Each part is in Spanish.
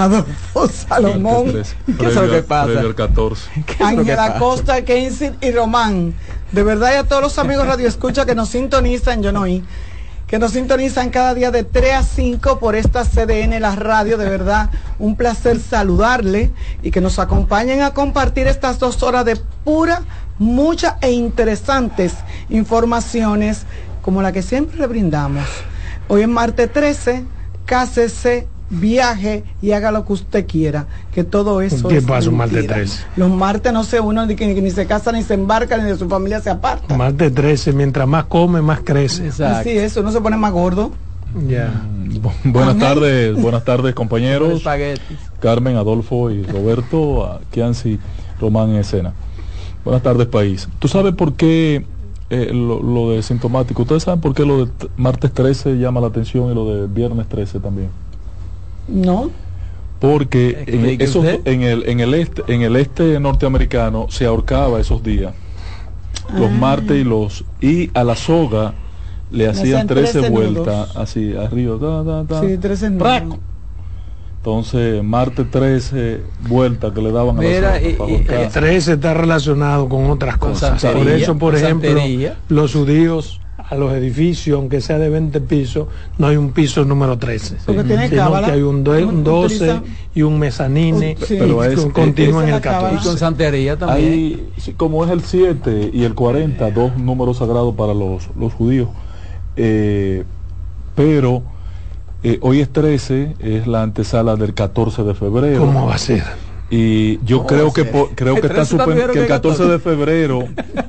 Adolfo Salomón. ¿Qué es lo que pasa? El 14. Ángela Costa, Kensit y Román. De verdad, y a todos los amigos Radio Escucha que nos sintonizan, yo no oí, que nos sintonizan cada día de 3 a 5 por esta CDN, la radio. De verdad, un placer saludarle y que nos acompañen a compartir estas dos horas de pura, muchas e interesantes informaciones como la que siempre le brindamos. Hoy es martes 13, cásese viaje y haga lo que usted quiera, que todo eso ¿Qué es pasa un martes mentira. 13? Los martes no sé uno ni, ni se casa ni se embarca ni de su familia se aparta. Más de 13, mientras más come, más crece. Así es, uno se pone más gordo. Ya. Bu- Buenas tardes, buenas tardes compañeros. Carmen, Adolfo y Roberto, a Kianci, Román en escena. Buenas tardes, país. ¿Tú sabes por qué eh, lo, lo de sintomático? ¿Ustedes saben por qué lo de martes 13 llama la atención y lo de viernes 13 también? No, Porque en, Explique esos- en, el, en, el este, en el este norteamericano se ahorcaba esos días, los Ah. martes y los... Y a la soga le hacían hacían 13, 13 vueltas nudos. así arriba. da, da, da. sí, 13 no. ¡Prac! Entonces, martes 13 vueltas que le daban a Mira, la soga y- para y- ahorcar. y- 13 está relacionado con otras Con cosas. santería, por eso, por ejemplo, santería. los judíos a los edificios, aunque sea de 20 pisos, no hay un piso número 13. Porque tiene sino cábala. que hay un, do- un 12 Utiliza- y un mezanine Sí. Pero y es- con- continúa en el la cábala. Y con 14. santería también. Hay, como es el 7 y el 40, dos números sagrados para los, los judíos. Eh, pero eh, hoy es 13, es la antesala del 14 de febrero. ¿Cómo va a ser? Y yo ¿Cómo creo que creo que está 13 está suspen- primero que que el el 14 de febrero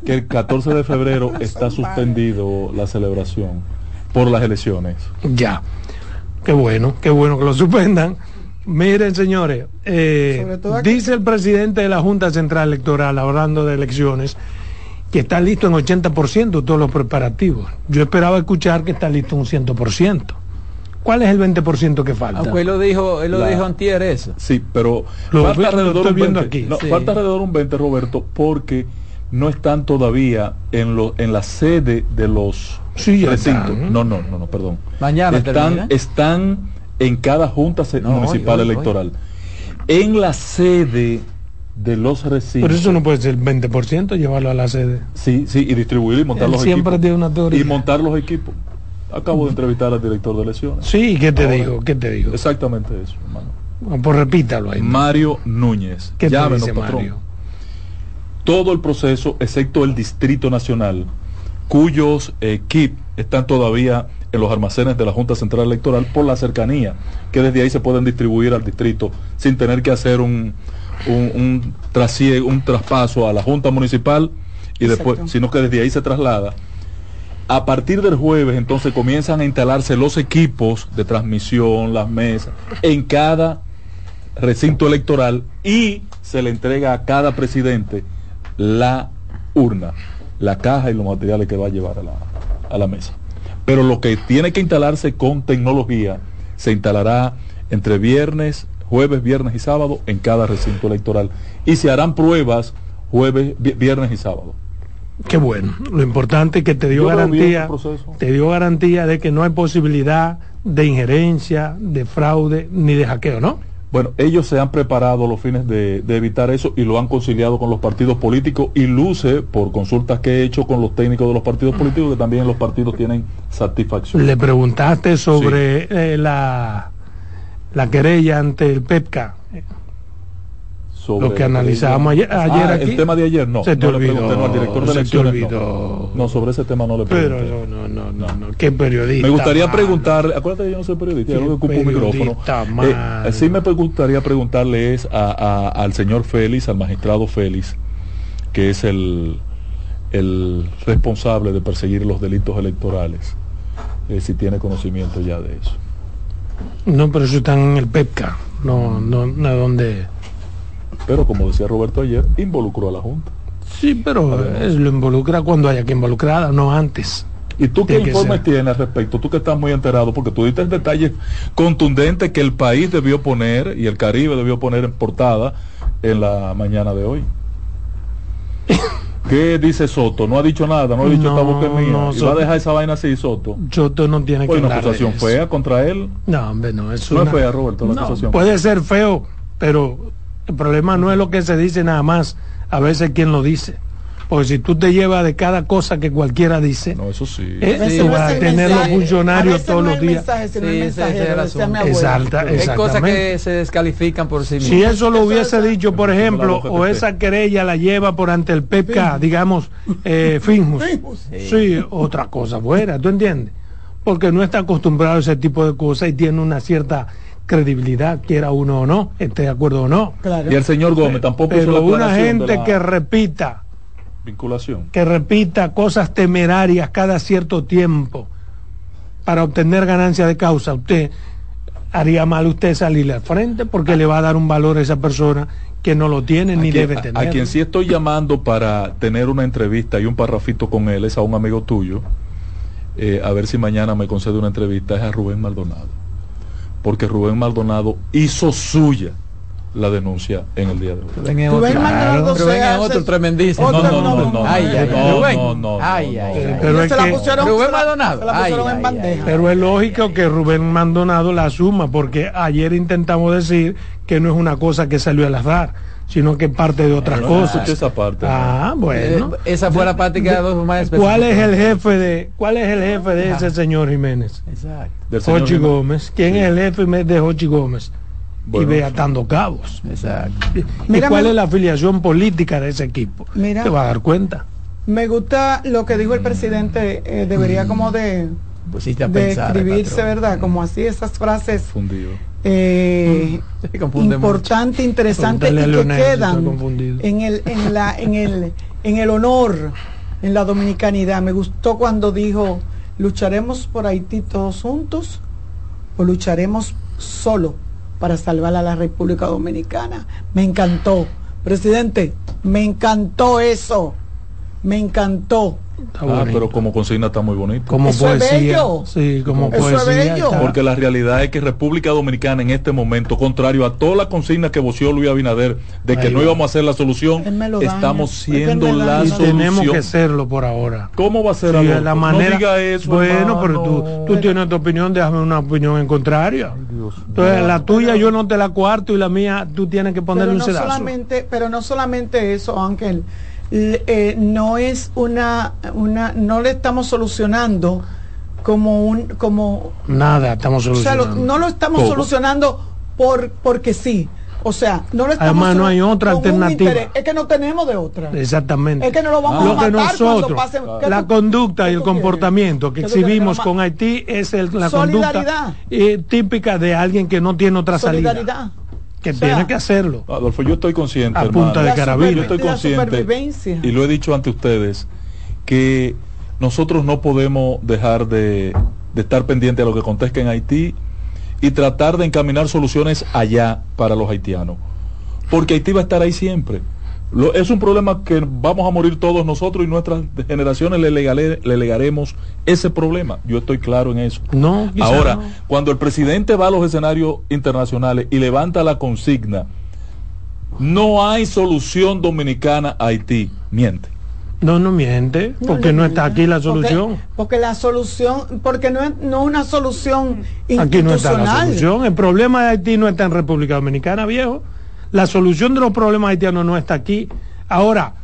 que el 14 de febrero está suspendido la celebración por las elecciones. Ya. Qué bueno, qué bueno que lo suspendan. Miren, señores, eh, dice el presidente de la Junta Central Electoral, hablando de elecciones, que está listo en 80% todos los preparativos. Yo esperaba escuchar que está listo un 100%. ¿Cuál es el 20% que falta? Aunque él lo dijo, él lo La- dijo antier eso. Sí, pero Lo falta alrededor estoy un viendo 20. aquí. No, Sí. Falta alrededor un 20, Roberto, porque no están todavía en lo, en la sede de los Sí, recintos. están. No, no, no, no, perdón. Mañana están, termina. están en cada junta No, municipal hoy, hoy, electoral. En la sede de los recintos. Pero eso no puede ser 20%, llevarlo a la sede. Sí, sí, y distribuir y montar Él los siempre equipos. tiene una teoría. Y montar los equipos. Acabo de entrevistar al director de elecciones. Sí, ¿qué te Ahora. digo? ¿Qué te digo? Exactamente eso, hermano. Ah, Pues repítalo ahí. Mario Núñez. ¿Qué te Llámenos, dice patrón. Mario? todo el proceso, excepto el Distrito Nacional, cuyos equipos están todavía en los almacenes de la Junta Central Electoral por la cercanía, que desde ahí se pueden distribuir al distrito sin tener que hacer un, un, un, trasie- un traspaso a la Junta Municipal y después, sino que desde ahí se traslada. A partir del jueves entonces comienzan a instalarse los equipos de transmisión, las mesas, en cada recinto electoral y se le entrega a cada presidente la urna, la caja y los materiales que va a llevar a la, a la mesa. Pero lo que tiene que instalarse con tecnología se instalará entre viernes, jueves, viernes y sábado en cada recinto electoral. Y se harán pruebas jueves, vi- viernes y sábado. Qué bueno. Lo importante es que te dio Yo garantía, te dio garantía de que no hay posibilidad de injerencia, de fraude ni de hackeo, ¿no? Bueno, ellos se han preparado los fines de, de evitar eso y lo han conciliado con los partidos políticos y luce por consultas que he hecho con los técnicos de los partidos políticos que también los partidos tienen satisfacción. Le preguntaste sobre eh, la, la querella ante el PEPCA. Sobre Lo que analizábamos ayer, ayer Ah, aquí. El tema de ayer no. Se te no le olvidó, pregunté no, al director de se te olvidó. No. No, sobre ese tema no le Pero pregunté. no, no, no, no, no. Qué periodista. Me gustaría mano. preguntarle, acuérdate que yo no soy periodista, yo ocupo un micrófono. Eh, mano. sí me gustaría preguntarle es a- a- al señor Félix, al magistrado Félix, que es el, el responsable de perseguir los delitos electorales, eh, si tiene conocimiento ya de eso. No, pero eso está en el PEPCA. No, no, no donde. Pero como decía Roberto ayer, involucró a la Junta. Sí, pero es, lo involucra cuando haya que involucrada, no antes. ¿Y tú qué informes tienes al respecto? Tú que estás muy enterado, porque tú diste el detalle contundente que el país debió poner y el Caribe debió poner en portada en la mañana de hoy. ¿Qué dice Soto? No ha dicho nada, no ha dicho No, esta boca es mía. no, ¿Y va Soto- a dejar esa vaina así, Soto? Soto no tiene Pues que una acusación fea contra él. No, hombre, no, es No es una- fea, Roberto, la acusación. Puede ser feo, pero el problema no es lo que se dice nada más, a veces quién lo dice. Porque si tú te llevas de cada cosa que cualquiera dice, No, eso sí. Eh, no vas a tener los funcionarios todos los días. Sí, Hay cosas exactamente. que se descalifican por sí Si mismas. eso lo hubiese es- dicho, por ejemplo, o esa querella la lleva por ante el PEPCA, digamos, eh. Finmus. Sí, otra cosa fuera, ¿tú entiendes? Porque no está acostumbrado a ese tipo de cosas y tiene una cierta credibilidad, quiera uno o no, esté de acuerdo o no. Claro. Y el señor Gómez tampoco hizo la Pero una gente la que repita, vinculación. que repita cosas temerarias cada cierto tiempo para obtener ganancia de causa, usted haría mal usted salirle al frente porque le va a dar un valor a esa persona que no lo tiene ni quien, debe a- tener. a quien sí estoy llamando para tener una entrevista y un parrafito con él es a un amigo tuyo. eh, a ver si mañana me concede una entrevista es a Rubén Maldonado. Porque Rubén Maldonado hizo suya la denuncia en el día de hoy. Rubén Rubén otro, Maldonado Rubén se es otro tremendísimo. No, no, no, no, no. Ay, ay, no, Rubén. no, no, Ay, ay. Pero se la pusieron- Rubén Maldonado. se la pusieron Ay, en bandeja. Pero es lógico que Rubén Maldonado la asuma, porque ayer intentamos decir que no es una cosa que salió al azar, sino que parte de otras No, no cosas. esa parte. Ah, bueno. Eh, esa fue la parte que era dos más ¿Cuál es el jefe de cuál es el jefe de ese señor Jiménez? Exacto. Del señor Jochi Jiménez. Gómez. ¿Quién Sí. es el jefe de Jochi Gómez? Bueno, y ve atando cabos. Exacto. ¿Y Mira, cuál me- es la afiliación política de ese equipo? Mira. Te va a dar cuenta. Me gusta lo que dijo el presidente, eh, debería como de, Pusiste a de pensar. escribirse. ¿verdad? Como así, esas frases Fundido. eh, Se confunde importantes, interesantes y que Leonel quedan en el, en, la, en, el, en el honor, en la dominicanidad. Me gustó cuando dijo, lucharemos por Haití todos juntos o lucharemos solo para salvar a la República Dominicana. Me encantó. Presidente, me encantó eso. Me encantó. Está Ah, bonito. pero como consigna está muy bonito. como Eso es poesía. bello. Sí, como Eso es poesía. bello. Porque la realidad es que República Dominicana en este momento, contrario a toda la consigna que voció Luis Abinader de que Ahí no va. íbamos a hacer la solución, estamos Es siendo me la y solución. tenemos que serlo por ahora. ¿Cómo va a ser Sí, la manera. No diga eso. bueno, hermano. pero tú, tú tienes tu opinión, déjame una opinión en contraria. Dios. Entonces, la tuya yo no te la cuarto y la mía tú tienes que ponerle pero un no sedazo. solamente pero no solamente eso Ángel eh, no es una una no le estamos solucionando como un como Nada, estamos o sea lo- solucionando. no lo estamos solucionando por porque sí o sea no lo estamos Además, no hay otra alternativa. es que no tenemos de otra Exactamente. es que no lo vamos lo a que matar cuando nosotros, pasen ¿qué la tú- conducta y el quieres? comportamiento que exhibimos Que con lo Haití es el- la Solidaridad. conducta eh, típica de alguien que no tiene otra salida. Que O sea, tiene que hacerlo. Adolfo, yo estoy consciente, A hermano. punta de carabina. Yo estoy consciente supervivencia. y lo he dicho ante ustedes que nosotros no podemos dejar de, de estar pendientes a lo que acontezca en Haití y tratar de encaminar soluciones allá para los haitianos. Porque Haití va a estar ahí siempre. Lo- es un problema que vamos a morir todos nosotros y nuestras generaciones le, legale- le legaremos ese problema. Yo estoy claro en eso. No, Ahora, no. cuando el presidente va a los escenarios internacionales y levanta la consigna, no hay solución dominicana a Haití, miente. No, no miente, porque no, está aquí la solución. Porque, la solución, porque no es no una solución Aquí no está la institucional. solución. El problema de Haití no está en República Dominicana, viejo. La solución de los problemas haitianos no está aquí. Ahora,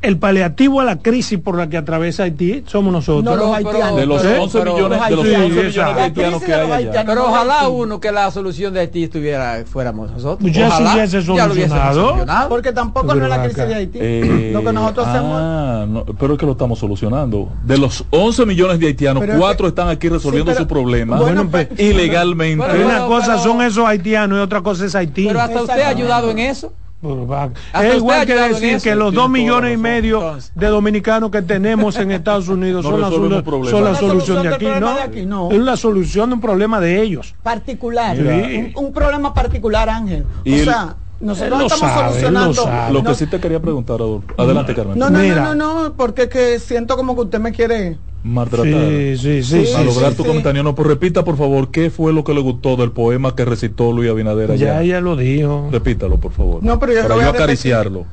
el paliativo a la crisis por la que atraviesa Haití somos nosotros. No, los Pero- haitianos. De los pero- 11 pero- millones, de los los 11 haitianos. millones de La haitianos crisis que hay allá. Pero No, ojalá uno que la solución de Haití estuviera fuéramos nosotros. Ya se Ojalá, hubiese ya lo hubiésemos solucionado. solucionado. Porque tampoco Pero no es la crisis acá. de Haití. Eh, Lo que nosotros hacemos. ah, no, pero es que lo estamos solucionando. De los 11 millones de haitianos, Pero es cuatro que- están aquí resolviendo Sí, pero- su problema bueno, pues, ilegalmente. Una cosa pero- son esos haitianos y otra cosa es Haití. Pero hasta usted ha ayudado en eso. Es igual que decir eso. que los dos millones y medio Entonces. de dominicanos que tenemos en Estados Unidos No son, la, solu- son solución de aquí, ¿no? de aquí, no. Es la solución de un problema de ellos. particular. Un, un problema particular, Ángel. O el- sea, nosotros estamos sabe, él lo solucionando. sabe. Lo no, que sí te quería preguntar, Adolfo. Adelante, Carmen. no, no, no, no, no, porque es que siento como que usted me quiere. Maltratar. Sí, sí, sí. Sí, a lograr sí, tu sí. comentario. No, pues repita, por favor, ¿qué fue lo que le gustó del poema que recitó Luis Abinader allá? Ya ella lo dijo. Repítalo, por favor. No, pero yo Para lo voy yo a repetir. acariciarlo.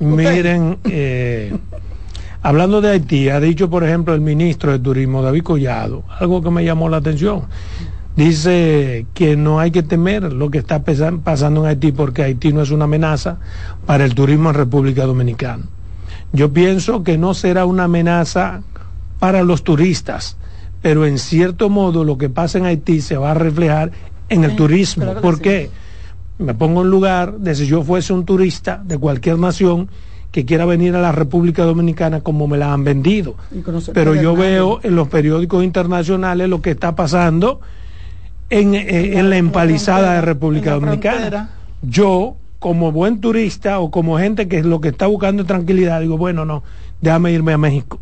Miren, eh, hablando de Haití, ha dicho, por ejemplo, el ministro de Turismo, David Collado, algo que me llamó la atención. Dice que no hay que temer lo que está pasando en Haití porque Haití no es una amenaza para el turismo en República Dominicana. Yo pienso que no será una amenaza para los turistas, pero en cierto modo lo que pasa en Haití se va a reflejar en el Sí, turismo. claro ¿Por sí. qué? Me pongo en lugar de si yo fuese un turista de cualquier nación que quiera venir a la República Dominicana como me la han vendido. Pero yo veo en los periódicos internacionales lo que está pasando en, eh, en la empalizada de República Dominicana. Yo, como buen turista o como gente que lo que está buscando es tranquilidad, digo, bueno, no, déjame irme a México,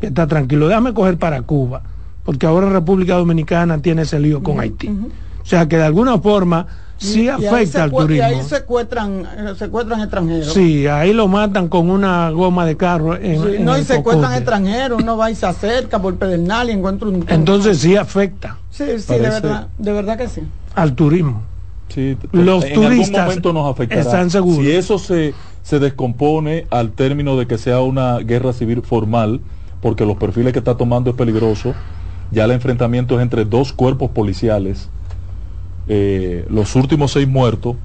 que está tranquilo, déjame coger para Cuba, porque ahora República Dominicana tiene ese lío con Haití. O sea que de alguna forma sí Y- afecta al cue- Y ahí turismo. secuestran, eh, secuestran extranjeros. Sí, ahí lo matan con una goma de carro. En, Sí, en no, y secuestran cocote. extranjeros, uno va y se acerca por Pedernal y encuentra un... Entonces sí afecta Sí, sí, de verdad, de verdad que sí. al turismo. Sí, Los en turistas algún momento nos afectará. están seguros. Si eso se, se descompone al término de que sea una guerra civil formal, porque los perfiles que está tomando es peligroso, ya el enfrentamiento es entre dos cuerpos policiales. Eh, los últimos seis muertos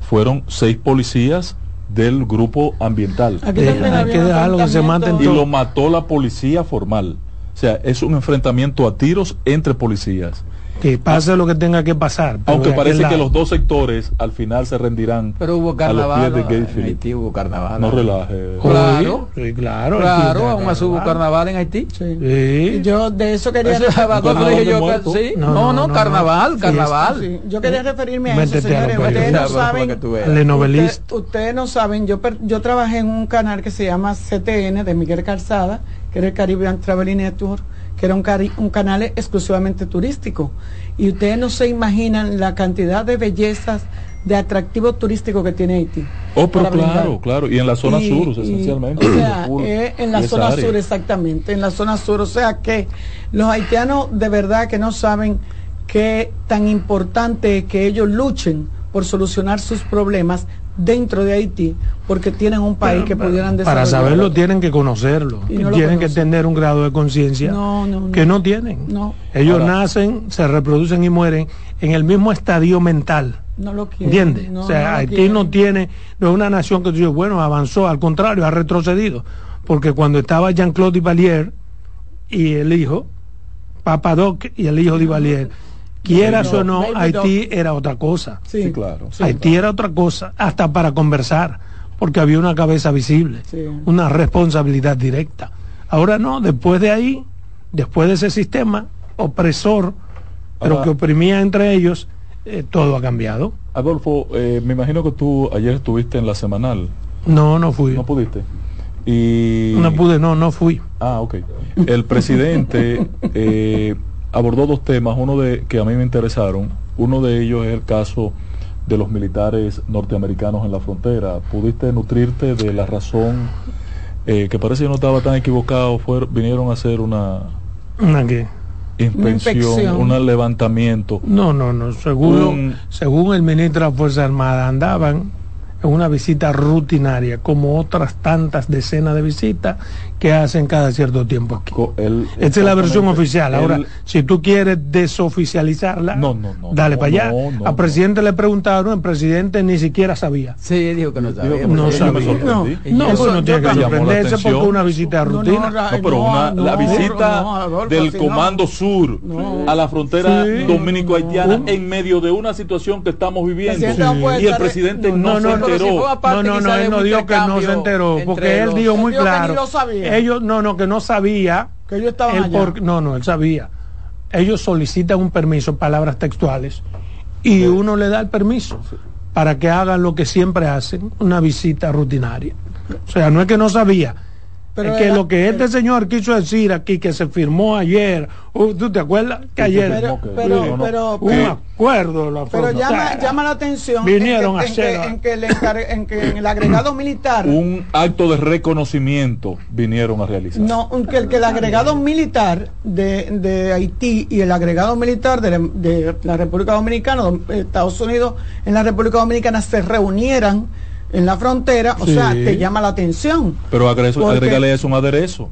fueron seis policías del grupo ambiental. Aquí Deja también que dejarlo que se maten Y lo mató la policía formal. O sea, es un enfrentamiento a tiros entre policías. Que pase lo que tenga que pasar. Aunque parece que los dos sectores al final se rendirán Pero hubo a los carnaval. pies de Gay En Philip. Haití hubo carnaval. No relaje. Claro. Sí, claro. Claro, aún así hubo carnaval en Haití. Sí. Yo de eso quería... Eso es refer- cuando ¿Carnaval dije yo, sí. No, No, no, no, no, carnaval, no. carnaval. Sí, yo quería referirme a eso, Métete a señores. Ustedes no saben... Ustedes no saben, yo, per- yo trabajé en un canal que se llama CTN de Miguel Calzada, que era el Caribbean Traveling Network, que era un, cari- un canal exclusivamente turístico. Y ustedes no se imaginan la cantidad de bellezas, de atractivos turísticos que tiene Haití. Oh, pero claro, claro. Y en la zona Y- sur, y- esencialmente. O sea, eh, en la zona área. sur, exactamente, en la zona sur. O sea que los haitianos de verdad que no saben qué tan importante es que ellos luchen por solucionar sus problemas dentro de Haití, porque tienen un país que pudieran Para desarrollar. saberlo tienen que conocerlo. Y no tienen que tener un grado de conciencia No, no, no. que no tienen. No. Ellos Ahora- nacen, se reproducen y mueren en el mismo estadio mental. No lo quieren. ¿Entiendes? no, o sea, Haití quieren. no tiene, no es una nación que tú dices, bueno, avanzó, al contrario, ha retrocedido. Porque cuando estaba Jean-Claude Duvalier y el hijo, Papadoc y el hijo de Duvalier, quieras Baby o no, Haití era otra cosa. Sí, Sí, claro. sí, Haití era otra cosa, hasta para conversar, porque había una cabeza visible, Sí. una responsabilidad directa. Ahora no, después de ahí, después de ese sistema opresor, pero Ahora- que oprimía entre ellos, eh, todo ha cambiado. Adolfo, eh, me imagino que tú ayer estuviste en la semanal. No, no fui. ¿No pudiste? Y... No pude, no, no fui. Ah, ok. El presidente eh, abordó dos temas, uno de que a mí me interesaron. Uno de ellos es el caso de los militares norteamericanos en la frontera. ¿Pudiste nutrirte de la razón eh, que parece que no estaba tan equivocado? Fue, vinieron a hacer una ¿Una qué? inspección, inspección. un levantamiento. No, no, no. Según, Un- según el ministro de las Fuerzas Armadas, andaban en una visita rutinaria, como otras tantas decenas de visitas que hacen cada cierto tiempo aquí. Él- Esta es la versión oficial. Ahora, él- si tú quieres desoficializarla, No, no, no, dale no, para allá. no, no, Al no. presidente le preguntaron, el presidente ni siquiera sabía. Sí, dijo que no sabía. No sabía. sorprendí. No, Eso- no tiene que sorprenderse porque una visita de No, no, rutina. No, pero no, una, no, la visita no, Adolfo, del no. Comando Sur No. a la frontera Sí. dominico-haitiana No. en medio de una situación que estamos viviendo. No puede Y el presidente no, no, no, se no, enteró. No, no, no, él no dijo que no se enteró, porque él dijo muy claro. Sabía. Ellos, no, no, que no sabía. Que ellos estaban allá. por- no, no, él sabía. Ellos solicitan un permiso, palabras textuales, y uno le da el permiso para que hagan lo que siempre hacen, una visita rutinaria. O sea, no es que no sabía. Pero es que era- lo que este señor quiso decir aquí, que se firmó ayer, uh, ¿tú te acuerdas? Que ayer Pero, pero, pero, un pero- acuerdo. La pero llama, llama la atención Vinieron en a que, en que- en que el encar- en que en el agregado militar Un acto de reconocimiento vinieron a realizar. No, que el, que el agregado militar de, de Haití y el agregado militar de, la- de la República Dominicana, dom- Estados Unidos en la República Dominicana se reunieran en la frontera, o Sí. sea, te llama la atención. Pero agreso, Porque- agrégale eso un aderezo,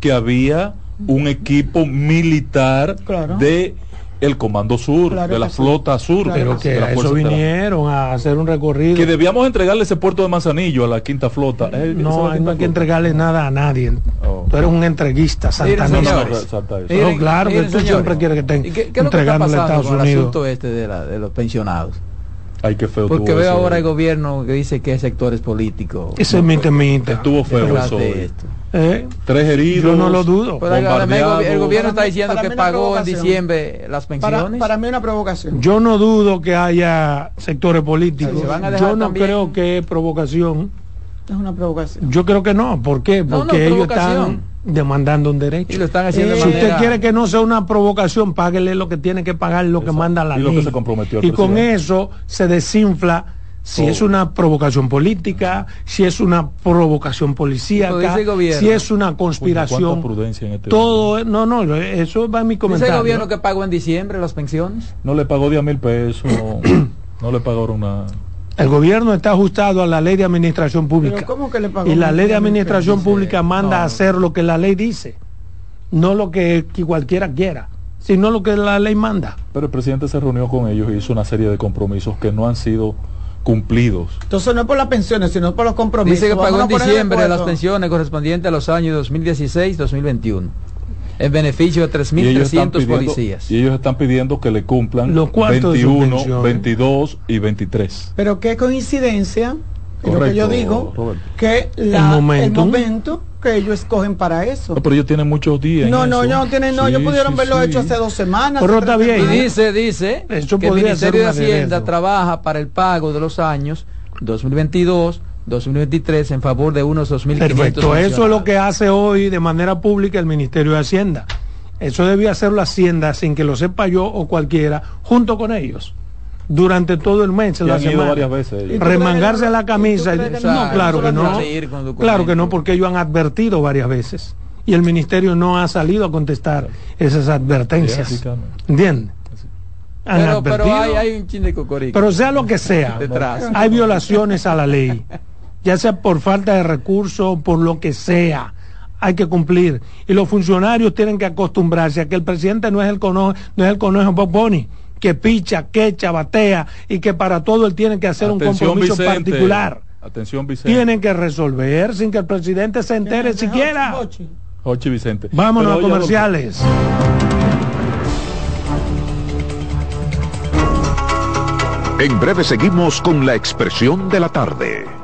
que había un equipo militar Claro. de el Comando Sur, Claro de la que sí. flota sur, Claro Pero que a eso vinieron a hacer un recorrido. Que debíamos entregarle ese puerto de Manzanillo a la quinta flota. Eh, No, la no hay que flota. entregarle nada a nadie. Oh. Tú eres un entreguista santanista. no, claro, que tú señores. siempre quieres que ¿Y qué, qué es lo que está entregándole a pasando Estados con el Unidos? asunto este de, la- de los pensionados? Ay, qué feo Porque veo eso. ahora el gobierno que dice que hay sectores políticos. Ese es mi temita. Estuvo feo eso. ¿Eh? Tres heridos. Yo no lo dudo. Pero el, gobi- el gobierno está Para mí- diciendo para que pagó en diciembre las Para, pensiones. para mí una provocación. Yo no dudo que haya sectores políticos. Se van a dejar Yo no también- creo que es provocación. Es una provocación. Yo creo que no. ¿Por qué? No, no, Porque ellos están demandando un derecho. y lo están haciendo Eh, de Si usted quiere que no sea una provocación, páguele lo que tiene que pagar, lo que manda la Y lo ley. que se comprometió el y con eso se desinfla si es una provocación política, si es una provocación policíaca, si es una conspiración. cuánta prudencia en este Todo, no, no, eso va en mi comentario. el gobierno que pagó en diciembre las pensiones. No le pagó 10 mil pesos. no le pagaron nada. El gobierno está ajustado a la ley de administración pública. Pero ¿cómo que le pagó Y la ley de administración dice, pública manda no. a hacer lo que la ley dice, no lo que, que cualquiera quiera, sino lo que la ley manda. Pero el presidente se reunió con ellos y hizo una serie de compromisos que no han sido cumplidos. Entonces no es por las pensiones, sino por los compromisos. Dice que pagó en diciembre las pensiones correspondientes a los años 2016-2021. En beneficio de Y ellos, están 3.300 pidiendo, policías. y ellos están pidiendo que le cumplan Los cuartos de sus 21, pensiones. 22 y 23. Pero qué coincidencia, es lo que Correcto, yo digo, Roberto. que la- El momento. el momento que ellos escogen para eso. No, pero ellos tienen muchos días. en No, no, eso. no tienen, no, Sí, ellos pudieron sí, verlo sí. hecho hace dos semanas. Pero está bien. Y dice, dice Eso que el Ministerio de Hacienda trabaja para el pago de los años 2022, 2023 en favor de unos 2.500 Perfecto, eso es lo que hace hoy de manera pública el Ministerio de Hacienda. Eso debía hacerlo Hacienda sin que lo sepa yo o cualquiera, junto con ellos, durante todo el mes, la semana. varias veces ellos. ¿Y tú crees remangarse la camisa. y no, claro que no. Claro que no, porque ellos han advertido varias veces y el ministerio no ha salido a contestar esas advertencias. ¿Entiendes? Han Pero, pero advertido. hay, hay un chin de cocorico. Pero sea lo que sea, Detrás. hay violaciones a la ley, ya sea por falta de recursos, por lo que sea, hay que cumplir. Y los funcionarios tienen que acostumbrarse a que el presidente no es el conejo, no es el conejo Bob Bunny, que picha, quecha, batea y que para todo él tiene que hacer un compromiso Vicente. particular. Atención, Vicente. Tienen que resolver sin que el presidente se entere siquiera. Ochi. Vicente. Vámonos Pero a comerciales. En breve seguimos con la expresión de la tarde.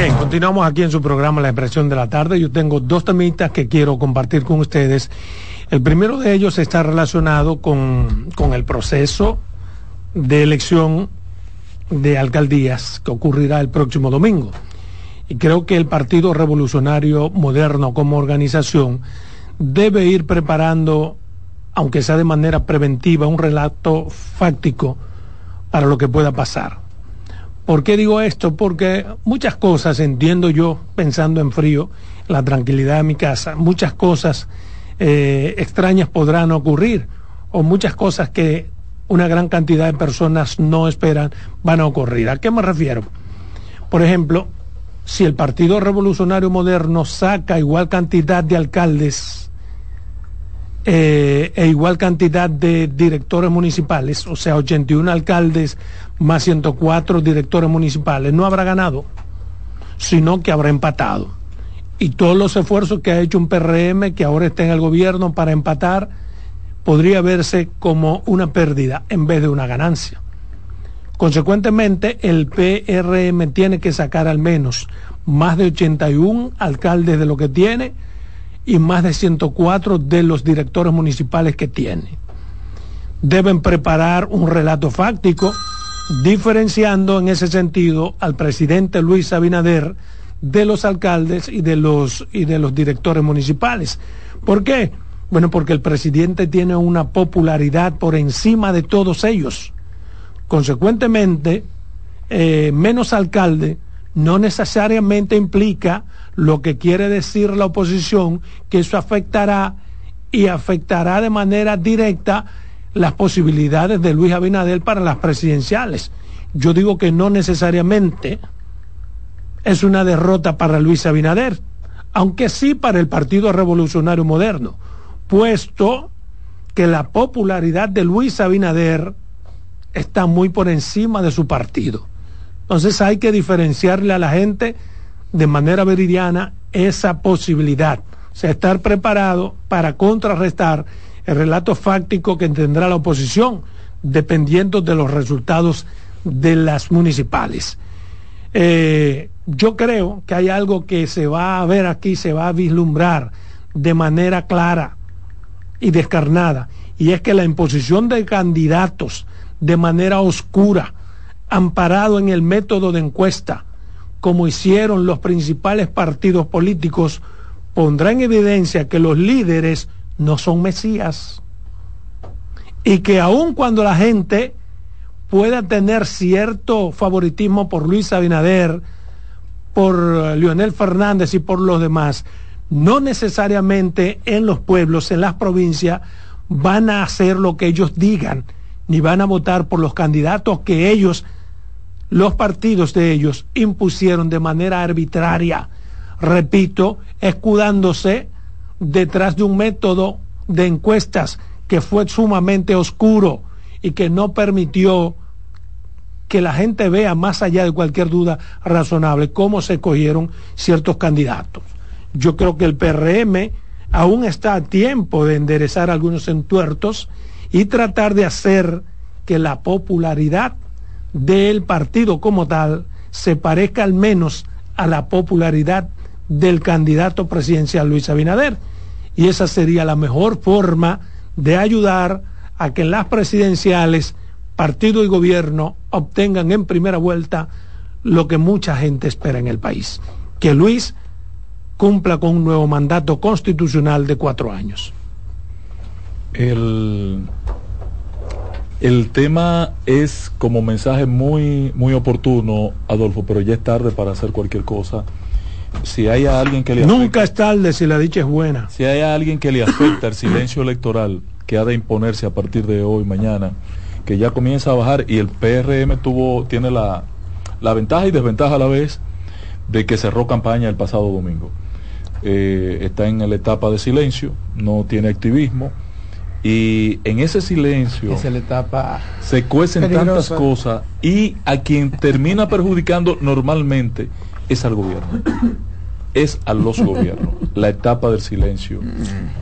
Bien, continuamos aquí en su programa La Expresión de la Tarde. Yo tengo dos temitas que quiero compartir con ustedes. El primero de ellos está relacionado con, con el proceso de elección de alcaldías que ocurrirá el próximo domingo. Y creo que el Partido Revolucionario Moderno como organización debe ir preparando, aunque sea de manera preventiva, un relato fáctico para lo que pueda pasar. ¿Por qué digo esto? Porque muchas cosas, entiendo yo, pensando en frío, la tranquilidad de mi casa, muchas cosas eh, extrañas podrán ocurrir, o muchas cosas que una gran cantidad de personas no esperan van a ocurrir. ¿A qué me refiero? Por ejemplo, si el Partido Revolucionario Moderno saca igual cantidad de alcaldes eh, e igual cantidad de directores municipales, o sea, 81 alcaldes más 104 directores municipales, no habrá ganado, sino que habrá empatado. Y todos los esfuerzos que ha hecho un PRM, que ahora está en el gobierno para empatar, podría verse como una pérdida en vez de una ganancia. Consecuentemente, el PRM tiene que sacar al menos más de 81 alcaldes de lo que tiene y más de 104 de los directores municipales que tiene. Deben preparar un relato fáctico diferenciando en ese sentido al presidente Luis Abinader de los alcaldes y de los, y de los directores municipales. ¿Por qué? Bueno, porque el presidente tiene una popularidad por encima de todos ellos. Consecuentemente, eh, menos alcalde no necesariamente implica lo que quiere decir la oposición, que eso afectará y afectará de manera directa las posibilidades de Luis Abinader para las presidenciales. Yo digo que no necesariamente es una derrota para Luis Abinader, aunque sí para el Partido Revolucionario Moderno, puesto que la popularidad de Luis Abinader está muy por encima de su partido. Entonces hay que diferenciarle a la gente de manera veridiana esa posibilidad, o sea, estar preparado para contrarrestar el relato fáctico que tendrá la oposición, dependiendo de los resultados de las municipales. Eh, yo creo que hay algo que se va a ver aquí, se va a vislumbrar de manera clara y descarnada, y es que la imposición de candidatos de manera oscura, amparado en el método de encuesta, como hicieron los principales partidos políticos, pondrá en evidencia que los líderes no son Mesías. Y que aun cuando la gente pueda tener cierto favoritismo por Luis Abinader, por Leonel Fernández y por los demás, no necesariamente en los pueblos, en las provincias, van a hacer lo que ellos digan, ni van a votar por los candidatos que ellos, los partidos de ellos, impusieron de manera arbitraria, repito, escudándose detrás de un método de encuestas que fue sumamente oscuro y que no permitió que la gente vea más allá de cualquier duda razonable cómo se cogieron ciertos candidatos. Yo creo que el PRM aún está a tiempo de enderezar algunos entuertos y tratar de hacer que la popularidad del partido como tal se parezca al menos a la popularidad del candidato presidencial Luis Abinader. Y esa sería la mejor forma de ayudar a que en las presidenciales partido y gobierno obtengan en primera vuelta lo que mucha gente espera en el país, que Luis cumpla con un nuevo mandato constitucional de cuatro años. El, el tema es como mensaje muy, muy oportuno, Adolfo, pero ya es tarde para hacer cualquier cosa si hay alguien que le Nunca es tarde si la dicha es buena. Si hay alguien que le afecta el silencio electoral que ha de imponerse a partir de hoy, mañana, que ya comienza a bajar y el PRM tuvo, tiene la, la ventaja y desventaja a la vez de que cerró campaña el pasado domingo. eh, está en la etapa de silencio, no tiene activismo. Y en ese silencio Esa es la etapa. se cuecen Peligrosa. tantas cosas y a quien termina perjudicando normalmente es al gobierno. Es a los gobiernos, la etapa del silencio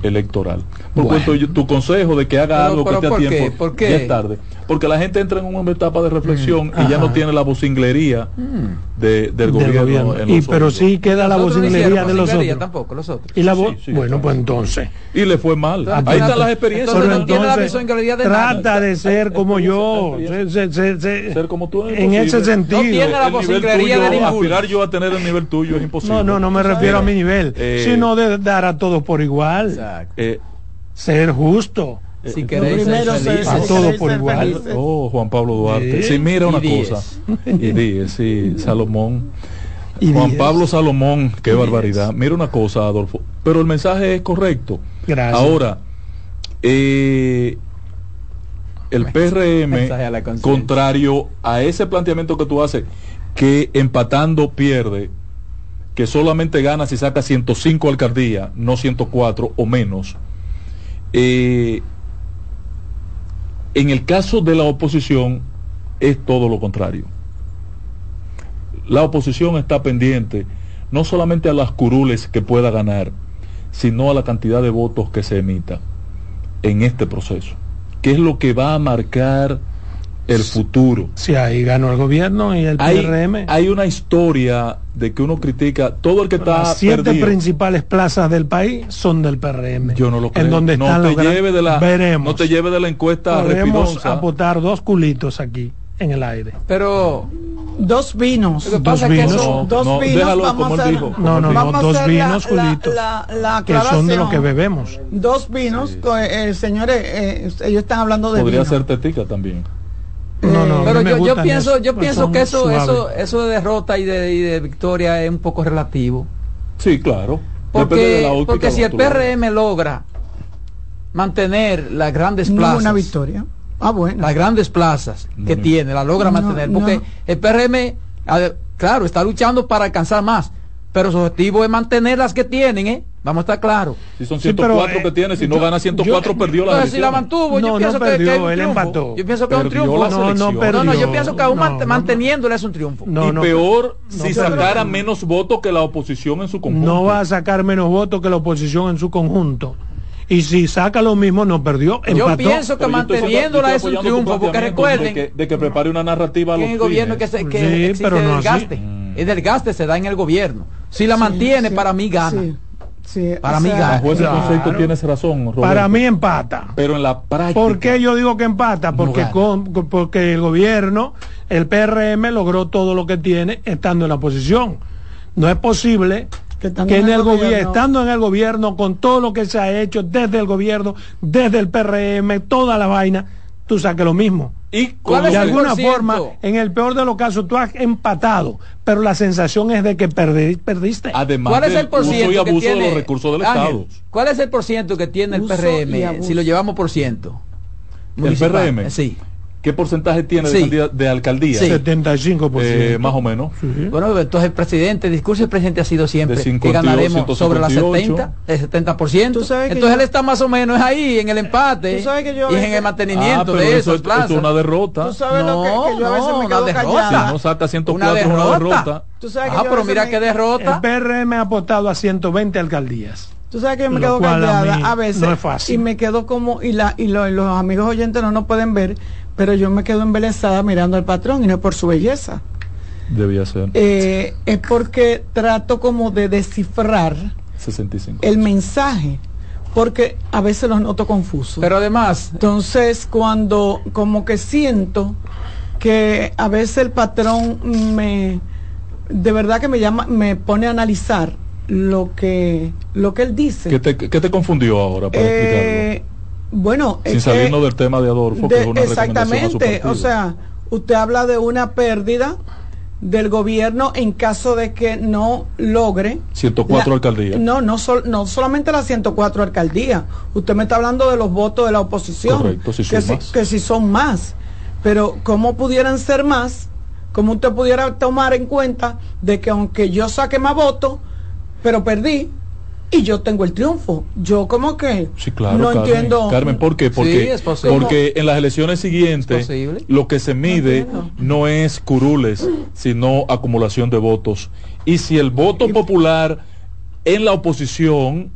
electoral. Por Bueno. cuanto yo- tu consejo de que haga Pero- algo que esté a tiempo, ¿Por qué? ya es tarde. Porque la gente entra en una etapa de reflexión y ya no tiene la vocinglería de- del, del gobierno. gobierno. en Y los pero oídos. sí queda la vocinglería de los otros. tampoco, los otros. Y la voz, sí, bueno, pues entonces. Y le fue mal. Entonces, Ahí están las experiencias. no la entonces, visión de nada. trata de ser como yo. se- se- se- se- Ser como tú es en ese sentido. No tiene la vocinglería de ninguno. aspirar yo a tener el nivel tuyo es imposible. No, no, no me refiero a mi nivel, Eh, sino de dar a todos por igual, Exacto. Eh, ser justo. Si Lo queréis primero, ser- felices. A ser- todo queréis por igual. oh, Juan Pablo Duarte. Sí. Sí, mira una cosa. Y Díez, sí, Salomón. Y Juan diez. Pablo Salomón, qué Y barbaridad. Mira una cosa, Adolfo. Pero el mensaje es correcto. Gracias. Ahora, eh, el a PRM, contrario a ese planteamiento que tú haces, que empatando pierde, que solamente gana si saca 105 alcaldías, no 104 o menos. eh, en el caso de la oposición es todo lo contrario. La oposición está pendiente no solamente a las curules que pueda ganar, sino a la cantidad de votos que se emita en este proceso, que es lo que va a marcar el futuro. Si ahí ganó el gobierno y el Hay, PRM. hay una historia de que uno critica todo el que está Las siete perdido. principales plazas del país son del PRM. Yo no lo creo. En donde no están te gran- lleve de la Veremos. no te lleve de la encuesta Podemos respirosa. apotar dos culitos aquí en el aire. Pero Dos vinos. Lo que Dos pasa es que No, dos no, vinos déjalo vamos como a él hacer- dijo. No, no, no, Vamos a dos hacer la- vinos, la- Julito, la- la que son de lo que bebemos. Dos vinos, eh, señores, eh, ellos están hablando de Podría vino. ser tetica también. No, no, Pero yo, pienso, yo pues pienso que eso, suaves. eso, eso de derrota y de, y de victoria es un poco relativo. Sí, claro. De Porque, porque si el. PRM logra mantener las grandes No plazas, una victoria. Ah, bueno. las grandes plazas que No. tiene, la logra No, mantener, no. porque el PRM, claro, está luchando para alcanzar más, pero su objetivo es mantener las que tienen, ¿eh? Vamos a estar claros. Si son Sí, pero, 104 que eh, tiene, si no yo- gana 104 yo- perdió la Entonces, si la mantuvo, No, yo pienso que- perdió, que, es un él triunfo. empató. Yo pienso que es un triunfo. la No, no perdió. No, no, yo pienso que aún No, mant- no, manteniéndole es un triunfo. No, y no, peor no, si sacara menos votos que la oposición en su conjunto. No va a sacar menos votos que la oposición en su conjunto. Y si saca lo mismo, no perdió. Yo pienso que manteniéndola es un triunfo, porque recuerden de que, de que prepare una narrativa a los el gobierno que, se, que Sí, pero no desgaste. así. El desgaste se da en el gobierno. Si la mantiene, Sí, para mí gana. Sí, Para mí sea, gana. Bajo ese Claro. concepto tienes razón, Roberto. Para mí empata. Pero en la práctica. ¿Por qué yo digo que empata? Porque, con- porque el gobierno, el PRM, logró todo lo que tiene estando en la oposición. No es posible Que en en el el gobierno, gobierno- estando en el gobierno, con todo lo que se ha hecho desde el gobierno, desde el PRM, toda la vaina, tú saques lo mismo. Y ¿Cuál con es de alguna forma, en el peor de los casos, tú has empatado, pero la sensación es de que perdi- perdiste. además ¿Cuál es el por uso y ciento que abuso de tiene los recursos del Ángel, Estado. ¿Cuál es el por ciento que tiene el Uso PRM abuso. si lo llevamos por ciento? ¿El Municipal, PRM? Sí. ¿Qué porcentaje tiene Sí. de, de alcaldía? Sí. 75%. Eh, más o menos. Sí. Bueno, entonces el presidente, el discurso del presidente ha sido siempre De que 52, ganaremos sobre las 158. 70, el 70%. Tú sabes Entonces yo- él está más o menos ahí en el empate Tú sabes que yo a y en veces- el mantenimiento Ah, pero de eso esas es, plazas. es una derrota. Tú sabes lo que, que yo a veces No, me una quedo derrota. callada. Si no saca 104 una es una derrota. derrota. Tú sabes que Ah, yo a pero mira me- qué El derrota. PRM ha apostado a 120 alcaldías. Tú sabes que yo me Lo quedo a callada mí a, veces no es fácil. y me quedo como y la y, lo- y los amigos oyentes no nos pueden ver, pero yo me quedo embelesada mirando al patrón y no es por su belleza. Debía ser Eh, es porque trato como de descifrar 65. el mensaje, porque a veces los noto confusos. Pero además, Entonces, cuando como que siento que a veces el patrón me de verdad que me llama me pone a analizar lo que lo que él dice. ¿Qué te, qué te confundió ahora para Eh, bueno? Sin salirnos del tema de Adolfo, que es una exactamente, o sea, usted habla de una pérdida del gobierno en caso de que no logre 104 la- alcaldías. No, no, sol- no solamente las 104 alcaldías. Usted me está hablando de los votos de la oposición. Correcto, si que, si, que si son más. Pero ¿cómo pudieran ser más? ¿Cómo usted pudiera tomar en cuenta de que aunque yo saque más votos, pero perdí, y yo tengo el triunfo. Yo como que Sí, claro. no Carmen. entiendo. Carmen, ¿por qué? Porque, Sí, es posible. porque en las elecciones siguientes lo que se mide no es curules, sino acumulación de votos. Y si el voto popular en la oposición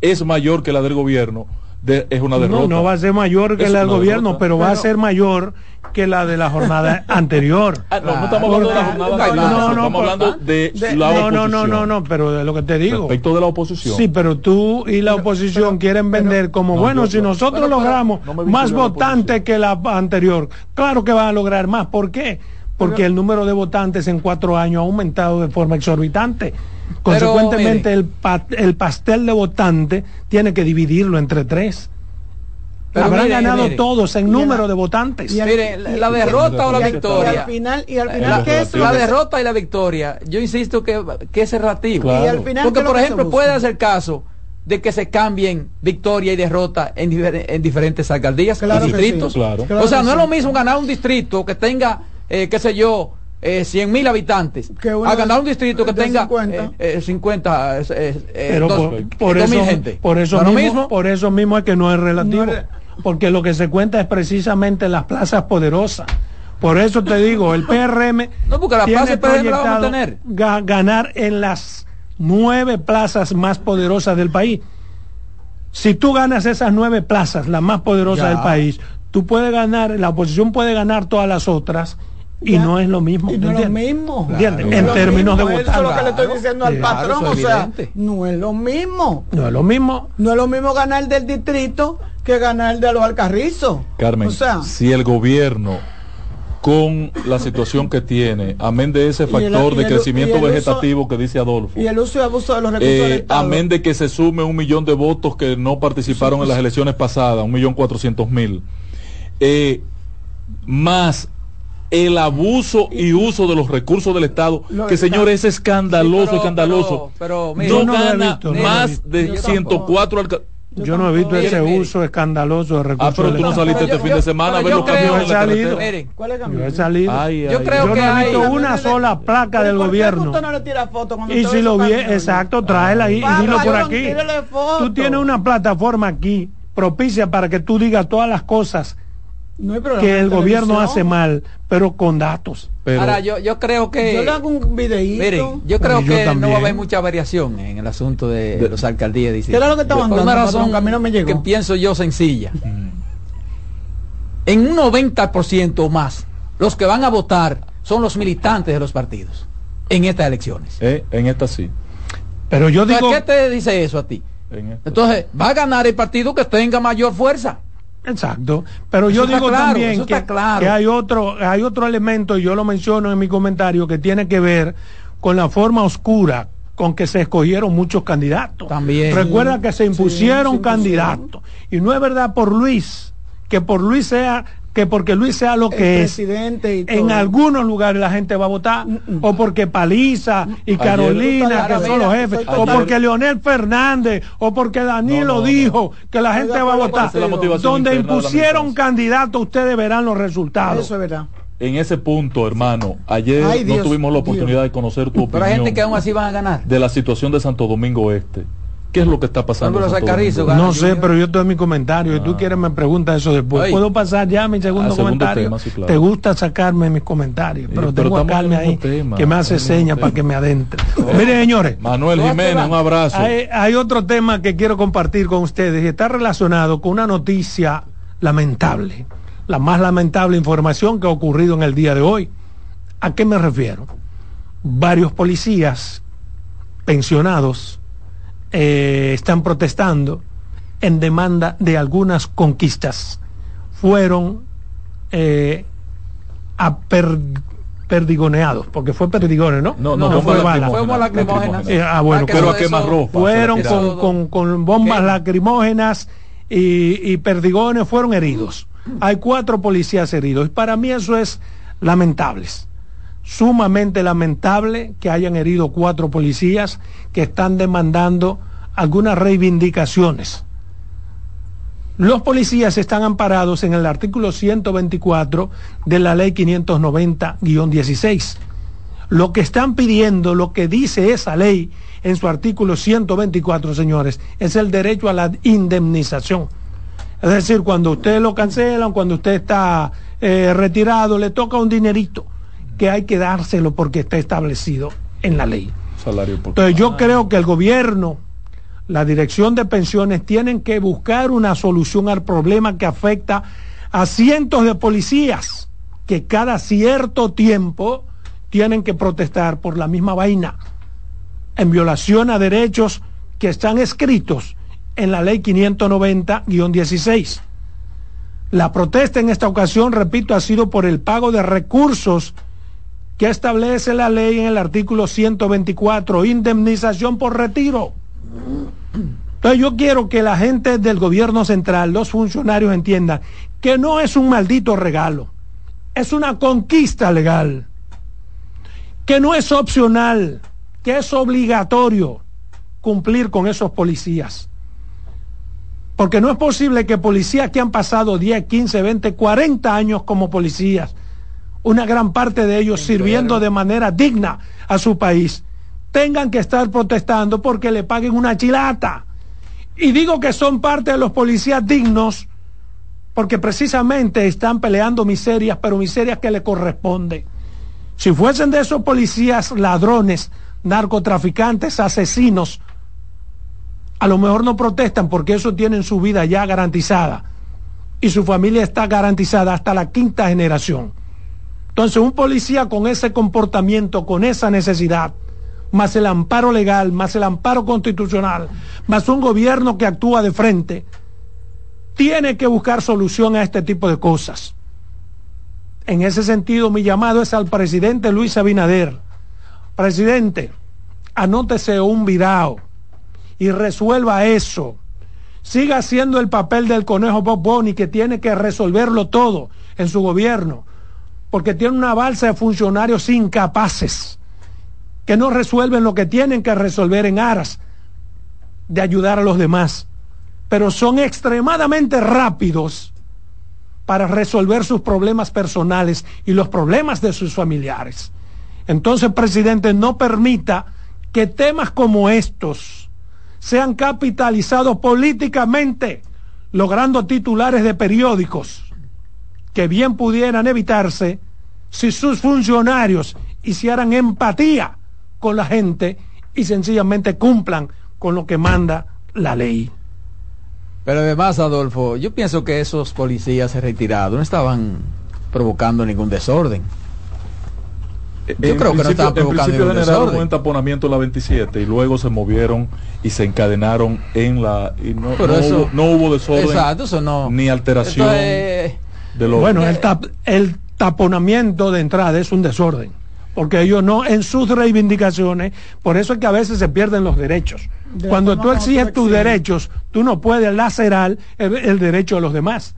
es mayor que la del gobierno, de- es una derrota. No, no va a ser mayor que Es la del gobierno, derrota. pero, va a ser mayor que la de la jornada anterior. Ah, no, no estamos hablando de la jornada anterior, No, no, estamos por- hablando de, de- la No, oposición. no, no, no, no, pero de lo que te digo. Respecto de la oposición. Sí, pero tú y la oposición quieren vender como, No, bueno, yo- si nosotros logramos más votantes que la anterior, claro que van a lograr más. ¿Por qué? Porque el número de votantes en cuatro años ha aumentado de forma exorbitante. Consecuentemente, mire. el, pa- el pastel de votantes tiene que dividirlo entre tres. Pero Habrán mire, ganado mire. todos en número de votantes. y al- Mire, la, la derrota o y la al- Y victoria. al final, y al final La, ¿qué es la que se- derrota y la victoria, yo insisto que, que es relativo. Claro. Y al final, Porque, ¿qué es lo por ejemplo, puede ser caso de que se cambien victoria y derrota en, difer- en diferentes alcaldías Claro y distritos. sí. Claro. Claro o sea, no es lo mismo ganar un distrito que tenga, eh, qué sé yo, eh, 100 mil habitantes, a ganar un distrito que tenga 50. eh, eh, 50, pero dos- por, por dos mil eso, gente. por eso ¿No es lo mismo, mismo? por eso mismo es que no es relativo, No es- porque lo que se cuenta es precisamente las plazas poderosas. Por eso te digo, el PRM No, porque la tiene PRM la vamos a proyectado tener. ga- ganar en las nueve plazas más poderosas del país. Si tú ganas esas nueve plazas, las más poderosas Ya. del país, tú puedes ganar, la oposición puede ganar todas las otras y Ya. no es lo mismo. Y ¿me no es lo mismo. Es En lo términos de votar. Eso es lo que le estoy Claro. diciendo al Claro, patrón. O sea, no es lo mismo. No es lo mismo. No es lo mismo ganar del distrito que ganar de los alcarrizos. Carmen, O sea, si el gobierno con la situación que tiene, amén de ese el- factor de el- crecimiento uso- vegetativo que dice Adolfo, y el uso y abuso de los recursos del eh, amén de que se sume un millón de votos que no participaron en las elecciones pasadas, un millón cuatrocientos mil, eh, más el abuso y uso de los recursos del Estado, Lo que señores es escandaloso, Sí, pero- escandaloso. pero- pero, mire, no Yo no gana visto, más de Yo 104 alca- Yo no he visto Mire, ese mire. uso escandaloso de recursos Ah, pero tú no saliste Pero este yo- fin de semana a ver yo los camiones la he salido. carretera. Miren, ¿Cuál es el Yo he salido. Ay, Yo ay, creo Yo que no he hay- visto una sola placa del ¿Por qué gobierno. usted no le tira foto cuando Y si lo vi, exacto, tráela ahí y dilo por yo aquí. Tú tienes una plataforma aquí propicia para que tú digas todas las cosas No hay programa que el gobierno hace mal, pero con datos. pero ahora yo, yo creo que... Yo le hago un videíto. Miren, yo creo yo que no va a haber mucha variación en el asunto de, De- los alcaldías. dice. ¿Qué era lo que estaban dando, una patrón? razón Que a mí no me llegó. que pienso yo sencilla. Mm. En un 90% o más, los que van a votar son los militantes de los partidos en estas elecciones. eh, en esta sí. Pero yo digo, ¿Qué te dice eso a ti? en Entonces, va a ganar el partido que tenga mayor fuerza. Exacto, pero Eso yo digo claro, también que, está claro. que hay otro, hay otro elemento y yo lo menciono en mi comentario que tiene que ver con la forma oscura con que se escogieron muchos candidatos. También. Recuerda que se impusieron se impusieron. candidatos y no es verdad por Luis que por Luis sea que porque Luis sea lo El que es. presidente y En algunos lugares la gente va a votar, o porque Paliza y Carolina, que son los jefes, o porque Leonel Fernández, o porque Danilo No, no, dijo que la gente va a votar. Donde impusieron candidatos, ustedes verán los resultados. Eso es verdad. En ese punto, hermano, ayer Ay, no tuvimos la Dios. oportunidad de conocer tu Pero hay gente opinión que aún así van a ganar. de la situación de Santo Domingo Este. ¿Qué es lo que está pasando? No sé, pero yo estoy en mi comentario. Si tú quieres, me preguntas eso después. Ay. ¿Puedo pasar ya a mi segundo segundo comentario? tema, sí, claro. Te gusta sacarme mis comentarios, Sí, pero pero tengo a Carmen ahí tema, que me hace señas para que me adentre. Miren, señores. Manuel ¿Cómo te Jiménez, un abrazo. Hay, hay otro tema que quiero compartir con ustedes y está relacionado con una noticia lamentable, la más lamentable información que ha ocurrido en el día de hoy. ¿A qué me refiero? Varios policías pensionados eh, están protestando en demanda de algunas conquistas. Fueron eh, perdigoneados, porque fue perdigones, ¿no? No, no, No, fue bala. Fue lacrimógena. Eh, ah, bueno, pero a quemarropa. fueron con, con- con bombas lacrimógenas y, y perdigones, fueron heridos. Hay cuatro policías heridos. Y para mí eso es lamentable. Sumamente lamentable que hayan herido cuatro policías que están demandando algunas reivindicaciones. Los policías están amparados en el artículo 124 de la ley 590-16 Lo que están pidiendo, lo que dice esa ley en su artículo 124, señores, es el derecho a la indemnización. Es decir, cuando usted lo cancelan, cuando usted está eh, retirado, le toca un dinerito que hay que dárselo porque está establecido en la ley. Salario por- Entonces yo creo que el gobierno, la dirección de pensiones tienen que buscar una solución al problema que afecta a cientos de policías que cada cierto tiempo tienen que protestar por la misma vaina en violación a derechos que están escritos en la ley 590-16. La protesta en esta ocasión, repito, ha sido por el pago de recursos que establece la ley en el artículo 124, indemnización por retiro. Entonces yo quiero que la gente del gobierno central, los funcionarios entiendan que no es un maldito regalo, es una conquista legal, que no es opcional, que es obligatorio cumplir con esos policías. Porque no es posible que policías que han pasado 10, 15, 20, 40 años como policías, una gran parte de ellos sirviendo de manera digna a su país, tengan que estar protestando porque le paguen una chilata. Y digo que son parte de los policías dignos porque precisamente están peleando miserias, pero miserias que le corresponden. Si fuesen de esos policías ladrones, narcotraficantes, asesinos, a lo mejor no protestan porque eso tienen su vida ya garantizada y su familia está garantizada hasta la quinta generación. Entonces, un policía con ese comportamiento, con esa necesidad, más el amparo legal, más el amparo constitucional, más un gobierno que actúa de frente, tiene que buscar solución a este tipo de cosas. En ese sentido, mi llamado es al presidente Luis Abinader. Presidente, anótese un virao y resuelva eso. Siga haciendo el papel del conejo Bob Boni que tiene que resolverlo todo en su gobierno, porque tiene una balsa de funcionarios incapaces que no resuelven lo que tienen que resolver en aras de ayudar a los demás, pero son extremadamente rápidos para resolver sus problemas personales y los problemas de sus familiares. Entonces, presidente, no permita que temas como estos sean capitalizados políticamente, logrando titulares de periódicos que bien pudieran evitarse si sus funcionarios hicieran empatía con la gente y sencillamente cumplan con lo que manda la ley. Pero además, Adolfo, yo pienso que esos policías retirados no estaban provocando ningún desorden. Yo en creo que no principio- estaba En provocando principio ningún generaron desorden. un entaponamiento en la 27 y luego se movieron y se encadenaron en la... Y no, Pero no eso- hubo, no hubo desorden Exacto, eso no. ni alteración de los... Bueno, el, tap- el taponamiento de entrada es un desorden, porque ellos no, en sus reivindicaciones, por eso es que a veces se pierden los derechos. De Cuando tú exiges tus derechos, tú no puedes lacerar el, el derecho de los demás.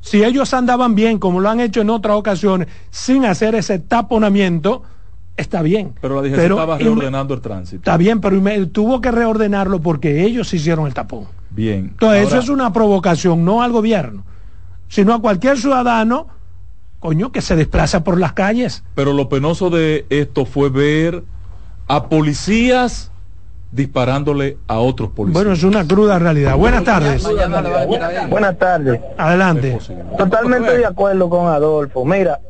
Si ellos andaban bien, como lo han hecho en otras ocasiones, sin hacer ese taponamiento, está bien. pero la DGC estaba reordenando el tránsito. Está bien, pero tuvo que reordenarlo porque ellos hicieron el tapón. Bien. Entonces, eso es una provocación, no al gobierno, sino a cualquier ciudadano, coño, que se desplaza por las calles. Pero lo penoso de esto fue ver a policías disparándole a otros policías. Bueno, es una cruda realidad. Buenas tardes. Buenas tardes. Adelante. Totalmente de acuerdo con Adolfo. Mira,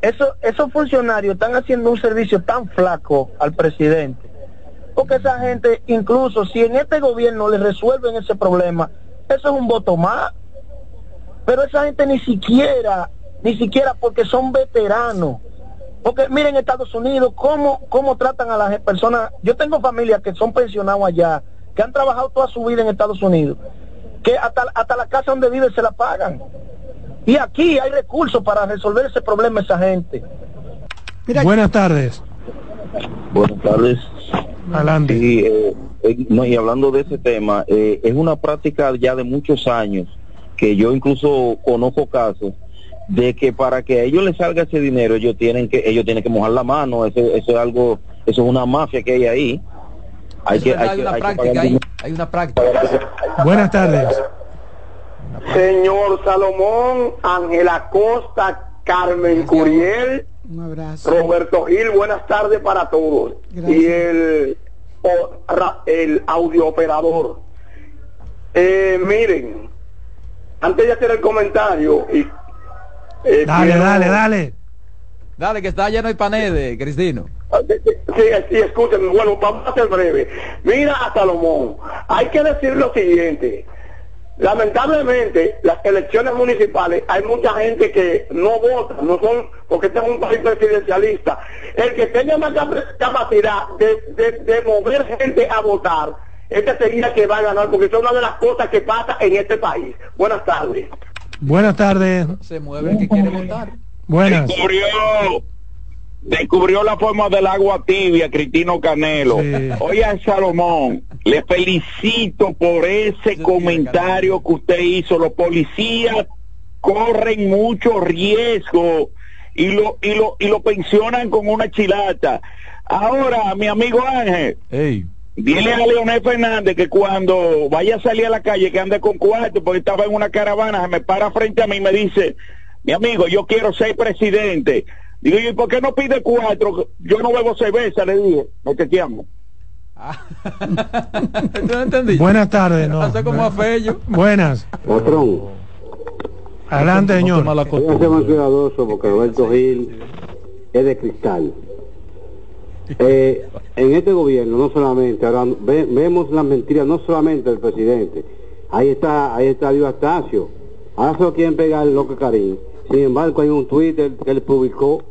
eso, esos funcionarios están haciendo un servicio tan flaco al presidente. Porque esa gente, incluso si en este gobierno le resuelven ese problema, eso es un voto más. Pero esa gente ni siquiera, ni siquiera porque son veteranos. Porque miren Estados Unidos, cómo, cómo tratan a las personas. Yo tengo familias que son pensionados allá, que han trabajado toda su vida en Estados Unidos, que hasta, hasta la casa donde viven se la pagan. Y aquí hay recursos para resolver ese problema a esa gente. Mira, Buenas tardes. Buenas tardes. Adelante. Sí, eh, eh, no, y hablando de ese tema, eh, es una práctica ya de muchos años que yo incluso conozco casos de que para que a ellos les salga ese dinero ellos tienen que ellos tienen que mojar la mano eso, eso es algo eso es una mafia que hay ahí hay que verdad, hay hay que, una hay que práctica dinero. Hay una práctica. Buenas tardes. Señor Salomón, Ángela Costa, Carmen Curiel, Un abrazo. Roberto Gil, buenas tardes para todos. Gracias. Y el, o- ra- el audio operador. Eh, miren, antes de hacer el comentario, y, eh, Dale, quiero- dale, dale. Dale, que está lleno de paneles, Cristino. Sí, sí, escúchenme, bueno, vamos a ser breve. Mira a Salomón, hay que decir lo siguiente. Lamentablemente, las elecciones municipales, hay mucha gente que no vota, no son, porque este es un país presidencialista. El que tenga más cap- capacidad de, de- de mover gente a votar, este sería que va a ganar, porque es una de las cosas que pasa en este país. Buenas tardes. Buenas tardes. Se mueve el que quiere votar. Buenas. Descubrió, descubrió la forma del agua tibia, Cristino Canelo. Sí. Oye, Salomón, le felicito por ese comentario que usted hizo. Los policías corren mucho riesgo y lo, y lo, y lo pensionan con una chilata. Ahora, mi amigo Ángel, Ey, Dile a Leonel Fernández que cuando vaya a salir a la calle que ande con cuarto, porque estaba en una caravana, se me para frente a mí y me dice, mi amigo, yo quiero ser presidente. Digo, ¿y por qué no pide cuatro? Yo no bebo cerveza, le dije, no te. ¿Tú no entendiste? Buenas tardes. No. Hace como a Fello. Buenas. Patrón, Adelante, no señor. ser costumbre. más cuidadoso porque Roberto Gil es de cristal. Eh, en este gobierno, no solamente, ahora ve- vemos las mentiras, no solamente del presidente. Ahí está, ahí está Dios Astacio. Ahora se lo quieren pegar el loco Karim. Sin embargo, hay un Twitter que él publicó.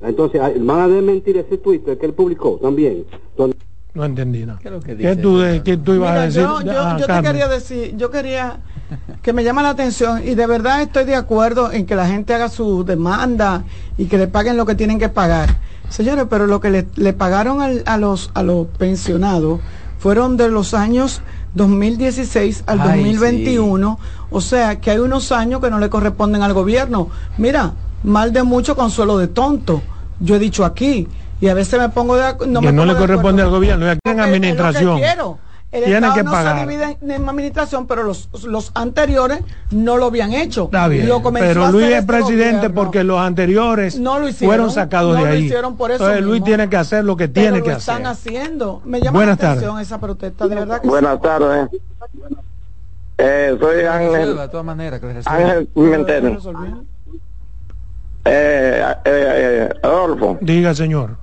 Entonces, van a desmentir ese Twitter que él publicó también. Donde No entendí nada. ¿Qué es lo que ¿Qué dice? tú, de- qué tú ibas a decir? yo, yo- Ah, yo te quería decir, yo quería que me llama la atención y de verdad estoy de acuerdo en que la gente haga su demanda y que le paguen lo que tienen que pagar. Señores, pero lo que le, le pagaron al- a los a los pensionados fueron de los años 2016 al Ay, 2021, o sea que hay unos años que no le corresponden al gobierno. Mira, mal de mucho consuelo de tonto. Yo he dicho aquí y a veces me pongo de no que me no pongo le de corresponde al gobierno, y aquí en es lo. El Tienen Estado que no pagar. se divide en, en administración, pero los, los anteriores no lo habían hecho. Está bien. Lo Pero Luis es este presidente gobierno. porque los anteriores No lo hicieron, fueron sacados no de lo ahí. hicieron por eso Entonces Luis mismo. tiene que hacer lo que Pero tiene lo que están hacer. haciendo. Me llama Buenas la atención tardes. esa protesta, de verdad que sí. Buenas tardes. Eh, soy Ángel, de todas maneras. Ángel Pimentel. Eh, eh, eh, Adolfo, Diga, señor.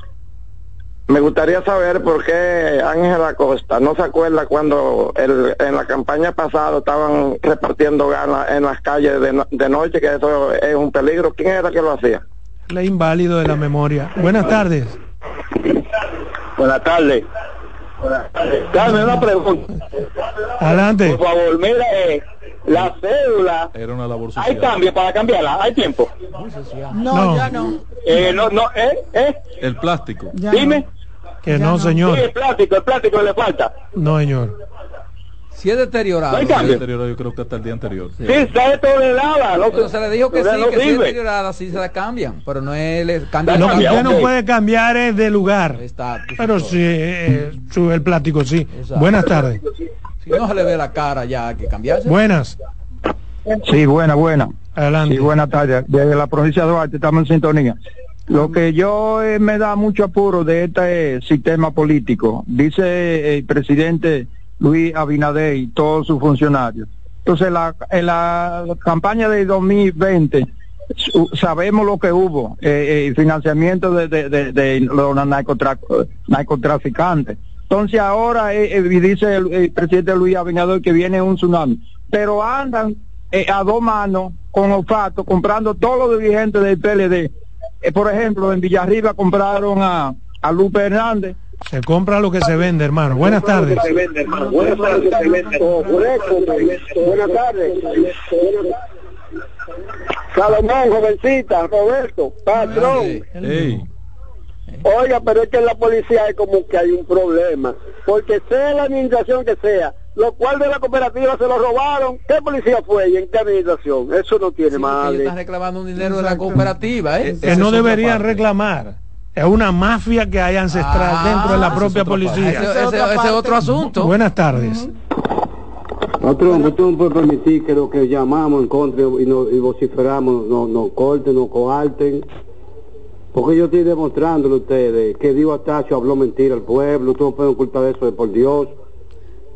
Me gustaría saber por qué Ángel Acosta no se acuerda cuando el- en la campaña pasada estaban repartiendo ganas en las calles de, no- de noche, que eso es un peligro. ¿Quién era que lo hacía? Le inválido de la memoria. Buenas tardes. Buenas tardes. Dame una pregunta. Adelante. Por favor, mira, eh, la cédula, Era una labor hay cambio para cambiarla, hay tiempo. No, No. ya no. Eh, no, no, eh, eh, El plástico. Ya dime. Que no, no. Sí, señor. el plástico, el plástico le falta. No, señor. Si es deteriorado. No cambio. anterior, yo creo que hasta el día anterior. Sí, está tolerada, no Pero se le dijo que sí, no que si es deteriorada, sí se la cambian. Pero no es el cambio. La Lo que usted no puede cambiar es de lugar. Estatus, Pero sí, eh, su- el plástico sí. Exacto. Buenas tardes. Si no se le ve la cara ya, hay que cambiarse. Buenas. Sí, buena, buena. Adelante. Sí, buenas tardes. Desde la provincia de Duarte estamos en sintonía. Lo que yo eh, me da mucho apuro de este eh, sistema político, dice el presidente Luis Abinader y todos sus funcionarios. Entonces, la, en la campaña de 2020 su- sabemos lo que hubo, eh, eh, financiamiento de, de, de- de los narcotra- narcotraficantes. Entonces ahora eh, eh, dice el, el presidente Luis Abinader que viene un tsunami, pero andan eh, a dos manos con olfato comprando todos los dirigentes del PLD. Eh, por ejemplo, en Villarriba compraron a, a Lupe Hernández. Se compra lo que se vende, hermano. Buenas tardes. Buenas tardes. Buenas tardes. Salomón, jovencita, Roberto, patrón. Sí. Ey, Oiga, pero es que en la policía hay como que hay un problema. Porque sea la administración que sea, lo cual de la cooperativa se lo robaron. ¿Qué policía fue y en qué administración? Eso no tiene Sí, madre. están reclamando un dinero de la cooperativa, ¿eh? Que Esa no es otra deberían reclamar. Es una mafia que hay ancestral Ah, dentro de la propia es policía. Ese, ese- ese parte. otro asunto. Buenas tardes. Patrón, usted no puede permitir que lo que llamamos en contra y, no, y vociferamos nos no corten, nos coarten. Porque yo estoy demostrándole a ustedes que Diego Atacho habló mentira al pueblo. Ustedes no pueden culpar de eso, de por Dios.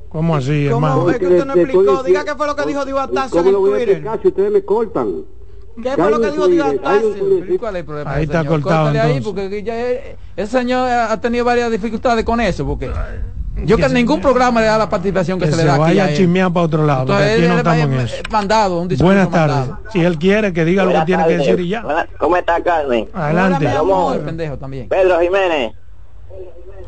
¿Cómo así, hermano? ¿Cómo? Es que usted no explicó. Diga qué fue lo que dijo Diego Astacio en ¿Cómo el Twitter. explicar si ustedes me cortan? ¿Qué fue lo que dijo Diego Astacio? ¿Y ¿Cuál es el problema? Ahí está señor? cortado, Córtale ahí, porque ya eh, ese señor ha tenido varias dificultades con eso, porque yo que en ningún programa le da la participación que, Que se se le da aquí vaya a chismear para otro lado, Entonces, aquí él no es- estamos en es- eso. es mandado, un Buenas tardes. Si él quiere que diga lo que Buenas tiene que decir y ya. Buenas- ¿Cómo está Carmen? Adelante. ¿Cómo? Muy pendejo también. Pedro Jiménez.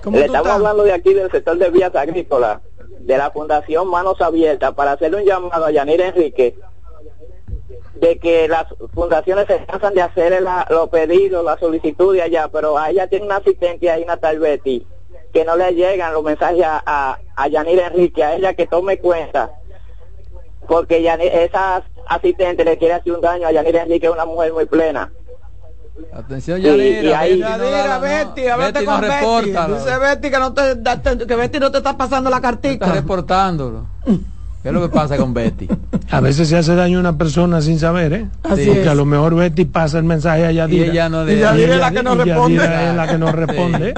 ¿Cómo Le tú estamos estás? hablando de aquí del sector de vías agrícolas, de la Fundación Manos Abiertas, para hacerle un llamado a Yanir Enrique de que las fundaciones se cansan de hacer la- los pedidos, la solicitud de allá, pero a ella tiene una asistente ahí, Natal Betty, que no le llegan los mensajes a, a, a Yanir Enrique, a ella que tome cuenta, porque Yanir, esa asistente le quiere hacer un daño a Yanir Enrique, una mujer muy plena. Atención, Y- Yanira. y ahí- Betty no Yadira, Betty, no con Betty. reporta, Dice Betty que, no te, que Betty no te está pasando la está cartica. reportándolo. ¿Qué es lo que pasa con Betty? A veces se hace daño a una persona sin saber, ¿eh? Así Porque es. a lo mejor Betty pasa el mensaje a Y Yadira. ella no Y le Yadira es la ella- que no y Yadira responde. es la que no responde.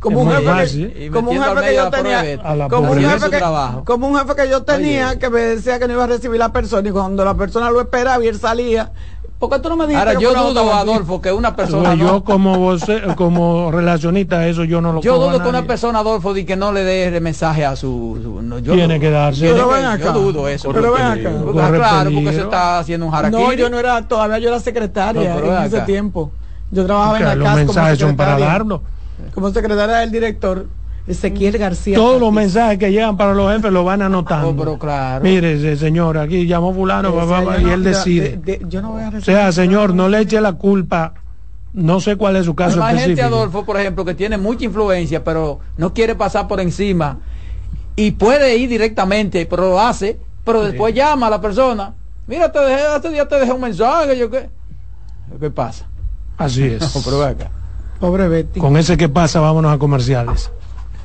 Como Es un, jefe fácil. que, Y como un jefe que yo tenía. A la como un jefe que, como un jefe que yo tenía que me decía que no iba a recibir la persona y cuando la persona lo esperaba y él salía, ¿por qué tú no me dijiste Ahora que yo dudo? Adolfo, que una persona Pues no- yo como voce- como relacionista eso yo no lo Yo dudo que una persona, Adolfo, di que no le dé el mensaje a su... su- no, yo Tiene dudo. que darse. Tiene Pero que- ven acá. Yo dudo eso. Pero porque- ven acá. porque- Corre claro, porque se está haciendo un harakiri. No, yo no era, todavía yo era secretaria No, en ven ese acá. tiempo. Yo trabajaba Que en la los casa como mensajes son para darlo. Como secretaria del director Ezequiel García. Todos los mensajes que llegan para los jefes lo van anotando. Oh, pero claro. Mire, señor, aquí llamó fulano papá, y no- él de- decide. de- de- yo no voy a O sea, señor, no le eche la culpa. No sé cuál es su caso Pero hay gente. Adolfo, por ejemplo, que tiene mucha influencia, pero no quiere pasar por encima y puede ir directamente, pero lo hace, pero después llama a la persona. Mira, te dejé, hace día te dejé un mensaje, yo qué. ¿Qué pasa? Así es. No. Pobre Betty. Con ese que pasa, vámonos a comerciales.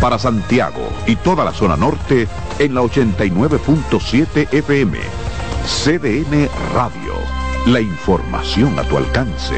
Para Santiago y toda la zona norte en la 89.7 FM. CDN Radio. La información a tu alcance.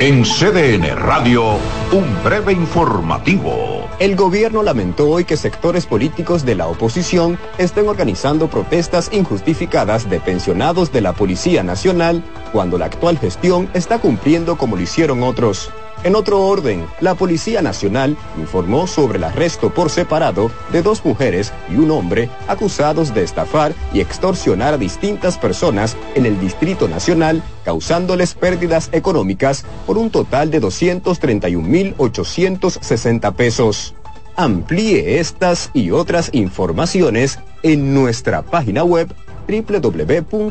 En CDN Radio, un breve informativo. El gobierno lamentó hoy que sectores políticos de la oposición estén organizando protestas injustificadas de pensionados de la Policía Nacional cuando la actual gestión está cumpliendo como lo hicieron otros. En otro orden, la Policía Nacional informó sobre el arresto por separado de dos mujeres y un hombre acusados de estafar y extorsionar a distintas personas en el Distrito Nacional, causándoles pérdidas económicas por un total de 231.860 pesos. Amplíe estas y otras informaciones en nuestra página web www.cdn.com.do.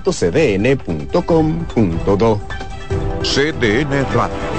CDN Radio.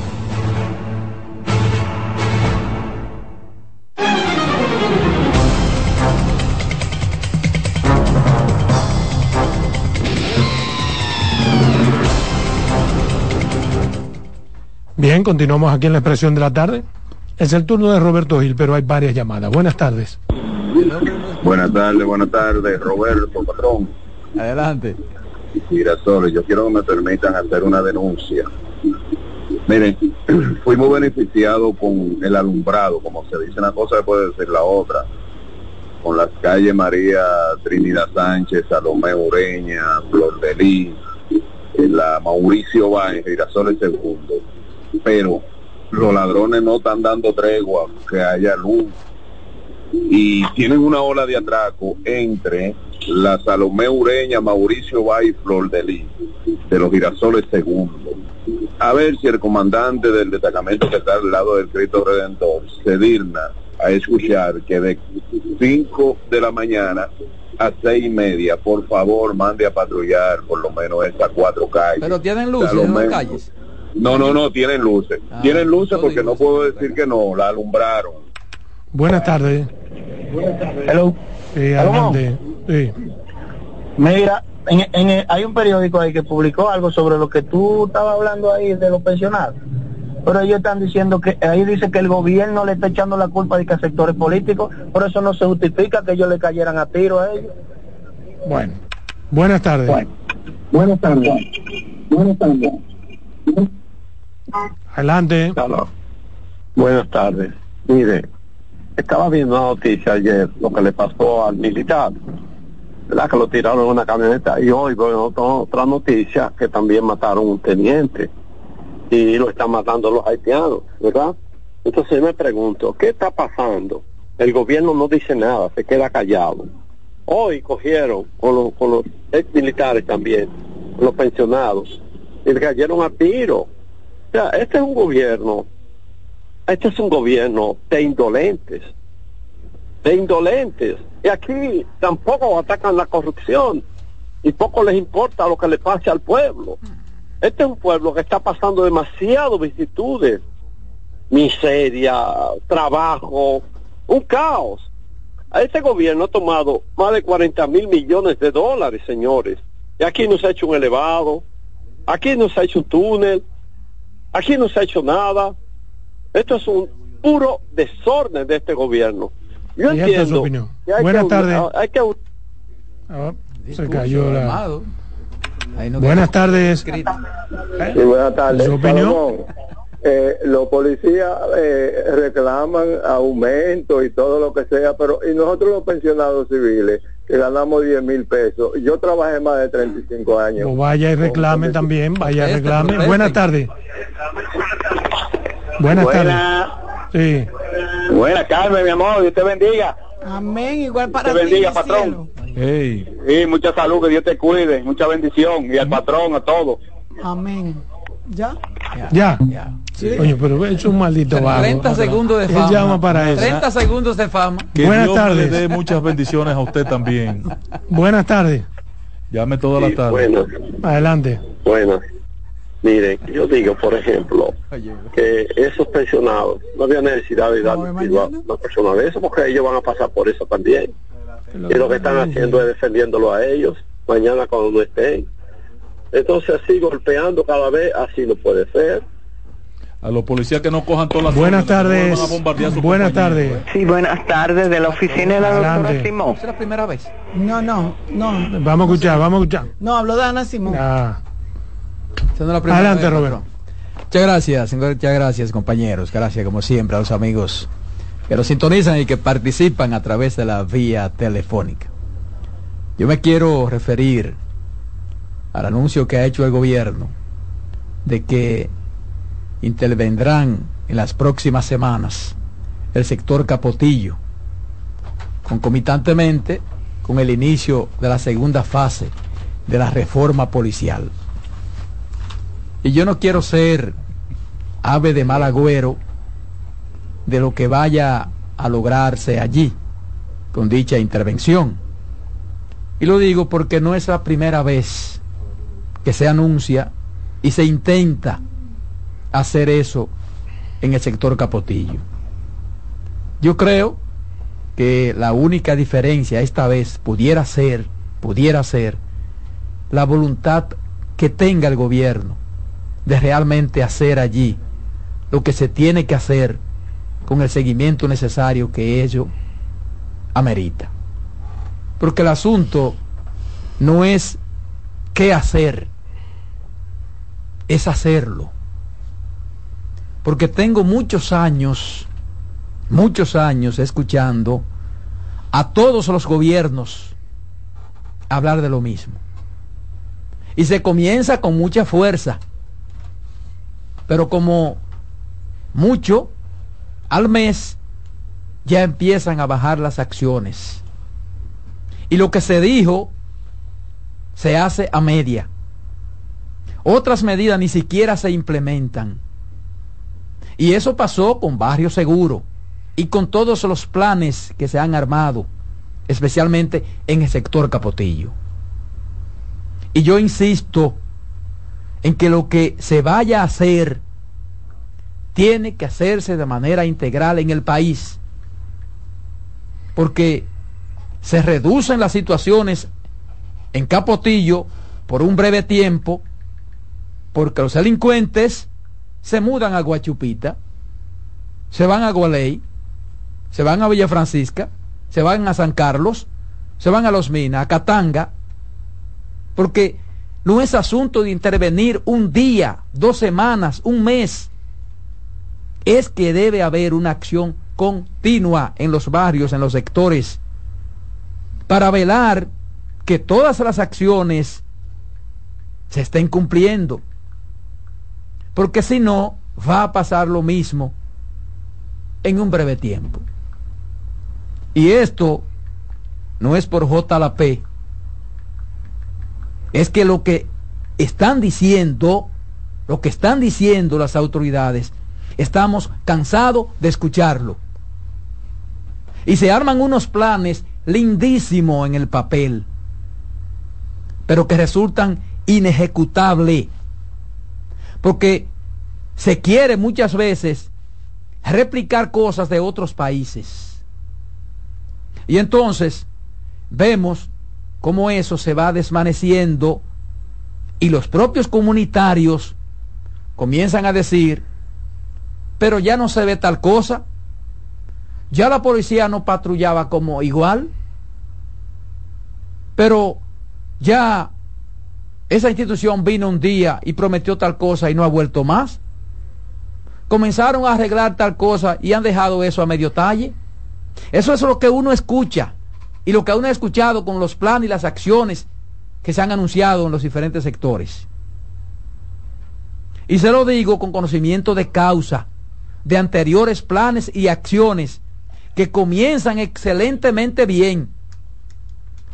Bien, continuamos aquí en la expresión de la tarde. Es el turno de Roberto Gil, pero hay varias llamadas. Buenas tardes. Buenas tardes, buenas tardes, Roberto, patrón. Adelante. Girasol, yo quiero que me permitan hacer una denuncia. Miren, fuimos beneficiados con el alumbrado, como se dice una cosa, puede decir la otra, con las calles María Trinidad Sánchez, Salomé Ureña, Flor de Lis, la Mauricio Báez, Girasoles Segundo. Pero los ladrones no están dando tregua, que haya luz. Y tienen una ola de atraco entre la Salomé Ureña, Mauricio Báez y Flor de Lis, de los Girasoles Segundo. A ver si el comandante del destacamento que está al lado del Cristo Redentor se digna a escuchar que de 5 de la mañana a seis y media, por favor, mande a patrullar por lo menos estas cuatro calles. Pero tienen luces en las calles. No, no, no, tienen luces. Ah, tienen luces porque no puedo decir que no, la alumbraron. Buenas tardes. Hello. Sí, Salomón. adelante. Sí. Mira, en, en- hay un periódico ahí que publicó algo sobre lo que tú estabas hablando ahí de los pensionados. Pero ellos están diciendo que ahí dice que el gobierno le está echando la culpa de que a sectores políticos, por eso no se justifica que ellos le cayeran a tiro a ellos. Bueno. Buenas tardes. Buenas tardes. Buenas tardes. Adelante. Buenas tardes. Mire, estaba viendo una noticia ayer, lo que le pasó al militar, ¿verdad? Que lo tiraron en una camioneta. Y hoy veo otra, noticia que también mataron un teniente y lo están matando los haitianos, ¿verdad? Entonces yo me pregunto, ¿qué está pasando? El gobierno no dice nada, se queda callado. Hoy cogieron con los, con los ex militares también, los pensionados, y le cayeron a tiro. O sea, este es un gobierno este es un gobierno de indolentes, de indolentes. Y aquí tampoco atacan la corrupción y poco les importa lo que le pase al pueblo. Este es un pueblo que está pasando demasiado vicisitudes, miseria, trabajo, un caos. Este gobierno ha tomado más de 40 mil millones de dólares, señores. Y aquí no se ha hecho un elevado, aquí no se ha hecho un túnel, aquí no se ha hecho nada. Esto es un puro desorden de este gobierno. Yo Y esta es su entiendo. opinión. que hay Buenas que- tardes. Hay que Ah, se cayó la. no Buenas tardes. Sí, buenas tardes. ¿Su opinión? Eh, los policías eh, reclaman aumento y todo lo que sea, pero y nosotros los pensionados civiles que ganamos 10 mil pesos, yo trabajé más de 35 años. O vaya y reclame también, vaya y Proteste, reclame. proteste. Buenas tardes. Buenas Buena. tardes. Sí. Buena, Carmen, mi amor, Dios te bendiga. Amén, igual para Te ti. bendiga, patrón. Hey. Sí, mucha salud, que Dios te cuide, mucha bendición, y al patrón, a todos. Amén. ¿Ya? Ya. Sí. Oye, pero es un maldito vago. 30 segundos de Él fama. llama para eso. 30 segundos de fama. Que Buenas Dios tardes. le dé muchas bendiciones a usted también. Buenas tardes. Llame toda la tarde. Bueno, Adelante. bueno. Miren, yo digo, por ejemplo, que esos pensionados no había necesidad de dar a una persona de eso, porque ellos van a pasar por eso también. Y lo que están haciendo es defendiéndolo a ellos, mañana cuando no estén. Entonces así golpeando cada vez, así no puede ser. A los policías que no cojan todas las Buenas no tardes. Buenas tardes. Sí, buenas tardes, de la oficina de la doctora Adelante. Simón. ¿Es la primera vez? No, no, no. Vamos a escuchar, vamos a escuchar. No, habló de Ana Simón. Ah, la primera Adelante, vez, Roberto. Muchas gracias, muchas gracias compañeros. Gracias como siempre a los amigos que nos sintonizan y que participan a través de la vía telefónica. Yo me quiero referir al anuncio que ha hecho el gobierno de que intervendrán en las próximas semanas el sector Capotillo, concomitantemente con el inicio de la segunda fase de la reforma policial. Y yo no quiero ser ave de mal agüero de lo que vaya a lograrse allí con dicha intervención. Y lo digo porque no es la primera vez que se anuncia y se intenta hacer eso en el sector Capotillo. Yo creo que la única diferencia esta vez pudiera ser, pudiera ser la voluntad que tenga el gobierno de realmente hacer allí lo que se tiene que hacer con el seguimiento necesario que ello amerita. Porque el asunto no es qué hacer, es hacerlo. Porque tengo muchos años, muchos años escuchando a todos los gobiernos hablar de lo mismo. Y se comienza con mucha fuerza, pero como mucho, al mes ya empiezan a bajar las acciones. Y lo que se dijo se hace a media. Otras medidas ni siquiera se implementan. Y eso pasó con Barrio Seguro y con todos los planes que se han armado, especialmente en el sector Capotillo. Y yo insisto en que lo que se vaya a hacer tiene que hacerse de manera integral en el país, porque se reducen las situaciones en Capotillo por un breve tiempo, porque los delincuentes se mudan a Guachupita, se van a Gualey, se van a Villa Francisca, se van a San Carlos, se van a Los Minas, a Catanga, porque no es asunto de intervenir un día, dos semanas, un mes. Es que debe haber una acción continua en los barrios, en los sectores, para velar que todas las acciones se estén cumpliendo. Porque si no, va a pasar lo mismo en un breve tiempo. Y esto no es por JLP, es que lo que están diciendo, lo que están diciendo las autoridades, estamos cansados de escucharlo. Y se arman unos planes lindísimos en el papel, pero que resultan inejecutables. Porque se quiere muchas veces replicar cosas de otros países. Y entonces vemos cómo eso se va desvaneciendo y los propios comunitarios comienzan a decir, pero ya no se ve tal cosa, ya la policía no patrullaba como igual, pero ya esa institución vino un día y prometió tal cosa y no ha vuelto más. Comenzaron a arreglar tal cosa y han dejado eso a medio talle. Eso es lo que uno escucha y lo que uno ha escuchado con los planes y las acciones que se han anunciado en los diferentes sectores. Y se lo digo con conocimiento de causa de anteriores planes y acciones que comienzan excelentemente bien,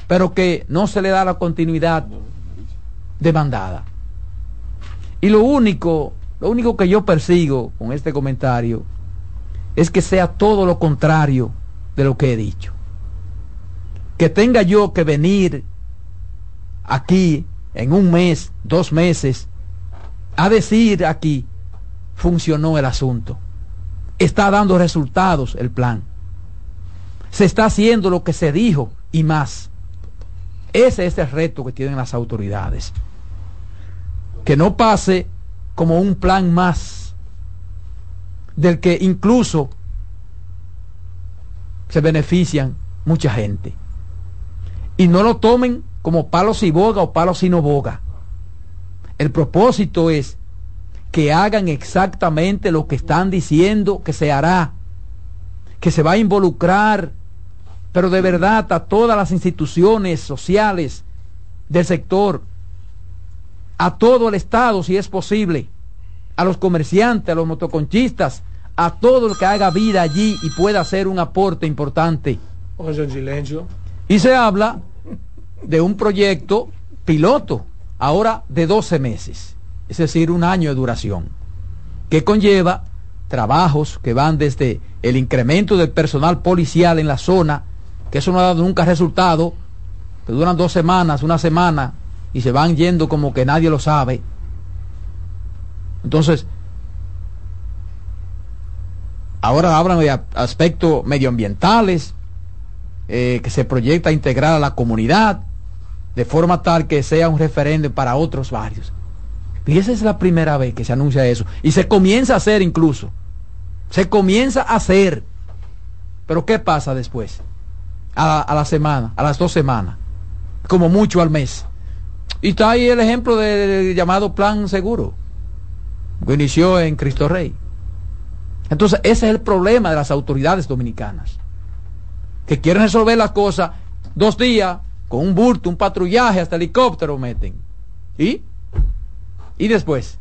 pero que no se le da la continuidad demandada. Y lo único, lo único que yo persigo con este comentario es que sea todo lo contrario de lo que he dicho. Que tenga yo que venir aquí en un mes, dos meses, a decir aquí, funcionó el asunto. Está dando resultados el plan. Se está haciendo lo que se dijo y más. Ese es el reto que tienen las autoridades. Que no pase como un plan más, del que incluso se benefician mucha gente. Y no lo tomen como palos y boga o palos y no boga. El propósito es que hagan exactamente lo que están diciendo que se hará, que se va a involucrar, pero de verdad a todas las instituciones sociales del sector, a todo el Estado si es posible, a los comerciantes, a los motoconchistas, a todo el que haga vida allí y pueda hacer un aporte importante. silencio. Y se habla de un proyecto piloto, ahora de 12 meses, es decir, un año de duración, que conlleva trabajos que van desde el incremento del personal policial en la zona, que eso no ha dado nunca resultado, que duran dos semanas, una semana, y se van yendo como que nadie lo sabe. Entonces, ahora hablan de aspectos medioambientales, eh, que se proyecta integrar a la comunidad, de forma tal que sea un referente para otros barrios. Y esa es la primera vez que se anuncia eso. Y se comienza a hacer incluso. Se comienza a hacer. Pero ¿qué pasa después? A, a la semana, a las dos semanas. Como mucho al mes. Y está ahí el ejemplo del llamado plan seguro. Que inició en Cristo Rey. Entonces, ese es el problema de las autoridades dominicanas. Que quieren resolver las cosas dos días, con un bulto, un patrullaje, hasta helicóptero meten. ¿Y? ¿Y después?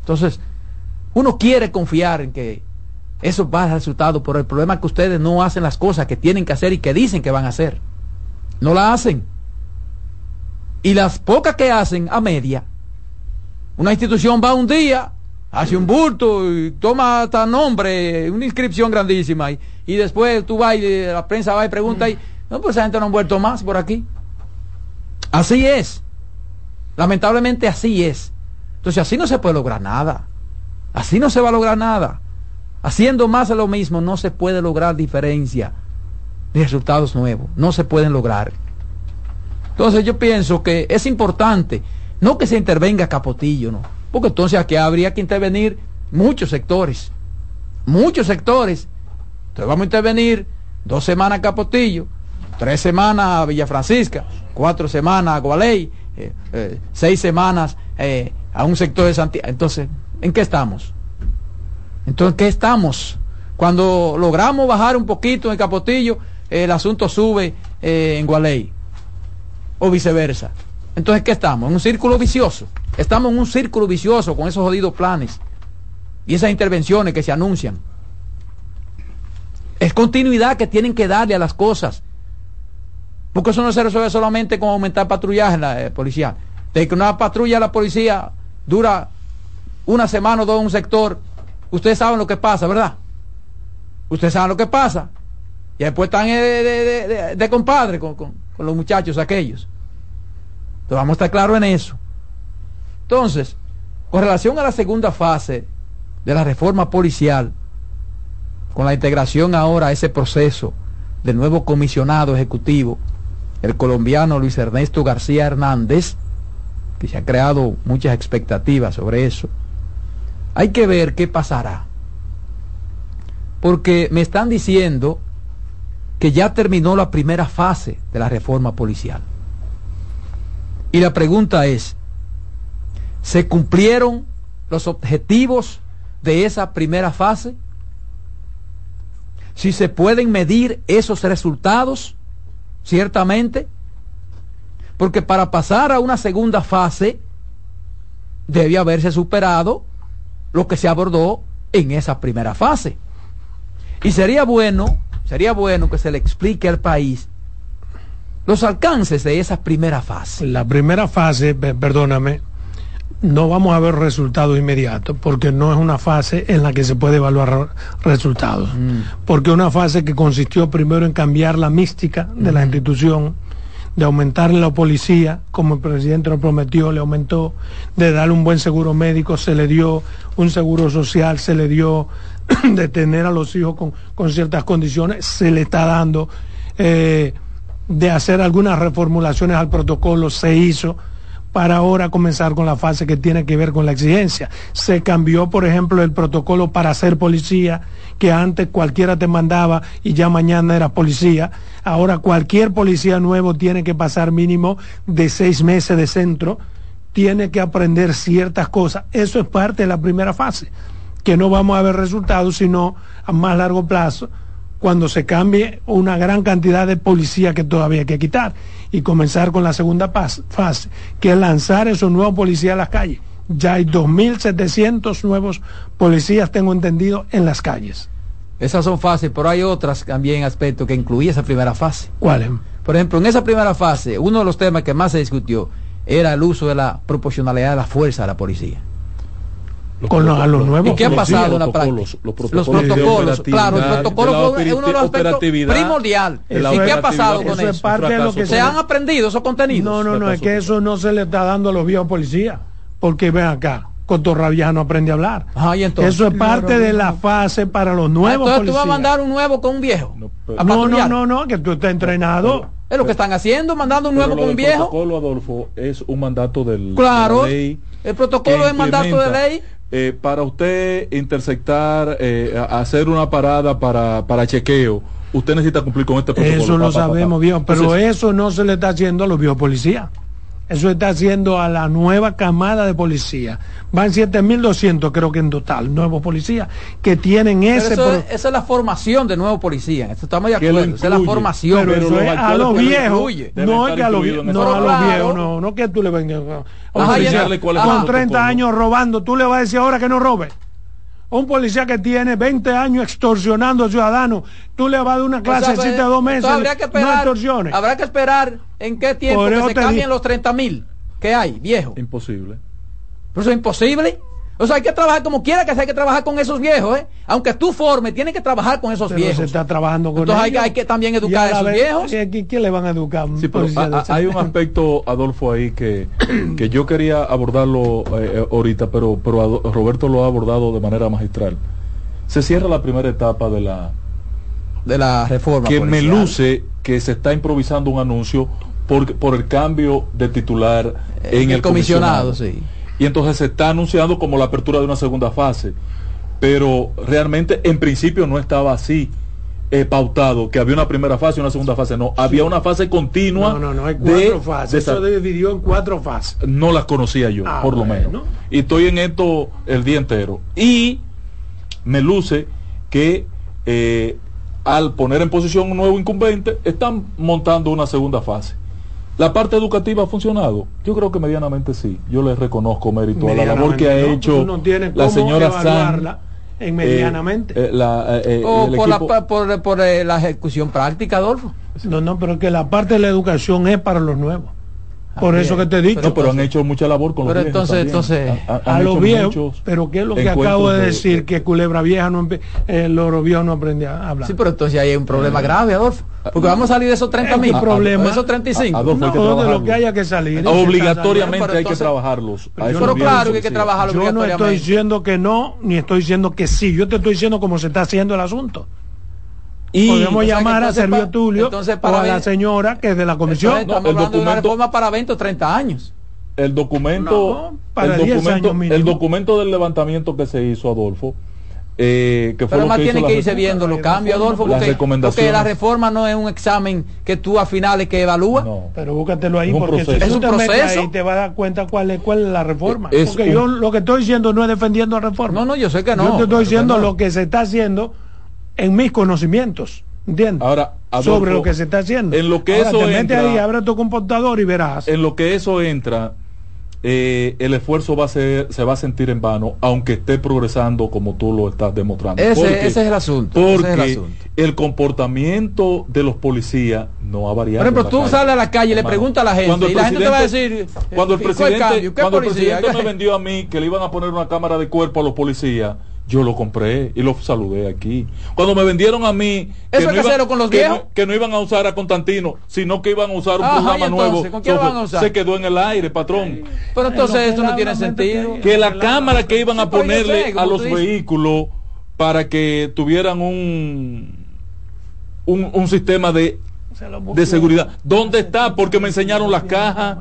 Entonces, uno quiere confiar en que eso va a resultado, pero el problema que ustedes no hacen las cosas que tienen que hacer y que dicen que van a hacer. No la hacen. Y las pocas que hacen a media, una institución va un día, hace un bulto y toma hasta nombre, una inscripción grandísima, y, después tú vas y la prensa va y pregunta y no, pues esa gente no ha vuelto más por aquí. Así es. Lamentablemente así es. Entonces así no se puede lograr nada. Así no se va a lograr nada. Haciendo más de lo mismo no se puede lograr diferencia resultados nuevos. No se pueden lograr. Entonces yo pienso que es importante, no que se intervenga Capotillo, ¿no? Porque entonces aquí habría que intervenir muchos sectores. Muchos sectores. Entonces vamos a intervenir dos semanas Capotillo, tres semanas a Villa Francisca, cuatro semanas a Gualey, eh, eh, seis semanas eh, a un sector de Santiago. Entonces, ¿en qué estamos? Entonces, ¿en qué estamos? Cuando logramos bajar un poquito en Capotillo, el asunto sube en Gualey. O viceversa. Entonces, ¿qué estamos? En un círculo vicioso. Estamos en un círculo vicioso con esos jodidos planes y esas intervenciones que se anuncian. Es continuidad que tienen que darle a las cosas. Porque eso no se resuelve solamente con aumentar patrullaje en la eh, policía. De que una patrulla de la policía dura una semana o dos en un sector, ustedes saben lo que pasa, ¿verdad? Ustedes saben lo que pasa. Y después están eh, de, compadre con, con los muchachos aquellos. Entonces vamos a estar claros en eso. Entonces, con relación a la segunda fase de la reforma policial, con la integración ahora a ese proceso del nuevo comisionado ejecutivo, el colombiano Luis Ernesto García Hernández, que se han creado muchas expectativas sobre eso, hay que ver qué pasará. Porque me están diciendo que ya terminó la primera fase de la reforma policial. Y la pregunta es, ¿se cumplieron los objetivos de esa primera fase? Si se pueden medir esos resultados, ciertamente, porque para pasar a una segunda fase debe haberse superado lo que se abordó en esa primera fase. Y sería bueno, sería bueno que se le explique al país los alcances de esa primera fase. La primera fase, perdóname, no vamos a ver resultados inmediatos porque no es una fase en la que se puede evaluar resultados. Mm. Porque una fase que consistió primero en cambiar la mística de la mm. institución, de aumentarle la policía, como el presidente lo prometió, le aumentó, de darle un buen seguro médico, se le dio un seguro social, se le dio de tener a los hijos con, ciertas condiciones, se le está dando, eh, de hacer algunas reformulaciones al protocolo, se hizo para ahora comenzar con la fase que tiene que ver con la exigencia. Se cambió, por ejemplo, el protocolo para ser policía, que antes cualquiera te mandaba y ya mañana era policía. Ahora cualquier policía nuevo tiene que pasar mínimo de seis meses de centro, tiene que aprender ciertas cosas. Eso es parte de la primera fase, que no vamos a ver resultados sino a más largo plazo cuando se cambie una gran cantidad de policía que todavía hay que quitar y comenzar con la segunda fase, que es lanzar esos nuevos policías a las calles. Ya hay 2.700 nuevos policías, tengo entendido, en las calles. Esas son fases, pero hay otras también aspectos que incluía esa primera fase. ¿Cuáles? Por ejemplo, en esa primera fase, uno de los temas que más se discutió era el uso de la proporcionalidad de la fuerza de la policía. Con los, a los nuevos ¿Y qué ha pasado en la protocolos, práctica? los Los protocolos protocolos, claro, el protocolo fue uno de los aspectos primordial. ¿Y qué ha pasado con Eso es parte de lo que ¿Se han aprendido esos contenidos? No, no, no, es que eso no se le está dando a los viejos policías. Porque ven acá, Cotorrabia no aprende a hablar. Ajá, ¿y entonces? Eso es parte de la fase para los Ah, nuevos Entonces tú vas a mandar un nuevo con un viejo. No, no, patrullar. no, no, que tú estás entrenado. Es lo que están haciendo, mandando un nuevo con un viejo. protocolo, Adolfo, es un mandato del, Claro, de la ley. el protocolo es mandato de ley. Eh, para usted intersectar, eh, hacer una parada para, para chequeo, usted necesita cumplir con este protocolo. Eso lo Pa, pa, pa, pa. sabemos, viejo, pero Entonces, eso no se le está haciendo a los viejos policías. Eso está haciendo a la nueva camada de policía. Van 7.200 creo que en total, nuevos policías, que tienen Pero ese... eso pro- es, esa es la formación de nuevo policía. Esto estamos de acuerdo. Esa es la formación. Pero eso es a los viejos, no es que a los viejos, no a los Claro. viejos, no, no que tú le vengas el con protocolo. 30 años robando, tú le vas a decir ahora que no robe. Un policía que tiene 20 años extorsionando a ciudadanos, tú le vas a dar una O sea, de dos meses, habría que no esperar, extorsiones. habrá que esperar en qué tiempo que se cambien digo. los 30 mil que hay, viejo. Imposible. Pero eso es imposible. O sea, hay que trabajar como quiera que sea, hay que trabajar con esos viejos, ¿eh? Aunque tú formes, tienes que trabajar con esos Pero se viejos. está trabajando con Entonces hay que, ellos. hay que también educar a esos viejos. ¿y aquí ¿Quién le van a educar? Sí, pero a- hay un aspecto, Adolfo, ahí que, que yo quería abordarlo eh, eh, ahorita, pero, pero Ado- Roberto lo ha abordado de manera magistral. Se cierra la primera etapa de la, de la reforma. que me luce que se está improvisando un anuncio por, por el cambio de titular en el el, comisionado, sí. Y entonces se está anunciando como la apertura de una segunda fase. Pero realmente en principio no estaba así eh, pautado, que había una primera fase y una segunda fase. No, había una fase continua. No, no, no, hay de- cuatro fases. de Eso dividió en cuatro fases. no las conocía yo, Ah, por lo menos. Y estoy en esto el día entero. Y me luce que eh, al poner en posición un nuevo incumbente, están montando una segunda fase. ¿La parte educativa ha funcionado? Yo creo que medianamente sí. Yo les reconozco mérito a la labor que ha hecho no tienes la cómo señora San. evaluarla en medianamente. eh, la, eh, eh, O el por, la, equipo- por, por, eh, la ejecución práctica, Adolfo. No, no, pero que la parte de la educación es para los nuevos. Por Ah, eso que te he dicho. no, pero han hecho mucha labor con Pero los viejos entonces- también. entonces- Han- han a hecho los viejos, muchos pero ¿qué es lo que acabo de decir? Que Culebra Vieja no empe- eh, el loro viejo no aprende a hablar. Sí, pero entonces ahí hay un problema grave, Adolfo. Porque vamos a salir de esos 30 mil. ¿Qué problema? De esos 35. Adolfo, hay que No, de lo trabajarlos. que haya que salir. Obligatoriamente Pero hay que entonces- trabajarlos. Pero Pero claro que hay que policías. trabajarlo Yo no estoy diciendo que no, ni estoy diciendo que sí. Yo te estoy diciendo cómo se está haciendo el asunto. Y Podemos llamar a Servio Tulio entonces o a la señora que es de la comisión. Entonces, estamos No, el hablando de una documento- reforma para 20 o 30 años. el documento No, para el 10 documento años mínimo. el documento del levantamiento que se hizo Adolfo eh, que fue Pero lo además la que irse viendo los cambios, Adolfo, Las porque, recomendaciones. porque la reforma no es un examen que tú a finales que evalúas. No. Pero búscatelo ahí Es un porque proceso. si Es un te proceso. ahí te vas a dar cuenta cuál es, cuál es la reforma. Es porque un- yo lo que estoy diciendo no es defendiendo la reforma. No, no, yo sé que no. Yo te estoy diciendo no. lo que se está haciendo en mis conocimientos. ¿Entiendes? Ahora, Adolfo, Sobre lo que se está haciendo. en lo que Ahora, eso te entra- ahí, abre tu computador y verás. en lo que eso entra eh, el esfuerzo va a ser se va a sentir en vano aunque esté progresando como tú lo estás demostrando Ese, Porque- ese es el asunto. ese porque es el asunto. el comportamiento de los policías no ha variado Por ejemplo, tú calle. sales a la calle y le preguntas a la gente cuando el y la gente te va a presidente- decir cuando el ¿cuál presidente, cuando el presidente me vendió a mí que le iban a poner una cámara de cuerpo a los policías yo lo compré y lo saludé aquí. Cuando me vendieron a mí ¿Eso que hacerlo con los que viejos? no- que no iban a usar a Constantino, sino que iban a usar un Ajá, programa nuevo. ¿Con quién lo van a usar? Se quedó en el aire, patrón. Pero entonces esto no tiene sentido. Que la cámara que iban a Sí, ponerle sé, a los vehículos para que tuvieran un un, un sistema de, de seguridad. ¿Dónde está? Porque me enseñaron las cajas.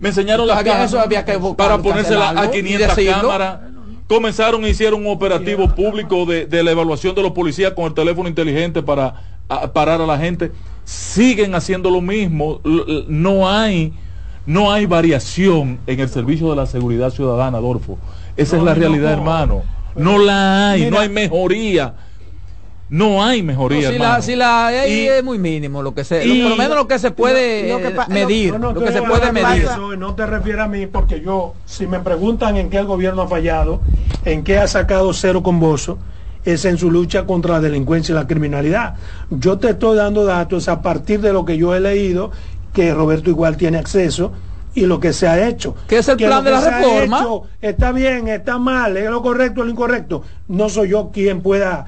Me enseñaron las Había- cámaras eso había que buscar- para ponérsela a cancelarlo y 500 decirlo. cámaras. Comenzaron y hicieron un operativo público de, de la evaluación de los policías con el teléfono inteligente para a- parar a la gente. Siguen haciendo lo mismo. No hay, no hay variación en el servicio de la seguridad ciudadana, Adolfo. Esa es la realidad, hermano. No la hay, no hay mejoría. No hay mejoría, No, si, la, si la hay Y- es muy mínimo lo que se, y- lo- por lo menos lo que se puede Lo- lo que pa- medir, no, no, lo que se puede medir. pasa, No te refieres a mí porque yo, si me preguntan en qué el gobierno ha fallado, en qué ha sacado cero con Bozo, es en su lucha contra la delincuencia y la criminalidad. Yo te estoy dando datos a partir de lo que yo he leído, que Roberto igual tiene acceso y lo que se ha hecho. ¿Qué es el Que plan de la reforma? hecho está bien, está mal, es lo correcto, es lo incorrecto. No soy yo quien pueda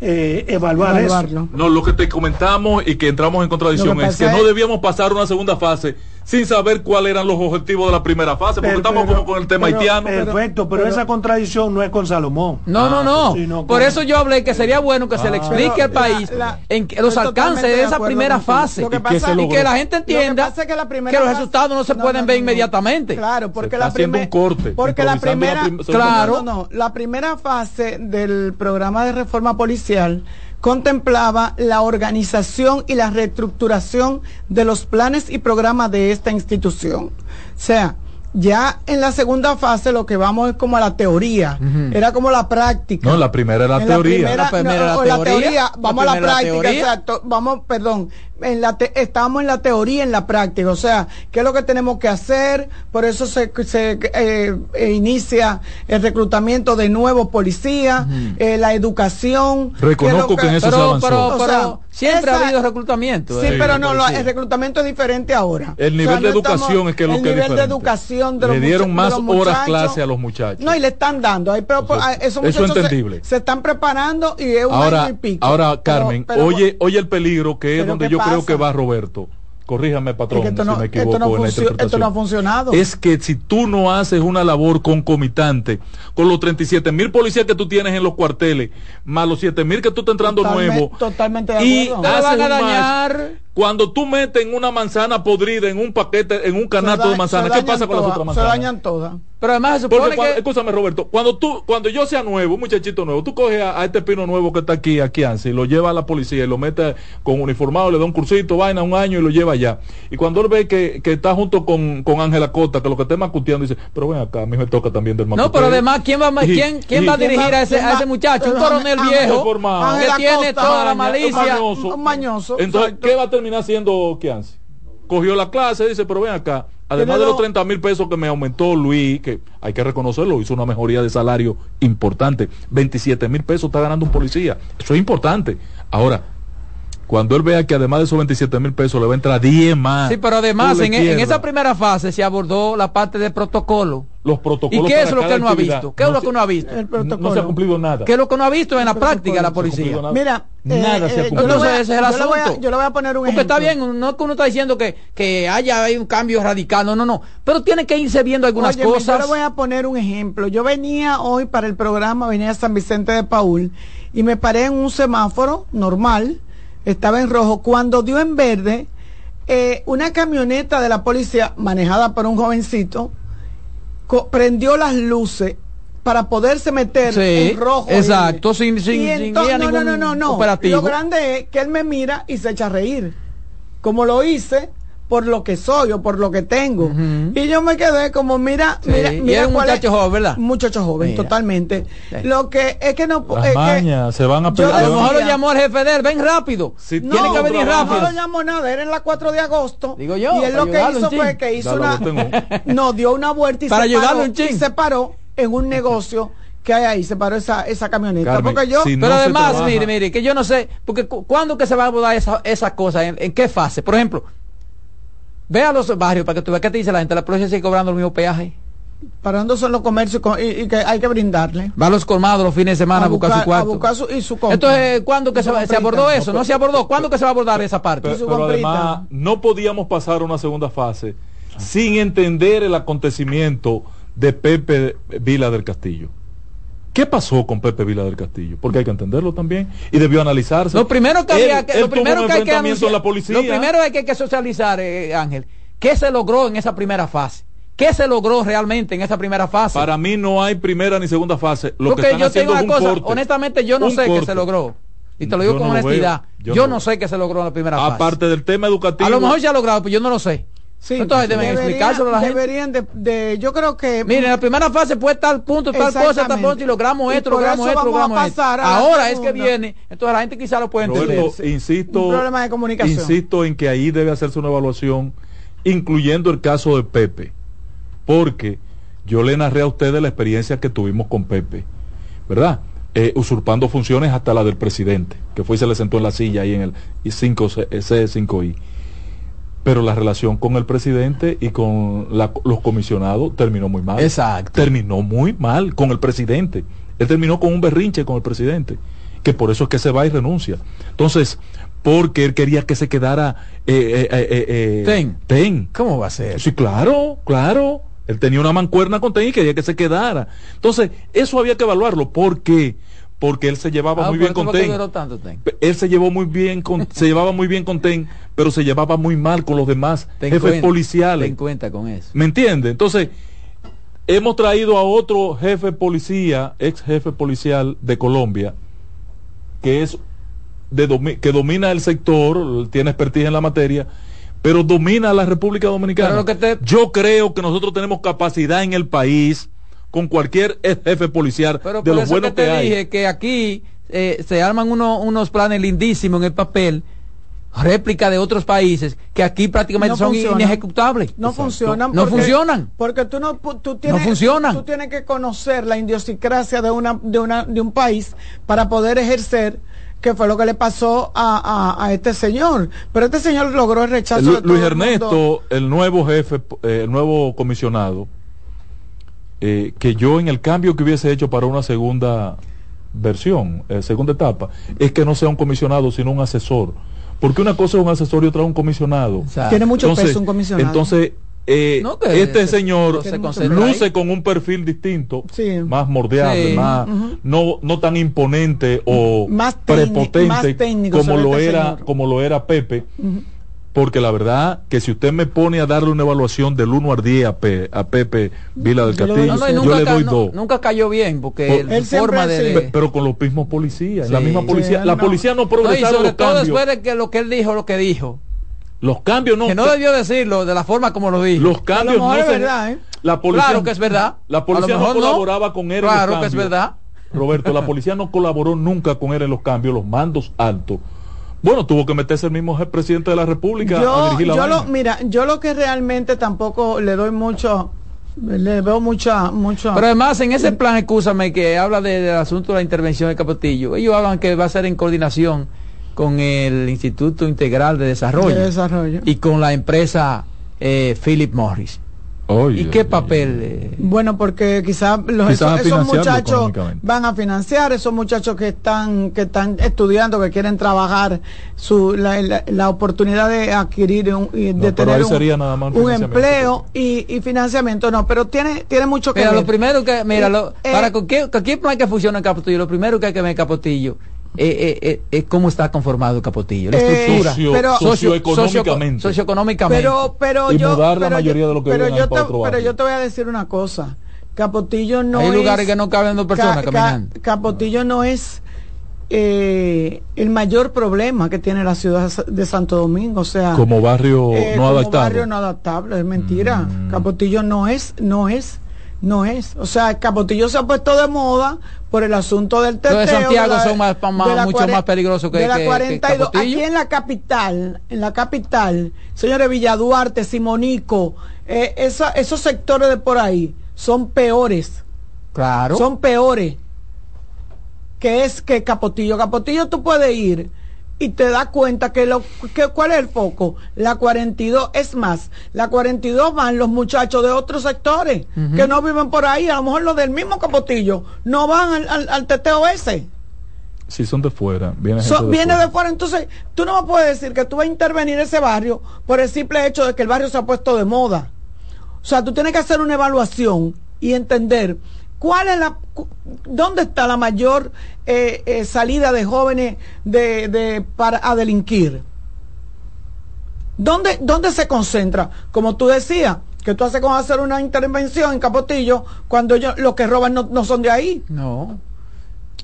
eh, evaluar eso. No, lo que te comentamos y que entramos en contradicción que es que no debíamos pasar una segunda fase sin saber cuáles eran los objetivos de la primera fase, porque Pero- estamos pero- como con el tema pero- haitiano. Perfecto, pero, esa contradicción no es con Salomón. No, no, no. sino Por con- eso yo hablé que sería bueno que se le Ah. explique al país la- la- en que los alcances de esa primera fase Lo que y, pasa- que, logró? la gente Lo que entienda es que la que, los resultados no se No, pueden no, ver no, no. inmediatamente. Claro, porque está la haciendo primera un corte, porque la primera claro, no, no, la primera fase del programa de reforma policial contemplaba la organización y la reestructuración de los planes y programas de esta institución. Sea, ya en la segunda fase lo que vamos es como a la teoría, era como la práctica. No, la primera era la En teoría. primera- La primera no, o la la teoría, teoría, vamos la a la práctica, exacto, vamos, perdón, en la te- estamos en la teoría, en la práctica, o sea, qué es lo que tenemos que hacer, por eso se, se eh, eh, inicia el reclutamiento de nuevos policías, eh, la educación. Reconozco que en eso se pero, avanzó. pero, O pero sea, siempre esa- ha habido reclutamiento. Sí, eh, pero no, lo- el reclutamiento es diferente ahora. El nivel de no estamos- educación es que es lo el que es nivel de diferente. De Le los dieron más de los horas clase a los muchachos. No, y le están dando. Hay, pero, a esos eso muchachos se- entendible. Se, están preparando y es un Ahora, año y pico. ahora Carmen, pero- oye, oye el peligro que es donde ¿qué yo creo que va Roberto. Corríjame, patrón, Es que esto no- si me esto equivoco no en la interpretación. esto no ha funcionado. Es que si tú no haces una labor concomitante con los 37 mil policías que tú tienes en los cuarteles, más los 7 mil que tú estás entrando Totalme- nuevo, Totalmente de y van haces a dañar. Cuando tú metes en una manzana podrida, en un paquete, en un Se canasto da- de manzana, se ¿qué pasa con las todas, otras Se manzanas? dañan todas. Pero además se Porque supone cuando- que escúchame Roberto, cuando tú, cuando yo sea nuevo, un muchachito nuevo, tú coges a, a este pino nuevo que está aquí, aquí Ansi, lo lleva a la policía y lo mete con uniformado, le da un cursito, vaina un año y lo lleva allá. Y cuando él ve que, que está junto con, con Ángela Cota, que lo que está macuteando, dice, pero ven acá, a mí me toca también del macuteo. No, pero además, ¿quién va, a- Y- quién, quién y- va a dirigir a ese, a ese muchacho? Un coronel viejo formado. que tiene Costa, toda la malicia. Un mañoso. Entonces. ¿qué va a terminar siendo Kianci? Cogió la clase, dice, pero ven acá, además de los dos- 30 mil pesos que me aumentó Luis, que hay que reconocerlo, hizo una mejoría de salario importante, 27 mil pesos está ganando un policía, eso es importante. Ahora, cuando él vea que además de esos 27 mil pesos le va a entrar 10 más. Sí, pero además, en, en pierdas. esa primera fase se abordó la parte de protocolo. Los ¿Y protocolos. qué para es lo que no ha visto? ¿Qué es lo que no ha visto? El no- protocolo. No se ha cumplido nada. ¿Qué es lo que no ha visto en la práctica la policía? nada. Mira, Nada eh, se ha yo cumplido. le Entonces, ese es el yo le voy a- asunto. Yo le voy a poner un Porque está ejemplo. bien, no es que uno está diciendo que, que haya hay un cambio radical, no, no, no. Pero tiene que irse viendo algunas cosas. Yo le voy a poner un ejemplo. Yo venía hoy para el programa, venía a San Vicente de Paul y me paré en un semáforo normal, estaba en rojo. Cuando dio en verde, eh, una camioneta de la policía manejada por un jovencito prendió las luces para poderse meter Sí, en rojo. exacto, sin- sin- Y entonces- no, no, no, no, no. operativo. Lo grande es que él me mira y se echa a reír. Como lo hice por lo que soy o por lo que tengo. Y yo me quedé como, mira, Sí, mira, y mira era un es- muchacho joven, ¿verdad? Muchacho joven, Mira. totalmente. Sí. Lo que es que no... Las es que- se van a yo pegar. A lo mejor lo llamó el jefe de él, ven rápido. Si no, Tiene que venir no rápido. lo llamó nada, era en la 4 de agosto. Digo yo, y él lo que hizo fue que hizo Dale, una... No, dio una vuelta y, Para se, paró, un chin. y se paró en un negocio que hay ahí, se paró esa, esa camioneta. Carmen, porque yo... si no Pero además, trabaja- mire, mire, que yo no sé, porque cu- ¿cuándo que se va a abordar esa, esa cosa? ¿En, en qué fase? Por ejemplo, ve a los barrios para que tú veas qué te dice la gente, la policía sigue cobrando el mismo peaje. Parando son los comercios con- y, y que hay que brindarle. Va a los colmados los fines de semana a, buscar, su a cuarto. buscar su, y su compra. Entonces, ¿cuándo que se, va- se abordó eso? ¿No se abordó? ¿Cuándo que se va a abordar esa parte? Pero, además, no podíamos pasar a una segunda fase sin entender el acontecimiento de Pepe Vila del Castillo. ¿Qué pasó con Pepe Vila del Castillo? Porque hay que entenderlo también y debió analizarse. Lo primero que, Él- había que, lo primero que hay que anunciar, la policía. lo primero que hay que socializar, eh, Ángel, ¿qué se logró en esa primera fase? ¿Qué se logró realmente en esa primera fase? Para mí no hay primera ni segunda fase. Lo Porque que están yo haciendo una es un cosa, corte. honestamente yo no sé qué se logró. Y te lo digo Yo con no honestidad. veo, Yo, yo no, no. sé qué se logró en la primera fase. Aparte del tema educativo. A lo mejor se ha logrado, pero yo no lo sé. Entonces deben Deberían- explicárselo a la gente. Deberían de, de- yo creo que Miren, en la primera fase fue tal punto, tal cosa, tal punto, y logramos Y esto, logramos esto, vamos a logramos esto. Ahora es que viene, entonces la gente quizá lo puede entender. Roberto, insisto, Un problema de comunicación. insisto en que ahí debe hacerse una evaluación, incluyendo el caso de Pepe, porque yo le narré a ustedes la experiencia que tuvimos con Pepe, ¿verdad? Eh, usurpando funciones hasta la del presidente, que fue y se le sentó en la silla ahí en el I5, C5I. Pero la relación con el presidente y con la- los comisionados terminó muy mal. Exacto. Terminó muy mal con el presidente. Él terminó con un berrinche con el presidente, que por eso es que se va y renuncia. Entonces, porque él quería que se quedara eh, eh, eh, Ten. Ten. ¿Cómo va a ser? Sí, claro, claro. Él tenía una mancuerna con Ten y quería que se quedara. Entonces, eso había que evaluarlo. ¿Por qué? Porque él se llevaba Ah, muy bien con Ten. duró tanto, Ten. Él se llevó muy bien con, se llevaba muy bien con Ten, pero se llevaba muy mal con los demás Ten jefes cuenta, policiales. Ten cuenta con eso. ¿Me entiende? Entonces, hemos traído a otro jefe policía, ex jefe policial de Colombia, que es de domi- que domina el sector, tiene expertise en la materia, pero domina la República Dominicana. Te- Yo creo que nosotros tenemos capacidad en el país con cualquier jefe policial Pero de por los eso buenos que te que, hay. dije que aquí eh, se arman uno- unos planes lindísimos en el papel, réplica de otros países, que aquí prácticamente No son funcionan. inejecutables. No funcionan. No porque- funcionan. Porque tú no, tú tienes, funcionan. Tú tienes que conocer la idiosincrasia de una, de una, de un país para poder ejercer que fue lo que le pasó a, a, a este señor. Pero este señor logró el rechazo Lu- de todo Luis el mundo. Ernesto, el nuevo jefe, eh, el nuevo comisionado, eh, que yo en el cambio que hubiese hecho para una segunda versión, eh, segunda etapa, es que no sea un comisionado, sino un asesor. Porque una cosa es un asesor y otra es un comisionado. Tiene mucho peso un comisionado. Entonces, eh, No, este se- señor se luce ahí. con un perfil distinto, Sí. más mordeable, Sí. más no, no tan imponente o Más prepotente más técnico como lo este era, señor. como lo era Pepe. Porque la verdad que si usted me pone a darle una evaluación del 1 al 10 a, Pe- a Pepe Vila del Castillo, No, no, yo le doy no- dos. nunca cayó bien, porque Por- Él forma de... Pero con los mismos policías. la misma policía, Sí, la no. policía no No, y progresaron sobre los todo cambios. después de que lo que él dijo, lo que dijo. Los cambios no. que no debió decirlo de la forma como lo dijo. Los cambios no es se- verdad, ¿eh? La policía, Claro que es verdad. La policía no no. colaboraba con él en Claro los que es verdad. Roberto, la policía no colaboró nunca con él en los cambios, los mandos altos. Bueno, tuvo que meterse el mismo jefe presidente de la República a Yo, dirigir la yo lo, mira, yo lo que realmente tampoco le doy mucho, le veo mucha, mucho. Pero además, en ese plan, escúchame, que habla de- del asunto de la intervención de Capotillo, ellos hablan que va a ser en coordinación con el Instituto Integral de Desarrollo, de desarrollo. y con la empresa eh, Philip Morris. Oye, ¿Y qué papel? eh? Bueno, porque quizás los, Quizás esos, muchachos van a financiar, esos muchachos que están que están estudiando, que quieren trabajar, su la, la- la oportunidad de adquirir un, y de No, tener un, sería nada más un empleo y, y financiamiento, no, pero tiene tiene mucho que Mira, ver. lo primero que, mira, lo- Eh, para cualquier, cualquier plan que funcione en Capotillo, lo primero que hay que ver en Capotillo eh, eh, eh, es cómo está conformado Capotillo, la Eh, estructura. Socio- pero- socioeconómicamente. socio- socioeconómicamente. pero pero Y yo mudar la pero mayoría yo- de lo que pero yo te, otro pero barrio. yo te voy a decir una cosa Capotillo no Hay es lugares que no caben dos personas Ca- ca- caminando. Capotillo no es eh, el mayor problema que tiene la ciudad de Santo Domingo o sea como barrio eh, no como adaptado. barrio no adaptable es mentira Mm. Capotillo no es no es no es o sea Capotillo se ha puesto de moda por el asunto del teteo Los de Santiago la- son más- mucho más peligrosos que- de la que- que 42 Capotillo. aquí en la capital en la capital señores Villaduarte Simonico eh, esa- esos sectores de por ahí son peores Claro. son peores que es que Capotillo. Capotillo tú puedes ir y te das cuenta que, lo, que cuál es el foco. La 42, es más, la 42 van los muchachos de otros sectores que no viven por ahí, a lo mejor los del mismo Capotillo, no van al, al- al teteo ese. Si son de fuera, viene So- gente de viene fuera. de fuera, entonces tú no me puedes decir que tú vas a intervenir ese barrio por el simple hecho de que el barrio se ha puesto de moda. O sea, tú tienes que hacer una evaluación y entender cuál es la, dónde está la mayor eh, eh, salida de jóvenes de- para a delinquir. ¿Dónde, ¿Dónde se concentra? Como tú decías, que tú haces con hacer una intervención en Capotillo cuando ellos los que roban no, no son de ahí. No.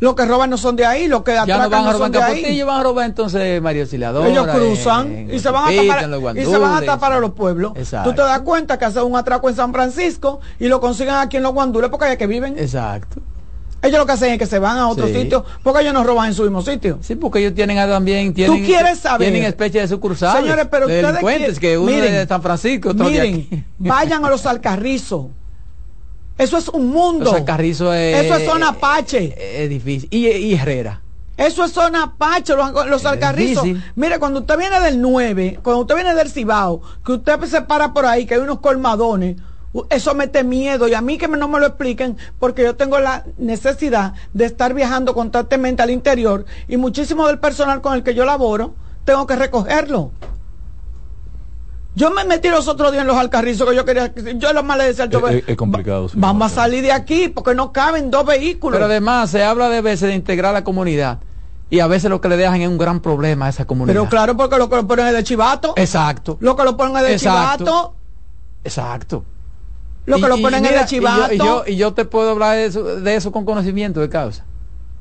Los que roban no son de ahí, los que Ya atracan no van a no robar son en de ahí. Capotillo, van a robar entonces María Auxiliadora. Ellos cruzan en- y se van a tapar y se van a tapar a los pueblos. Exacto. Tú te das cuenta que hacen un atraco en San Francisco y lo consiguen aquí en los guandules porque allá que viven. Exacto. Ellos lo que hacen es que se van a otro Sí. sitio porque ellos no roban en su mismo sitio. Sí, porque ellos tienen también tienen, quieres saber? tienen especie de sucursales Señores, pero de ustedes delincuentes qui- que uno miren, es de San Francisco, otro de Miren, aquí. vayan a los Alcarrizos. Eso es un mundo. Los Alcarrizos es- Eso es zona Apache. Es difícil. Y, y Herrera. Eso es zona Apache, los, los alcarrizos. Mire, cuando usted viene del 9, cuando usted viene del Cibao, que usted se para por ahí, que hay unos colmadones, eso mete miedo. Y a mí que no me lo expliquen, porque yo tengo la necesidad de estar viajando constantemente al interior y muchísimo del personal con el que yo laboro, tengo que recogerlo. Yo me metí los otros días en los alcarrizos que yo quería, yo lo más le decía al Es, chofer, es- es complicado. sí. vamos a salir de aquí porque no caben dos vehículos. Pero además se habla de veces de integrar la comunidad. Y a veces lo que le dejan es un gran problema a esa comunidad. Pero claro, porque lo que lo ponen es de chivato. Exacto. Lo que lo ponen es de Exacto. chivato. Exacto. Lo que Y- lo y ponen es mira, de chivato. Y yo, y, yo, y yo te puedo hablar de eso, de eso con conocimiento de causa.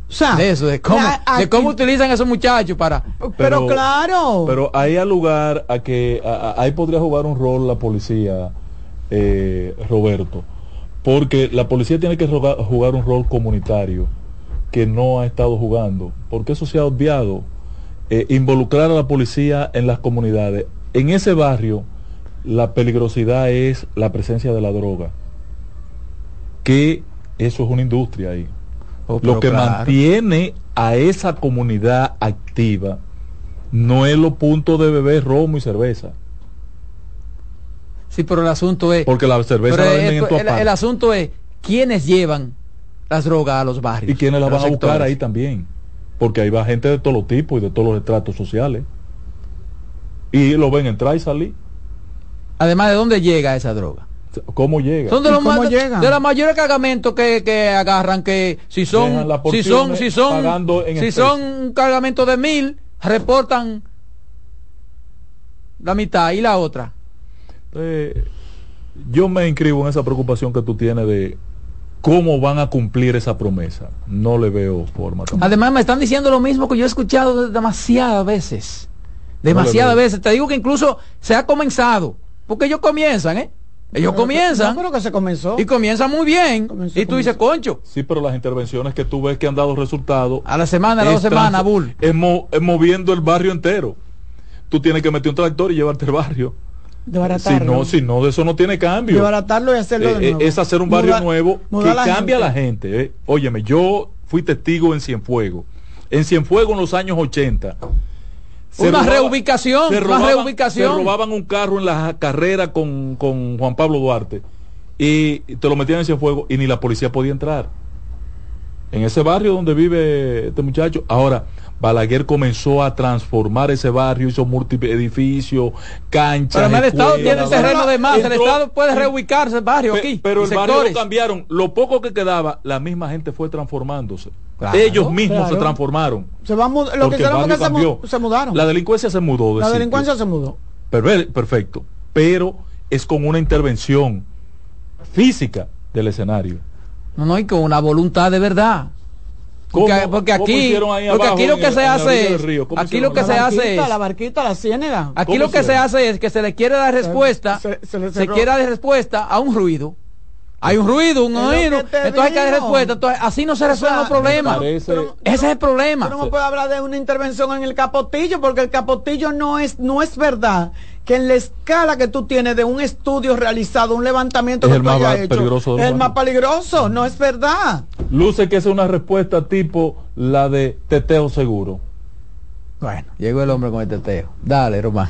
O sea, de eso, de cómo, la- de cómo utilizan esos muchachos para... pero, claro. Pero ahí al lugar a que a- a- ahí podría jugar un rol la policía, eh, Roberto, porque la policía tiene que jugar un rol comunitario que no ha estado jugando, porque eso se ha obviado. Eh, involucrar a la policía en las comunidades. En ese barrio, la peligrosidad es la presencia de la droga, que eso es una industria ahí. Oh, Lo que claro. mantiene a esa comunidad activa no es los puntos de beber romo y cerveza. Sí, pero el asunto es... Porque la cerveza pero la venden esto- en tu el, el asunto es quiénes llevan las drogas a los barrios. y quiénes la los van a buscar sectores. ahí también. Porque ahí va gente de todos los tipos y de todos los estratos sociales. Y lo ven entrar y salir. Además, ¿de dónde llega esa droga? ¿Cómo llega? Son de ¿Y los cómo más, llegan? de los mayores cargamentos que, que agarran que si son si son si son pagando en si son un cargamento de mil reportan la mitad y la otra Eh, yo me inscribo en esa preocupación que tú tienes de cómo van a cumplir esa promesa. No le veo forma tampoco. además me están diciendo lo mismo que yo he escuchado demasiadas veces demasiadas No veces te digo que incluso se ha comenzado porque ellos comienzan eh ellos comienzan No, pero que se comenzó. y comienzan muy bien Comenzó, y tú dices concho Sí, pero las intervenciones que tú ves que han dado resultados. a la semana a las dos semanas bull Es, mo- es moviendo el barrio entero. Tú tienes que meter un tractor y llevarte el barrio. Si no, si no, de eso no tiene cambio. Desbaratarlo y hacerlo Eh, de eh, nuevo. es hacer un barrio nuevo que la cambia a la gente. eh. Óyeme, yo fui testigo en Cienfuegos. En Cienfuegos en los años 80. Se Una robaba- reubicación, se una robaban- reubicación. Se robaban un carro en la carrera con, con Juan Pablo Duarte y te lo metían en Cienfuegos y ni la policía podía entrar. En ese barrio donde vive este muchacho. Ahora, Balaguer comenzó a transformar ese barrio, hizo múltiples edificios, canchas. pero el Estado tiene terreno de más el Estado puede reubicarse el barrio Pe- aquí Pero el barrio sectores. lo cambiaron. Lo poco que quedaba, la misma gente fue transformándose. Claro, Ellos mismos claro. se transformaron. Se va a mud- lo que se, cambió. se mudaron. La delincuencia se mudó. de La sitio. delincuencia se mudó. Perver- Perfecto. Pero es con una intervención física del escenario. No, no, y con una voluntad de verdad. ¿Cómo- Porque, porque cómo aquí, porque aquí lo que se hace es, aquí lo que La se hace barquita, es, la barquita, la ciénega. aquí ¿Cómo lo que se hace es que se le quiere dar respuesta, se- se, se le cerró. quiere dar respuesta a un ruido. Hay un ruido, un oído, entonces hay que dar respuesta. Entonces, así no se resuelven los sea, problemas. Parece- Ese es el problema. Tú no me puedes hablar de una intervención en el capotillo, porque el capotillo no es, no es verdad que en la escala que tú tienes de un estudio realizado, un levantamiento Es que el tú más hayas hecho, es el más peligroso, no es verdad. Luce que es una respuesta tipo la de teteo seguro. Bueno, llegó el hombre con el teteo. Dale, Román.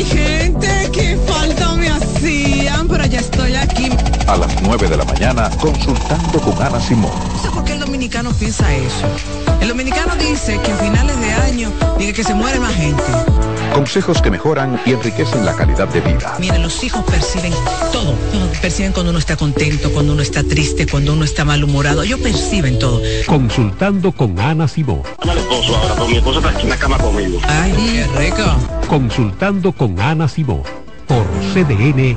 Mi gente. Qué falta me hacían, pero ya estoy aquí. A las 9 de la mañana, consultando con Ana Simón. No sé por qué el dominicano piensa eso. El dominicano dice que a finales de año, dice que se muere más gente. Consejos que mejoran y enriquecen la calidad de vida. Miren, los hijos perciben todo, todo. Perciben cuando uno está contento, cuando uno está triste, cuando uno está malhumorado. Ellos perciben todo. Consultando con Ana Simón. Llama al esposo ahora, porque mi esposo está aquí en la cama conmigo. Ay, qué rico. Consultando con Ana Simón. Por CDN.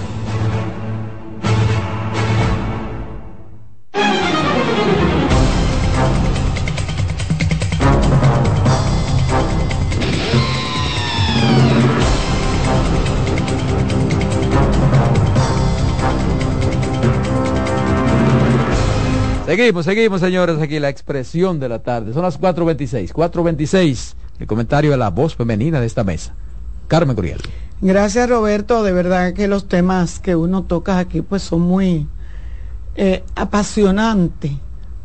Seguimos, seguimos, señores, aquí la expresión de la tarde. Son las 4.26. 4.26. El comentario de la voz femenina de esta mesa. Carmen Curiel. Gracias Roberto, de verdad que los temas que uno toca aquí pues son muy eh, apasionantes,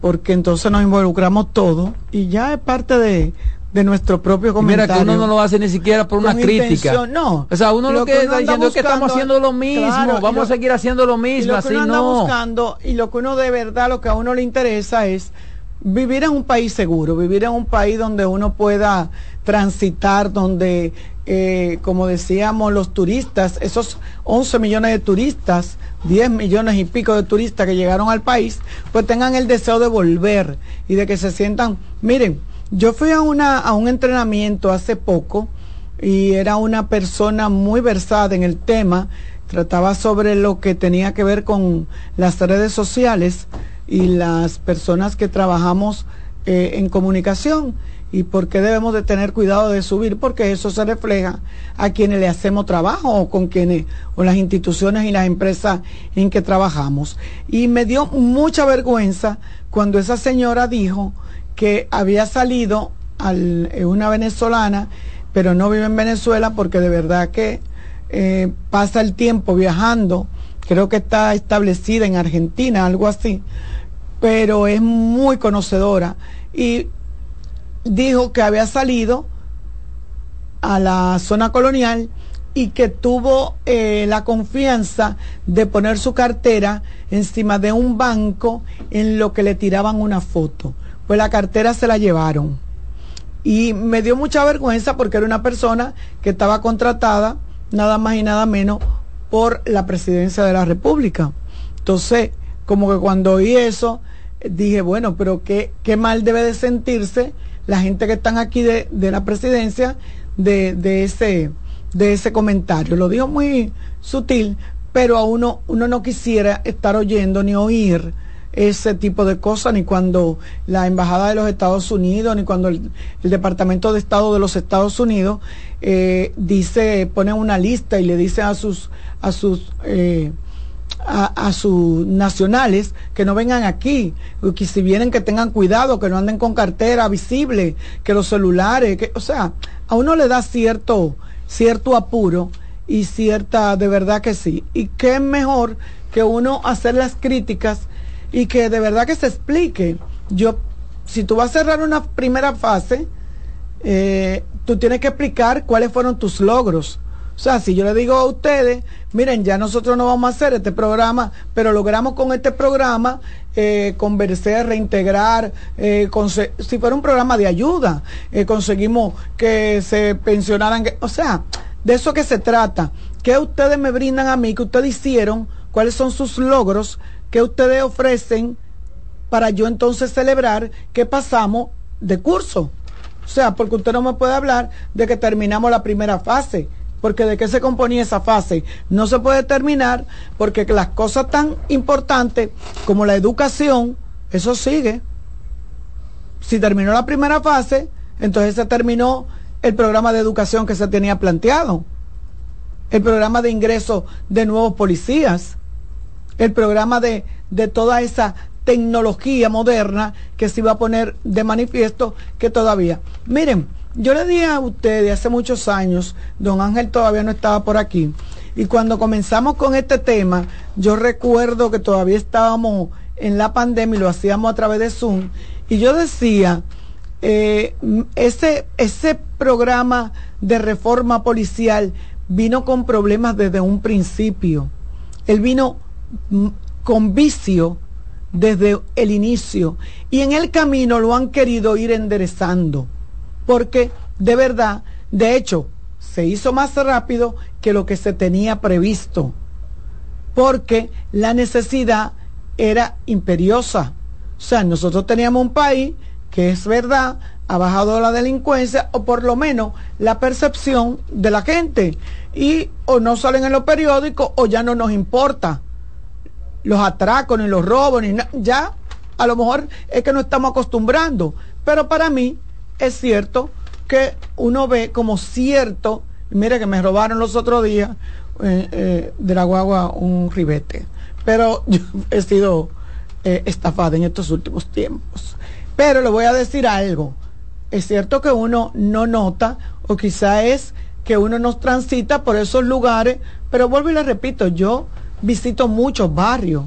porque entonces nos involucramos todos y ya es parte de, de nuestro propio comentario. Mira que uno no lo hace ni siquiera por una crítica. intención, no. O sea, uno lo, Lo que, que uno está diciendo es que estamos haciendo lo mismo, Claro, vamos lo- a seguir haciendo lo Y mismo, lo que así uno anda no. buscando y lo que uno de verdad, lo que a uno le interesa es vivir en un país seguro, vivir en un país donde uno pueda transitar, donde, eh, como decíamos, los turistas, esos 11 millones de turistas, 10 millones y pico de turistas que llegaron al país, pues tengan el deseo de volver y de que se sientan, miren, yo fui a, una, a un entrenamiento hace poco y era una persona muy versada en el tema, trataba sobre lo que tenía que ver con las redes sociales y las personas que trabajamos eh, en comunicación y por qué debemos de tener cuidado de subir porque eso se refleja a quienes le hacemos trabajo o con quienes o las instituciones y las empresas en que trabajamos. Y me dio mucha vergüenza cuando esa señora dijo que había salido al, eh, una venezolana pero no vive en Venezuela porque de verdad que eh, pasa el tiempo viajando. Creo que está establecida en Argentina algo así. Pero es muy conocedora. Y dijo que había salido a la zona colonial y que tuvo eh, la confianza de poner su cartera encima de un banco en lo que le tiraban una foto. Pues la cartera se la llevaron. Y me dio mucha vergüenza porque era una persona que estaba contratada nada más y nada menos por la presidencia de la República. Entonces, como que cuando oí eso, dije, bueno, pero qué, qué mal debe de sentirse la gente que están aquí de, de la presidencia de, de ese de ese comentario. Lo dijo muy sutil, pero a uno, uno no quisiera estar oyendo ni oír ese tipo de cosas, ni cuando la Embajada de los Estados Unidos, ni cuando el, Departamento de Estado de los Estados Unidos eh, dice, pone una lista y le dice a sus, a sus eh, a, sus nacionales que no vengan aquí, que si vienen que tengan cuidado, que no anden con cartera visible, que los celulares, que, o sea, a uno le da cierto, cierto apuro y cierta, de verdad que sí. Y qué mejor que uno hacer las críticas y que de verdad que se explique. Yo, si tú vas a cerrar una primera fase, eh, tú tienes que explicar cuáles fueron tus logros. O sea, si yo le digo a ustedes, miren, ya nosotros no vamos a hacer este programa, pero logramos con este programa eh, convencer, reintegrar, eh, si fuera un programa de ayuda, eh, conseguimos que se pensionaran, o sea, de eso que se trata. ¿Qué ustedes me brindan a mí? ¿Qué ustedes hicieron? ¿Cuáles son sus logros? ¿Qué ustedes ofrecen para yo entonces celebrar que pasamos de curso? O sea, porque usted no me puede hablar de que terminamos la primera fase. Porque de qué se componía esa fase no se puede terminar porque las cosas tan importantes como la educación, eso sigue. Si terminó la primera fase, entonces se terminó el programa de educación que se tenía planteado, el programa de ingreso de nuevos policías, el programa de, de toda esa tecnología moderna que se iba a poner de manifiesto que todavía. Miren, yo le dije a ustedes hace muchos años, don Ángel todavía no estaba por aquí, y cuando comenzamos con este tema, yo recuerdo que todavía estábamos en la pandemia y lo hacíamos a través de Zoom, y yo decía, eh, ese, ese programa de reforma policial vino con problemas desde un principio. Él vino con vicio desde el inicio y en el camino lo han querido ir enderezando. Porque de verdad, de hecho, se hizo más rápido que lo que se tenía previsto. Porque la necesidad era imperiosa. O sea, nosotros teníamos un país que es verdad, ha bajado la delincuencia o por lo menos la percepción de la gente. Y o no salen en los periódicos o ya no nos importa los atracos ni los robos, ni ya a lo mejor es que no estamos acostumbrando. Pero para mí es cierto que uno ve como cierto, mire que me robaron los otros días eh, eh, de la guagua un ribete, pero yo he sido eh, estafada en estos últimos tiempos. Pero le voy a decir algo. Es cierto que uno no nota, o quizá es que uno no transita por esos lugares, pero vuelvo y le repito, yo visito muchos barrios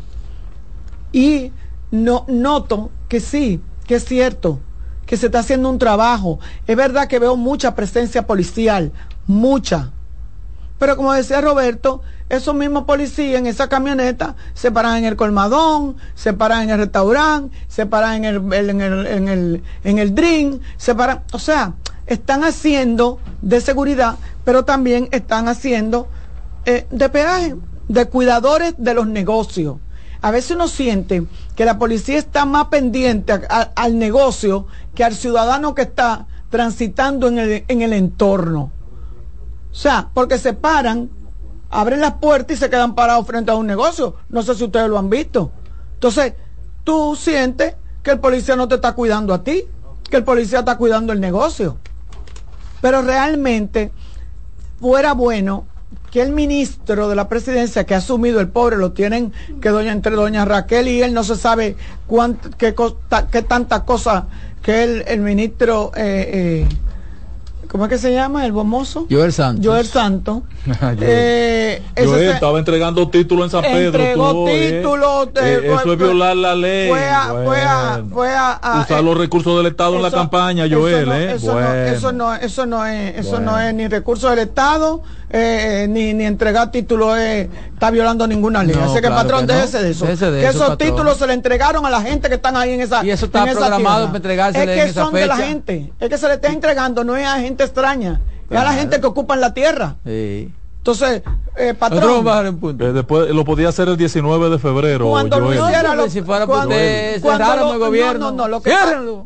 y no noto que sí, que es cierto, que se está haciendo un trabajo. Es verdad que veo mucha presencia policial, mucha. Pero como decía Roberto, esos mismos policías en esa camioneta se paran en el colmadón, se paran en el restaurante, se paran en el, en el, en el, en el drink, se paran, o sea, están haciendo de seguridad, pero también están haciendo eh, de peaje, de cuidadores de los negocios. A veces uno siente que la policía está más pendiente al negocio que al ciudadano que está transitando en el, en el entorno. O sea, porque se paran abren las puertas y se quedan parados frente a un negocio. No sé si ustedes lo han visto. Entonces, tú sientes que el policía no te está cuidando a ti, que el policía está cuidando el negocio. Pero realmente fuera bueno que el ministro de la presidencia que ha asumido el pobre lo tienen que doña entre doña Raquel y él no se sabe cuánto, qué, qué tanta cosa que él, el ministro eh, eh, ¿Cómo es que se llama? El bomoso. Joel Santos. Joel Santos. eh, Joel estaba entregando títulos en San Pedro. Entregó títulos. Eh, eso es violar la ley. Fue a, fue a, fue a, usar los recursos del Estado en la campaña, Joel. Eso no, eh. eso, no, eso no, eso no es, eso no es ni recursos del Estado, eh, ni, ni entregar títulos está violando ninguna ley. Así que claro patrón, que déjese de eso. de que eso, esos patrón. títulos se le entregaron a la gente que están ahí en esa. Y eso está programado para entregarse. Es que son de la gente. Es que se le está entregando, no es a gente extraña, es a la gente que ocupa la tierra. Sí. Entonces, eh, patrón. Eh, después lo podía hacer el 19 de febrero. Cuando lo hiciera, lo, si fuera cuando, cuando el gobierno. No, no, no, lo que,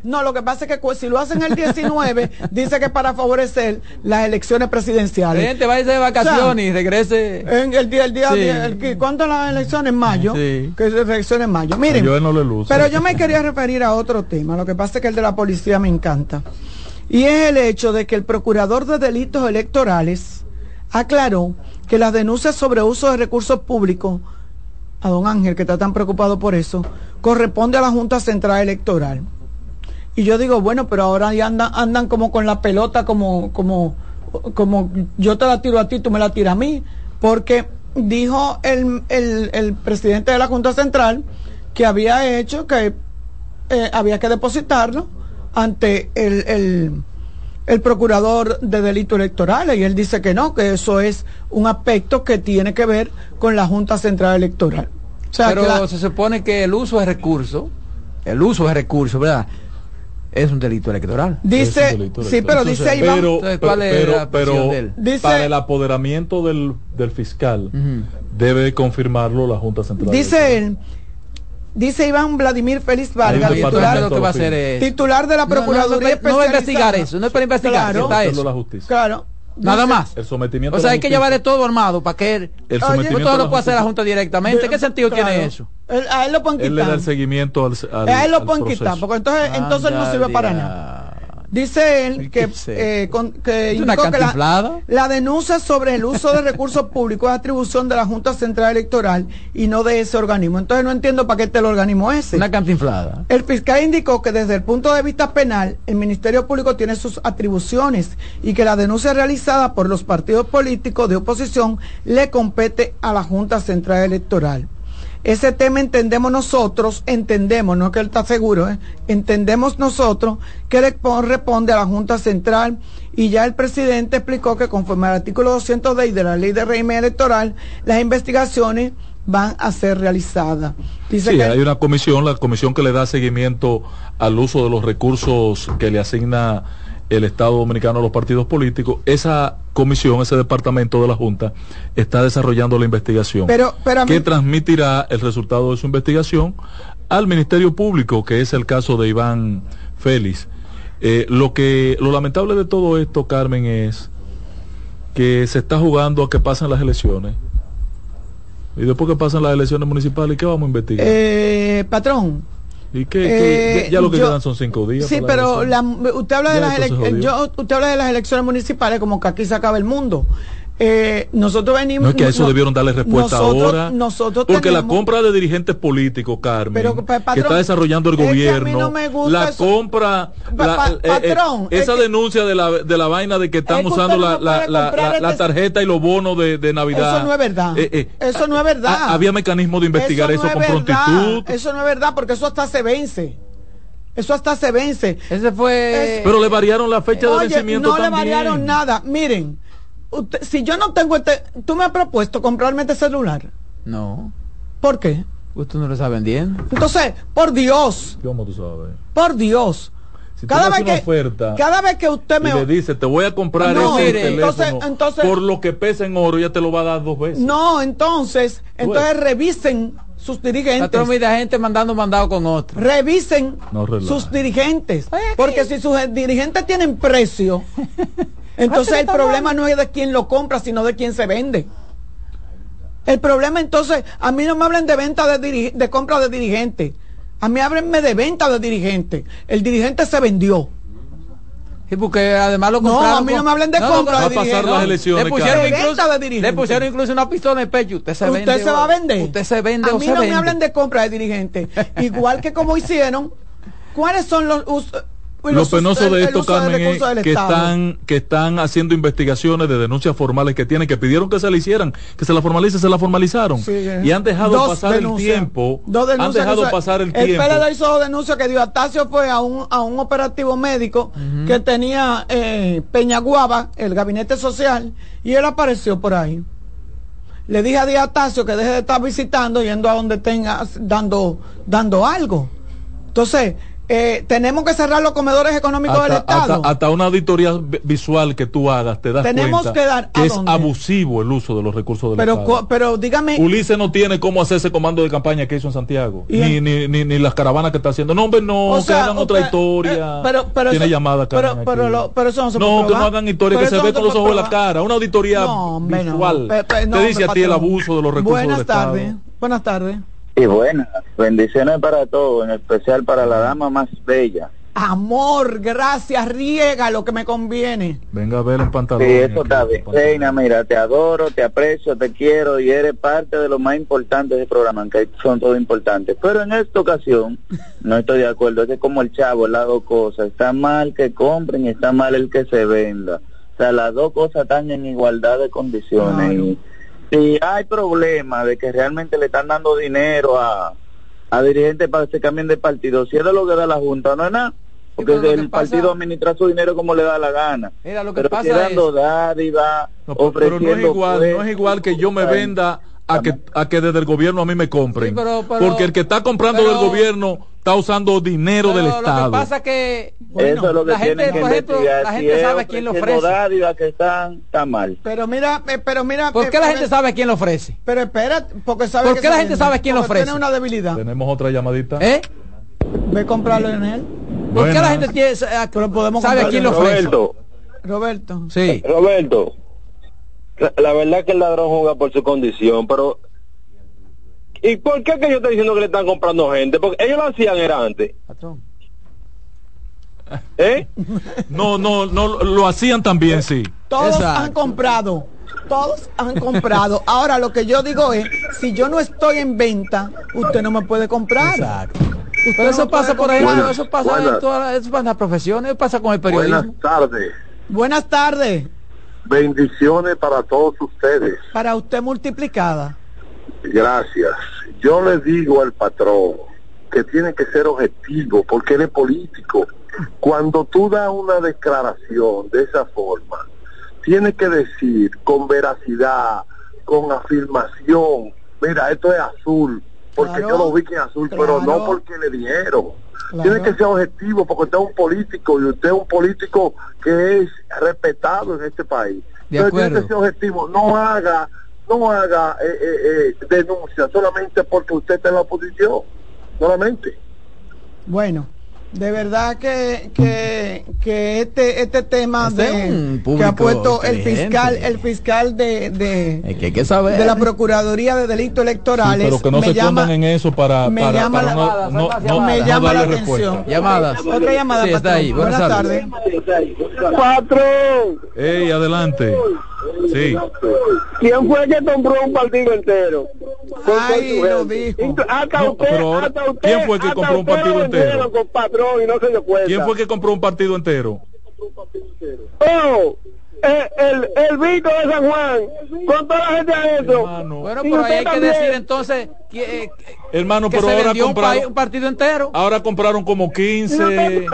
no, lo que pasa es que si lo hacen el 19, dice que para favorecer las elecciones presidenciales. Gente, vaya de vacaciones o sea, y regrese. En el día, el día, sí. el, el, ¿cuándo las elecciones? En mayo. Sí. Que es elecciones en mayo. Miren. Yo no le luce. Pero yo me quería referir a otro tema. Lo que pasa es que el de la policía me encanta. Y es el hecho de que el procurador de delitos electorales aclaró que las denuncias sobre uso de recursos públicos, a don Ángel, que está tan preocupado por eso, corresponde a la Junta Central Electoral. Y yo digo, bueno, pero ahora ya andan, como con la pelota, como, como, como yo te la tiro a ti, tú me la tiras a mí, porque dijo el, el, el presidente de la Junta Central que había hecho que eh, había que depositarlo ante el, el el procurador de delitos electorales y él dice que no, que eso es un aspecto que tiene que ver con la Junta Central Electoral. O sea, Pero la... se supone que el uso de recursos, el uso de recursos, ¿verdad? es un delito electoral. Dice, Es un delito sí, electoral. pero dice Iván, pero, Entonces, ¿cuál pero- es la pero- pero posición de él? Dice- para el apoderamiento del, del fiscal debe confirmarlo la Junta Central. dice él, dice Iván Vladimir Félix Vargas, titular, lo que va a hacer es- titular de la No, no, no, Procuraduría no, no va a investigar eso, no es para investigar, Claro. está eso. la justicia. Claro. Nada Dice- más. El sometimiento O sea, hay que justicia. llevarle todo armado para que él... El sometimiento todo a lo puede hacer la. Junta directamente. ¿Qué sentido Claro. tiene eso? Él- a él lo pueden Él le da quitar. el seguimiento al, al- A él lo pueden quitar, porque entonces, entonces no sirve para dia. nada. Dice él que, eh, con- que ¿Es una indicó que la, cantinflada? la denuncia sobre el uso de recursos públicos es atribución de la Junta Central Electoral y no de ese organismo. Entonces no entiendo para qué está el organismo ese. Una cantinflada. El fiscal indicó que desde el punto de vista penal, el Ministerio Público tiene sus atribuciones y que la denuncia realizada por los partidos políticos de oposición le compete a la Junta Central Electoral. Ese tema entendemos nosotros, entendemos, no es que él está seguro, ¿eh? entendemos nosotros que le corresponde a la Junta Central y ya el presidente explicó que conforme al artículo 206 de la Ley de Régimen Electoral, las investigaciones van a ser realizadas. Dice Sí, que hay una comisión, la comisión que le da seguimiento al uso de los recursos que le asigna el Estado Dominicano a los partidos políticos. Esa comisión, ese departamento de la Junta, está desarrollando la investigación. Pero- pero a mí- que transmitirá el resultado de su investigación al Ministerio Público, que es el caso de Iván Félix. Eh, lo que lo lamentable de todo esto, Carmen, es que se está jugando a que pasen las elecciones. Y después que pasan las elecciones municipales, ¿qué vamos a investigar? Eh, patrón. ¿Y qué, qué- eh, ya, lo que yo- quedan son cinco días. Sí, pero la- usted habla de las yo- usted habla de las elecciones municipales como que aquí se acaba el mundo. Eh, nosotros venimos. No es que a eso no- debieron darle respuesta nosotros- ahora. Nosotros porque la compra de dirigentes políticos, Carmen, Pero, pa- que está desarrollando el es que a mí gobierno, no me gusta la eso. compra, Pa- la- pa- eh, eh, patrón, es esa que- denuncia de la, de la vaina de que están Es que usando la, no la, la- comprar la- la este- tarjeta y los bonos de, de Navidad. Eso no es verdad. Eh, eh, eso no es verdad. había mecanismo de investigar eso, no es con prontitud. Eso no es verdad porque eso hasta se vence. Eso hasta se vence. Ese fue. Pero le variaron la fecha de Oye, vencimiento no le variaron nada. Miren, usted- si yo no tengo este, tú me has propuesto comprarme este celular. No. ¿Por qué? Usted no lo está vendiendo. Entonces, por Dios, ¿Cómo tú sabes? por Dios. Si cada vez una que oferta cada vez que usted y me le dice, te voy a comprar No, ese mire, teléfono entonces- entonces- por lo que pesa en oro, ya te lo va a dar dos veces. No, entonces, entonces revisen sus dirigentes. Mira gente mandando mandado con otro. Revisen No sus dirigentes. Porque si sus dirigentes tienen precio, entonces el problema no es de quién lo compra, sino de quién se vende. El problema entonces, a mí no me hablen de venta de, de compra de dirigente. A mí háblenme de venta de dirigente. El dirigente se vendió. Sí, porque además lo No, compraron a mí no me hablen de no, compra no, de Va a pasar dirigente. las elecciones, Le pusieron, De incluso, de dirigente. le pusieron incluso una pistola en el pecho. Usted se vende. Usted se va a vender. Usted se vende A o mí se no vende. me hablen de compra de dirigente. Igual que como hicieron, ¿cuáles son los usos? Lo penoso de esto, Carmen, es que Estado? están, que están haciendo investigaciones de denuncias formales que tienen, que pidieron que se le hicieran, que se la formalicen, se la formalizaron. Sí, y han dejado Dos pasar denuncias. el tiempo. Dos han dejado pasar el, el tiempo. PLD hizo dos denuncias que Diotacio fue a un, a un operativo médico que tenía eh, Peñaguaba, el gabinete social, y él apareció por ahí. Le dije a Diatacio que deje de estar visitando, yendo a donde tenga, dando, dando algo. Entonces, eh, tenemos que cerrar los comedores económicos del Estado. hasta- hasta una auditoría vi- visual que tú hagas te das Tenemos cuenta que dar- ¿a que es dónde? abusivo el uso de los recursos del pero, Estado. pero dígame, Ulises no tiene cómo hacer ese comando de campaña que hizo en Santiago, ni, en- ni, ni, ni las caravanas que está haciendo. No, hombre, no, O que hagan otra usted- historia. eh, pero- pero tiene eso- llamada, pero- pero aquí. lo- pero eso no se No, que no hagan historia que se ve con los ojos de la cara. Una auditoría No, hombre, no. visual. Pe- pe- no, Te dice hombre, a ti el abuso de los recursos Buenas del Estado. tardes. Buenas tardes. Y buenas, bendiciones para todos, en especial para la dama más bella. Amor, gracias, riega lo que me conviene. Venga a ver Sí, pantalón. eso está bien. Reina, mira, te adoro, te aprecio, te quiero y eres parte de lo más importante del programa, que son todos importantes. Pero en esta ocasión no estoy de acuerdo, es que como el chavo, las dos cosas, está mal que compren y está mal el que se venda. O sea, las dos cosas están en igualdad de condiciones. Y si hay problema de que realmente le están dando dinero a, a dirigentes para que se cambien de partido, si es de lo que da la Junta, no es nada. Porque que el pasa- partido administra su dinero como le da la gana. Mira, lo que pero pasa es dando dádiva, No, pero- pero no es igual, no es igual que yo me venda a que, a que desde el gobierno a mí me compren. Sí, pero- pero- porque el que está comprando pero- del gobierno está usando dinero del Pero Lo Estado. que pasa que Eso es lo que la gente, que por ejemplo, la gente sabe quién lo ofrece. que están, está mal. Pero mira, eh, pero mira. ¿Por eh, qué la gente sabe quién lo ofrece? Pero espera, porque sabe ¿Por qué la gente sabe quién lo ofrece? Tiene una debilidad. Tenemos otra llamadita. ¿Eh? Ve a comprarlo en él. ¿Por qué la gente tiene, eh, podemos sabe quién lo ofrece? Roberto. Roberto. Sí. Roberto, la, la verdad es que el ladrón juega por su condición, pero ¿y por qué que yo estoy diciendo que le están comprando gente? Porque ellos lo hacían era antes. ¿Eh? No, no, no, lo hacían también, sí. Todos Exacto. han comprado. Todos han comprado. Ahora lo que yo digo es, si yo no estoy en venta, usted no me puede comprar. Exacto. Pero eso pasa por ahí, Buenas, eso pasa en todas las, eso pasa en las profesiones, eso pasa con el periodismo. Buenas tardes. Buenas tardes. Bendiciones para todos ustedes. Para usted multiplicada. Gracias. Yo le digo al patrón que tiene que ser objetivo porque él es político. Cuando tú das una declaración de esa forma, tiene que decir con veracidad, con afirmación, mira, esto es azul, porque Claro, yo lo vi que es azul, pero no porque le dieron. Claro. Tiene que ser objetivo porque usted es un político y usted es un político que es respetado en este país. De Entonces tiene que ser objetivo, no haga, no haga eh, eh, eh, denuncia solamente porque usted está en la oposición, solamente. Bueno, de verdad que, que, que este, este tema Este de que ha puesto el fiscal, el fiscal de, de, Es que hay que saber. de la Procuraduría de Delitos Electorales, pero que no me se llama, en eso para, me para, llama para la- no, no, no- me no llama la darle atención. respuesta. Llamadas. Otra llamada, Sí, está ahí. Buenas tardes. Patrón, Ey, adelante. Sí. ¿quién fue que compró un partido entero? Ay, lo dijo. Hasta No, usted, pero hasta usted, ¿quién fue que compró un partido entero? Con patrón y no se dio cuenta. ¿Quién fue que compró un partido entero? Oh, el, el, el Vico de San Juan, con toda la gente adentro. Bueno, pero ahí hay que decir entonces que, eh, Hermano, que pero se ahora vendió un, compraron, un partido entero. ahora compraron como 15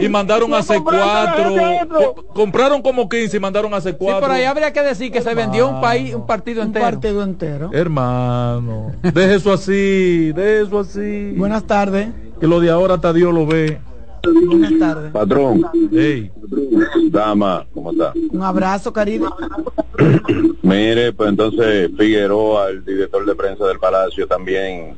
y mandaron a hacer compraron toda la gente cuatro. adentro. Co- compraron como 15 y mandaron a hacer Sí, cuatro. pero ahí habría que decir que se vendió un país, un partido un entero. partido entero. Hermano, deje eso así, deje eso así. Buenas tardes. Que lo de ahora hasta Dios lo ve. Buenas tardes. Patrón, Ey, dama, ¿cómo está? Un abrazo, cariño. Mire, pues entonces Figueroa, el director de prensa del Palacio, también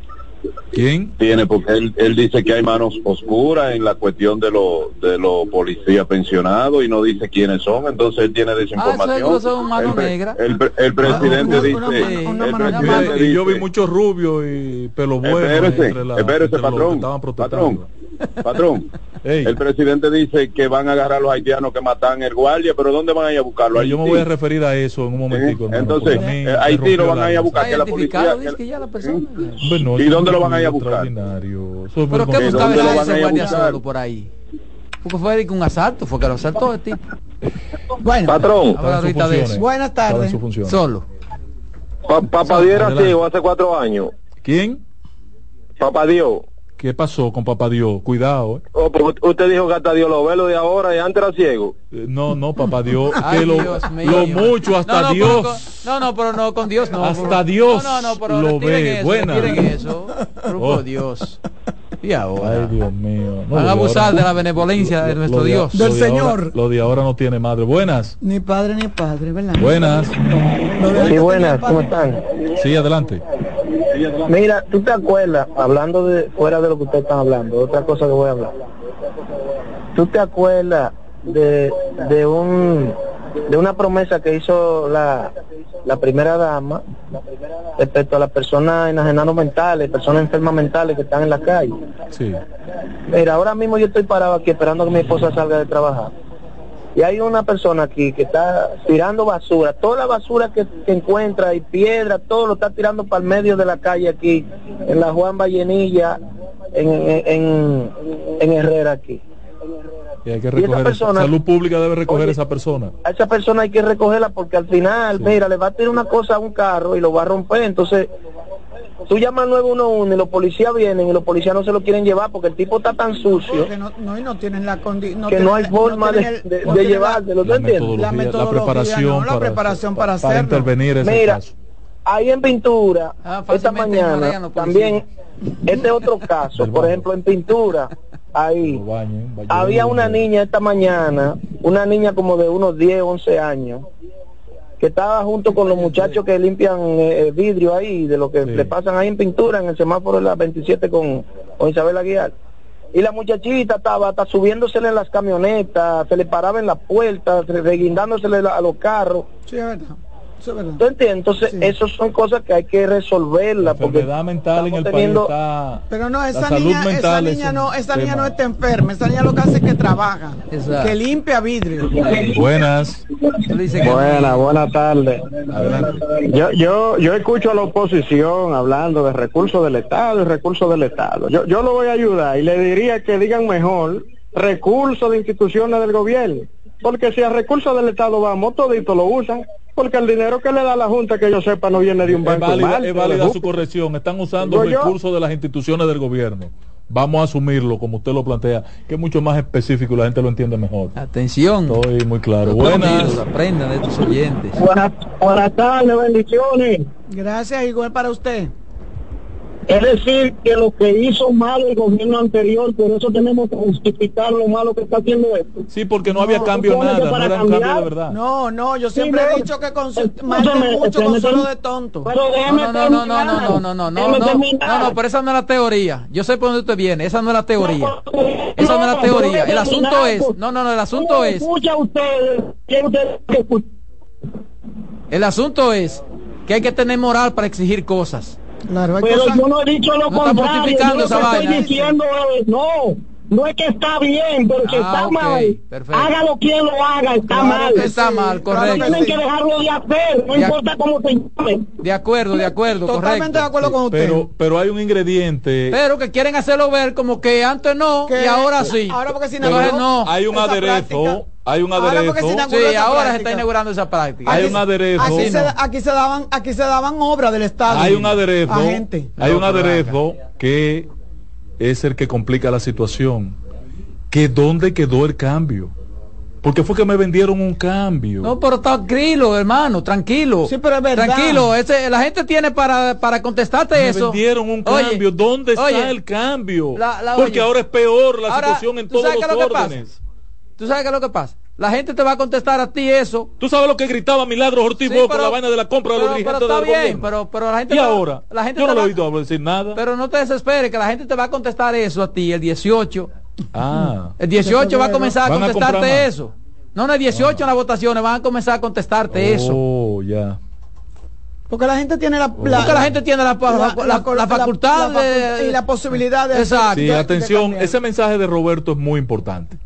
¿Quién? tiene, porque él, él dice que hay manos oscuras en la cuestión de los de los policías pensionados y no dice quiénes son, entonces él tiene Ah, desinformación. eso, eso es un mano el, presidente Ah, una- dice, una- una el presidente y yo vi dice- mucho rubio y pelo bueno. Espérese, entre la- espérese, entre los que patrón, estaban protestando. patrón, patrón. El presidente dice que van a agarrar a los haitianos que matan el guardia, pero ¿dónde van a ir a buscarlo? Yo me Haití. voy a referir a eso en un momentico. hermano, Entonces, mí eh, Haití lo van a ir a buscar, que la policía... Dice que ya la persona. Bueno, ¿Y dónde lo van a ir a buscar? Pero qué ¿Y buscaba dónde lo van ese a ir a guardia buscar? solo por ahí. Porque fue un asalto, fue que lo asaltó el tipo. Bueno, Patrón. Habla ahorita de eso. Buenas tardes. Solo. Pa- Papá Dios era Adelante. ciego hace cuatro años. ¿Quién? Papá Dios. ¿Qué pasó con papá Dios? Cuidado. eh. Oh, porque usted dijo que hasta Dios lo ve lo de ahora y antes era ciego. Eh, No, no, papá Dios. Ay, que lo, Dios mío. lo mucho hasta No, no, Dios. pero con- no, no, pero no, con Dios no. Hasta pero- Dios No, no, no, pero lo ve. Eso, Buena. eso. Pero Oh. por Dios. Y ahora. Ay, Dios mío. No, Van a de abusar ahora- de la benevolencia de lo- nuestro de- Dios. lo Del de ahora- Señor. lo de ahora no tiene madre. Buenas. Ni padre ni padre, ¿verdad? Buenas. Sí, buenas, ¿cómo están? Sí, adelante. Mira, tú te acuerdas, hablando de fuera de lo que ustedes están hablando, otra cosa que voy a hablar. ¿Tú te acuerdas de, de un de una promesa que hizo la, la primera dama respecto a las personas enajenadas mentales, personas enfermas mentales que están en la calle? Sí. Mira, ahora mismo yo estoy parado aquí esperando que mi esposa salga de trabajar. Y hay una persona aquí que está tirando basura, toda la basura que, que encuentra y piedra, todo lo está tirando para el medio de la calle aquí, en la Juan Vallenilla, en, en, en, en Herrera aquí. Y hay que esa recoger. persona- salud pública debe recoger esa persona. A esa persona hay que recogerla porque al final, mira, le va a tirar una cosa a un carro y lo va a romper. Entonces, tú llamas al 911 y los policías vienen y los policías no se lo quieren llevar porque el tipo está tan sucio Que no, no, y no tienen la condición. que no hay forma de, de, de llevárselo, ¿tú La entiendes? metodología, la, metodología, preparación, no, la preparación para para hacerlo. intervenir ese Mira, caso. Ahí en pintura, Ah, esta mañana, también, este otro caso, por ejemplo, en pintura, ahí, había una niña esta mañana, una niña como de unos 10, 11 años, que estaba junto con los muchachos que limpian eh, vidrio ahí, de lo que le pasan ahí en pintura, en el semáforo de la 27 con, con Isabel Aguilar. Y la muchachita estaba hasta subiéndosele en las camionetas, se le paraba en la puerta, se- reguindándosele a los carros. Sí, es verdad. Eso es verdad. ¿Tú entiendes? Entonces, esas son cosas que hay que resolverlas. Porque enfermedad mental en el estamos teniendo- país está Pero no, esa niña, esa es niña no, esa niña no está enferma, esa niña lo que hace es que trabaja, Exacto. que limpia vidrio. Buenas. Buenas, buenas tardes. Yo, yo, yo escucho a la oposición hablando de recursos del Estado y recursos del Estado. Yo, yo lo voy a ayudar y le diría que digan mejor recursos de instituciones del gobierno. Porque si a recursos del Estado vamos, toditos lo usan. Porque el dinero que le da la Junta, que yo sepa, no viene de un Es banco. válida, mal, es válida su corrección. Están usando yo- recursos de las instituciones del gobierno. Vamos a asumirlo como usted lo plantea, que es mucho más específico y la gente lo entiende mejor. Atención. Estoy muy claro. Buenas. Buenas. Aprendan de tus oyentes. Buenas, buenas tardes, bendiciones. Gracias, igual para usted. Es decir, que lo que hizo mal el gobierno anterior, por eso tenemos que justificar lo malo que está haciendo esto. Sí, porque no había cambio nada, no era un cambio de verdad. No, no, yo siempre Sí, he dicho que con mucho consuelo de tonto. Pero déjeme No, no, no, no, no, no, no, no, no, no, no, no, pero esa no es la teoría. Yo sé por dónde usted viene, esa no es la teoría. Esa no es la teoría. El asunto es, no, no, no, el asunto es, Escucha usted, el asunto es que hay que tener moral para exigir cosas. Claro, Pero cosas- yo no he dicho lo No contrario. yo lo que estoy diciendo es, no, no es que está bien, pero si Ah, está ok, mal, perfecto. hágalo quien lo haga, está Claro mal. que está mal, correcto. Tienen que dejarlo de hacer, no De importa cómo se llame. De acuerdo, de acuerdo, Totalmente correcto. de acuerdo con usted. Pero, pero hay un ingrediente. Pero que quieren hacerlo ver como que antes no Que- y ahora sí. Ahora porque se inauguró no. hay un aderezo, práctica. hay un Ahora se aderezo. inauguró Sí, ahora se práctica. está inaugurando esa práctica. Hay Aquí- un aderezo. Aquí, Así se, no. aquí se daban, aquí se daban obras del Estado. Hay un aderezo, A gente. hay un No, aderezo que es el que complica la situación. Que dónde quedó el cambio? Porque fue que me vendieron un cambio. No, pero tranquilo, hermano, tranquilo. Sí, pero es verdad. Tranquilo, ese, la gente tiene para, para contestarte me eso. vendieron un Oye, cambio. ¿Dónde está el cambio? la- la- Porque oye. ahora es peor la Ahora, situación en ¿tú todos los pasa? órdenes. ¿Tú sabes qué es lo que pasa? La gente te va a contestar a ti eso. ¿Tú sabes lo que gritaba Milagro Ortiz Sí, con pero- la vaina de la compra de los dirigentes pero está del bien, gobierno? pero, pero la gente y va- ahora, la gente yo no le he oído decir nada. Pero no te desesperes, que la gente te va a contestar eso a ti el 18. ah, El 18 va a comenzar a contestarte eso. No, no, el 18 en las votaciones van a comenzar a contestarte eso. oh, ya. Porque la gente tiene la, Porque la gente tiene la, la- la- la facultad la de... facu- y la posibilidad de Exacto. Sí, de atención, ese mensaje de Roberto es muy importante.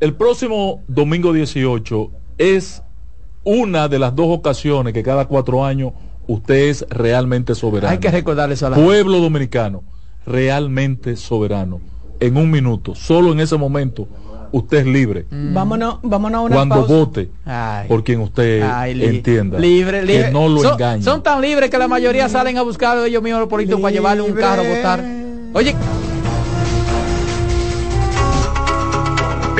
El próximo domingo 18 es una de las dos ocasiones que cada cuatro años usted es realmente soberano. Hay que recordarle eso a la Pueblo dominicano, realmente soberano. En un minuto, solo en ese momento, usted es libre. Vámonos, vámonos a una Cuando pausa. vote Ay. por quien usted Ay, li- entienda. Libre, libre. Que no lo son, engañe. son tan libres que la mayoría salen a buscar a ellos mismos los políticos para llevarle un carro a votar. Oye,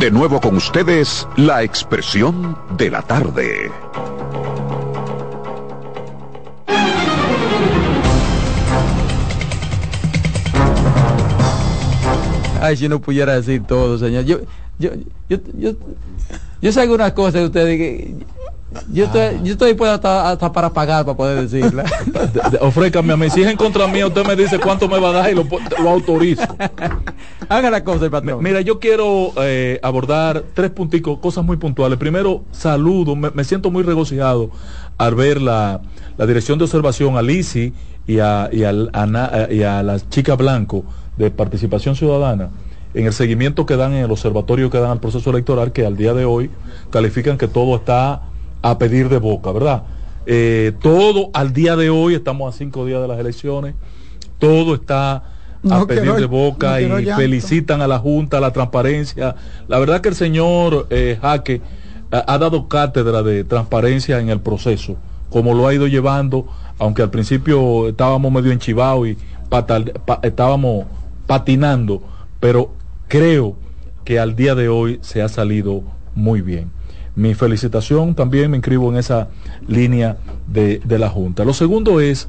De nuevo con ustedes, la expresión de la tarde. ay, si no pudiera decir todo, señor. Yo, yo, yo, yo, yo sé algunas cosas de ustedes que Yo estoy, yo estoy dispuesto hasta, hasta para pagar para poder decirla. De- de- Ofrécame a mí. Si es en contra mía, usted me dice cuánto me va a dar y lo, lo autorizo. Haga la cosa, patrón. Mira, yo quiero eh, abordar tres punticos, cosas muy puntuales. Primero, saludo, me, me siento muy regocijado al ver la, la dirección de observación a Lisi y a, y, a Na- eh, y a la chica Blanco de Participación Ciudadana en el seguimiento que dan en el observatorio que dan al proceso electoral, que al día de hoy califican que todo está a pedir de boca, ¿verdad? Eh, todo al día de hoy, estamos a cinco días de las elecciones, todo está a pedir de boca no y felicitan a la Junta, a la transparencia. La verdad que el señor eh, Jaque ha, ha dado cátedra de transparencia en el proceso, como lo ha ido llevando, aunque al principio estábamos medio enchivados y patal- pa- estábamos patinando, pero creo que al día de hoy se ha salido muy bien. Mi felicitación también me inscribo en esa línea de, de la Junta. Lo segundo es,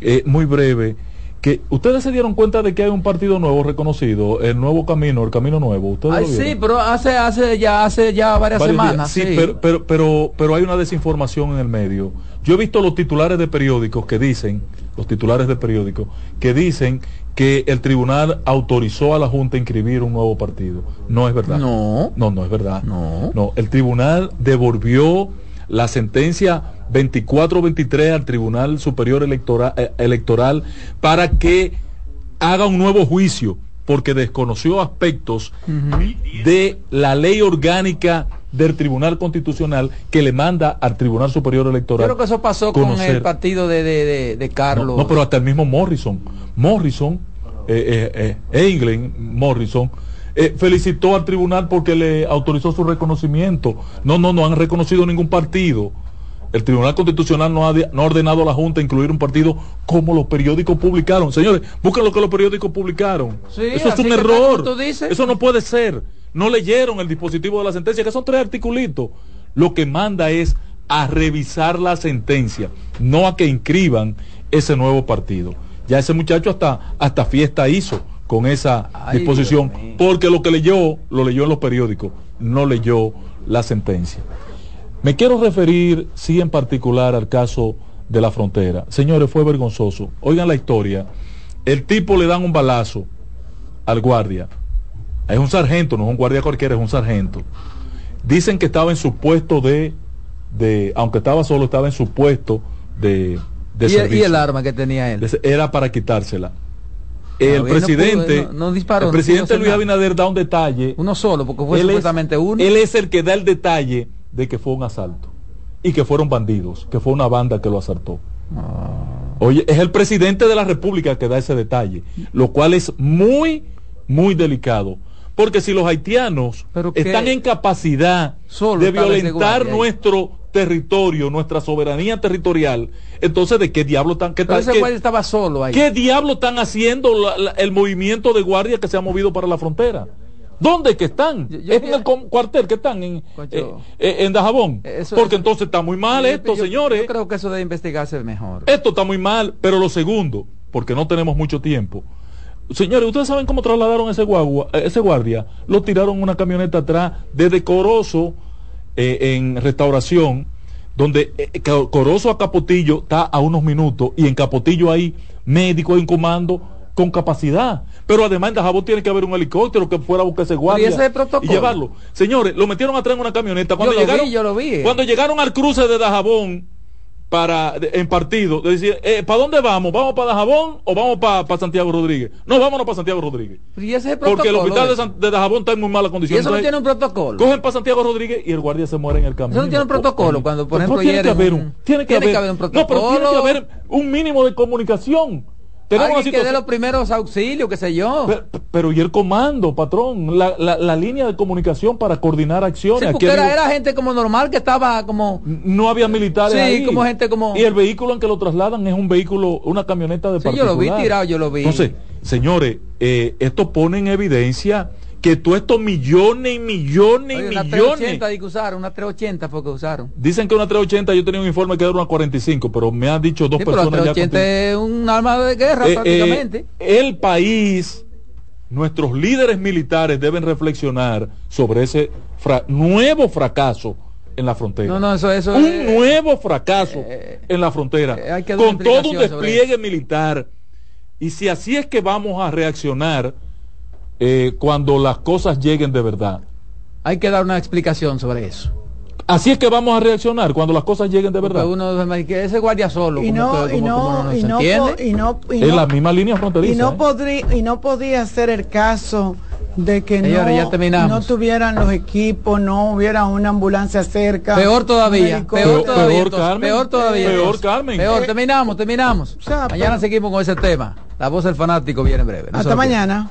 eh, muy breve, que ustedes se dieron cuenta de que hay un partido nuevo reconocido, el nuevo camino, el camino nuevo. ¿Ustedes Ay, sí, pero hace, hace ya, hace ya varias, semanas. Sí, sí. Pero, pero, pero, pero hay una desinformación en el medio. Yo he visto los titulares de periódicos que dicen, los titulares de periódicos, que dicen que el tribunal autorizó a la Junta a inscribir un nuevo partido. No es verdad. No. No, no es verdad. No. No, el tribunal devolvió la sentencia 24-23 al Tribunal Superior Electoral, eh, Electoral para que haga un nuevo juicio, porque desconoció aspectos de la ley orgánica del Tribunal Constitucional que le manda al Tribunal Superior Electoral. creo que eso pasó con el partido de, de, de, de Carlos. No, no, pero hasta el mismo Morrison. Morrison, eh, eh, eh, England Morrison, eh, felicitó al tribunal porque le autorizó su reconocimiento. No, no, no han reconocido ningún partido. El Tribunal Constitucional no ha, no ha ordenado a la Junta incluir un partido como los periódicos publicaron. Señores, busquen lo que los periódicos publicaron. Sí, Eso es un error. Eso no puede ser. No leyeron el dispositivo de la sentencia, que son tres articulitos. Lo que manda es a revisar la sentencia, no a que inscriban ese nuevo partido. Ya ese muchacho hasta, hasta fiesta hizo con esa Ay, disposición, porque lo que leyó, lo leyó en los periódicos, no leyó la sentencia. Me quiero referir, sí, en particular al caso de la frontera. Señores, fue vergonzoso. Oigan la historia. El tipo le dan un balazo al guardia. Es un sargento, no es un guardia cualquiera, es un sargento. Dicen que estaba en su puesto de, de aunque estaba solo, estaba en su puesto de, de y, el, y servicio. el arma que tenía él. Era para quitársela. Ah, El no presidente, no- no disparó, el presidente Luis. Abinader da un detalle. Uno solo, porque fue Él es- supuestamente uno. Él es el que da el detalle de que fue un asalto y que fueron bandidos, que fue una banda que lo asaltó. Oye, es el presidente de la República que da ese detalle, lo cual es muy, muy delicado. Porque si los haitianos Pero están en capacidad de violentar nuestro territorio, nuestra soberanía territorial, entonces ¿de qué diablo están? ¿Qué, Pero tal- ese qué- guardia estaba solo ahí. ¿Qué diablo están haciendo la- la- el movimiento de guardia que se ha movido para la frontera? ¿Dónde que están? ¿Es en el cuartel que están? ¿En, eh, eh, en Dajabón? Eso- Porque eso- entonces está muy mal Yo- esto, señores. Yo creo que eso debe investigarse mejor. Esto está muy mal, pero lo segundo, porque no tenemos mucho tiempo. Señores, ¿ustedes saben cómo trasladaron ese, guagua, eh, ese guardia? Lo tiraron en una camioneta atrás desde Corozo eh, en restauración, donde eh, Corozo a Capotillo está a unos minutos y en Capotillo hay médicos en comando con capacidad. Pero además en Dajabón tiene que haber un helicóptero que fuera a buscar ese guardia ese es el protocolo. y llevarlo. Señores, lo metieron atrás en una camioneta. Cuando Yo lo vi, llegaron, yo lo vi. Cuando llegaron al cruce de Dajabón, para de- en partido, de decir, eh, ¿para dónde vamos? ¿Vamos para Dajabón o vamos para Santiago Rodríguez? No, vámonos para Santiago Rodríguez. Y ese es el Porque el protocolo hospital de, ese. San- de Dajabón está en muy mala Y condición. eso no Entonces, tiene un protocolo. Cogen para Santiago Rodríguez y el guardia se muere en el camino. Eso no tiene un protocolo. Cuando, por ejemplo, tiene que haber un- un, tiene que haber, un No, pero tiene que protocolo. haber un mínimo de comunicación. Tenemos que dé los primeros auxilios, qué sé yo. pero, pero y el comando, patrón, la, la, la línea de comunicación para coordinar acciones. Sí, porque era, era gente como normal que estaba como... no había militares Sí, ahí. como gente como- y el vehículo en que lo trasladan es un vehículo una camioneta de Sí, yo lo vi tirado, yo lo vi. entonces señores eh, esto pone en evidencia que todos estos millones y millones y una millones 380 di que usaron, una 380 fue que usaron. dicen que una 380 yo tenía un informe que era una 45 pero me han dicho dos Sí, pero la personas ya 380 es un arma de guerra eh, prácticamente. eh, el país, nuestros líderes militares deben reflexionar sobre ese fra- nuevo fracaso en la frontera. No, no, eso, eso un nuevo fracaso en la frontera. Eh, hay que dar una con todo un despliegue militar. Y si así es que vamos a reaccionar eh, cuando las cosas lleguen de verdad. Hay que dar una explicación sobre eso. Así es que vamos a reaccionar cuando las cosas lleguen de verdad. Porque uno ese guardia solo, Y como no, y no, y no, y en no- la misma línea fronteriza. y no ¿eh? podría y no podía ser el caso de que Señores, ya no, terminamos. no tuvieran los equipos, no hubiera una ambulancia cerca. Peor todavía, médico. peor todavía, peor, entonces, Carmen. peor todavía. Peor. Carmen. Peor, Eh, terminamos, terminamos. sea, Mañana pero- seguimos con ese tema. La voz del fanático viene en breve. No Hasta mañana.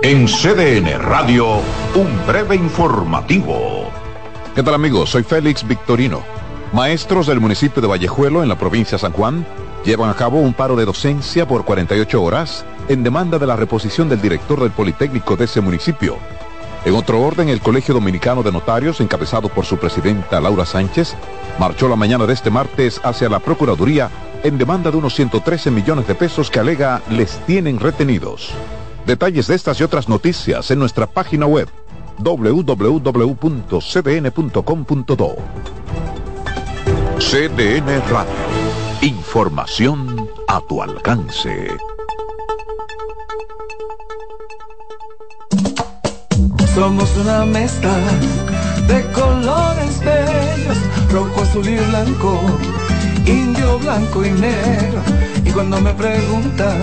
En CDN Radio, un breve informativo. ¿Qué tal amigos? Soy Félix Victorino. Maestros del municipio de Vallejuelo en la provincia de San Juan llevan a cabo un paro de docencia por 48 horas en demanda de la reposición del director del Politécnico de ese municipio. En otro orden, el Colegio Dominicano de Notarios, encabezado por su presidenta Laura Sánchez, marchó la mañana de este martes hacia la Procuraduría en demanda de unos 113 millones de pesos que alega les tienen retenidos. Detalles de estas y otras noticias en nuestra página web www.cdn.com.do. CDN Radio. Información a tu alcance. Somos una mezcla de colores bellos, rojo, azul y blanco, indio, blanco y negro. Y cuando me preguntan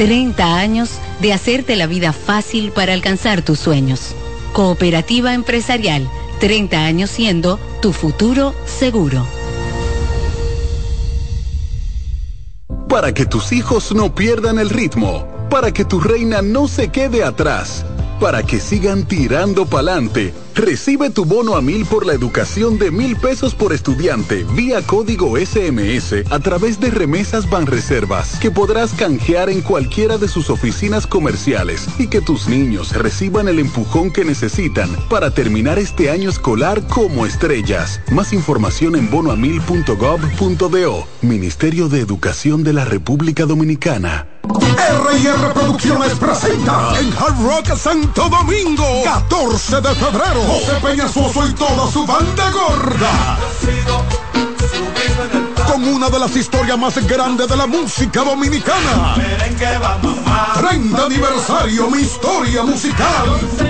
30 años de hacerte la vida fácil para alcanzar tus sueños. Cooperativa Empresarial, 30 años siendo tu futuro seguro. Para que tus hijos no pierdan el ritmo, para que tu reina no se quede atrás, para que sigan tirando pa'lante. Recibe tu bono a mil por la educación de mil pesos por estudiante vía código SMS a través de remesas Banreservas que podrás canjear en cualquiera de sus oficinas comerciales y que tus niños reciban el empujón que necesitan para terminar este año escolar como estrellas. Más información en bonoamil.gov.do. Ministerio de Educación de la República Dominicana. R&R Producciones presenta en Hard Rock Santo Domingo 14 de febrero José Peñasoso y toda su banda gorda. Con una de las historias más grandes de la música dominicana. 30 aniversario mi historia musical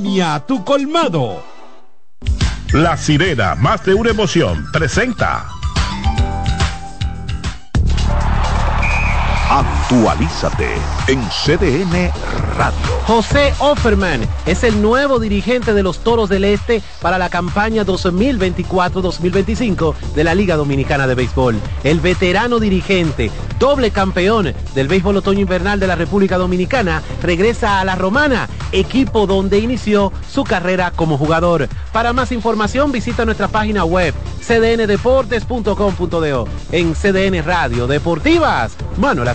tu colmado. La sirena, más de una emoción, presenta. Actualízate en CDN Radio. José Offerman es el nuevo dirigente de los Toros del Este para la campaña 2024-2025 de la Liga Dominicana de Béisbol. El veterano dirigente, doble campeón del béisbol otoño invernal de la República Dominicana, regresa a la Romana, equipo donde inició su carrera como jugador. Para más información visita nuestra página web cdndeportes.com.do. En CDN Radio Deportivas, Manuel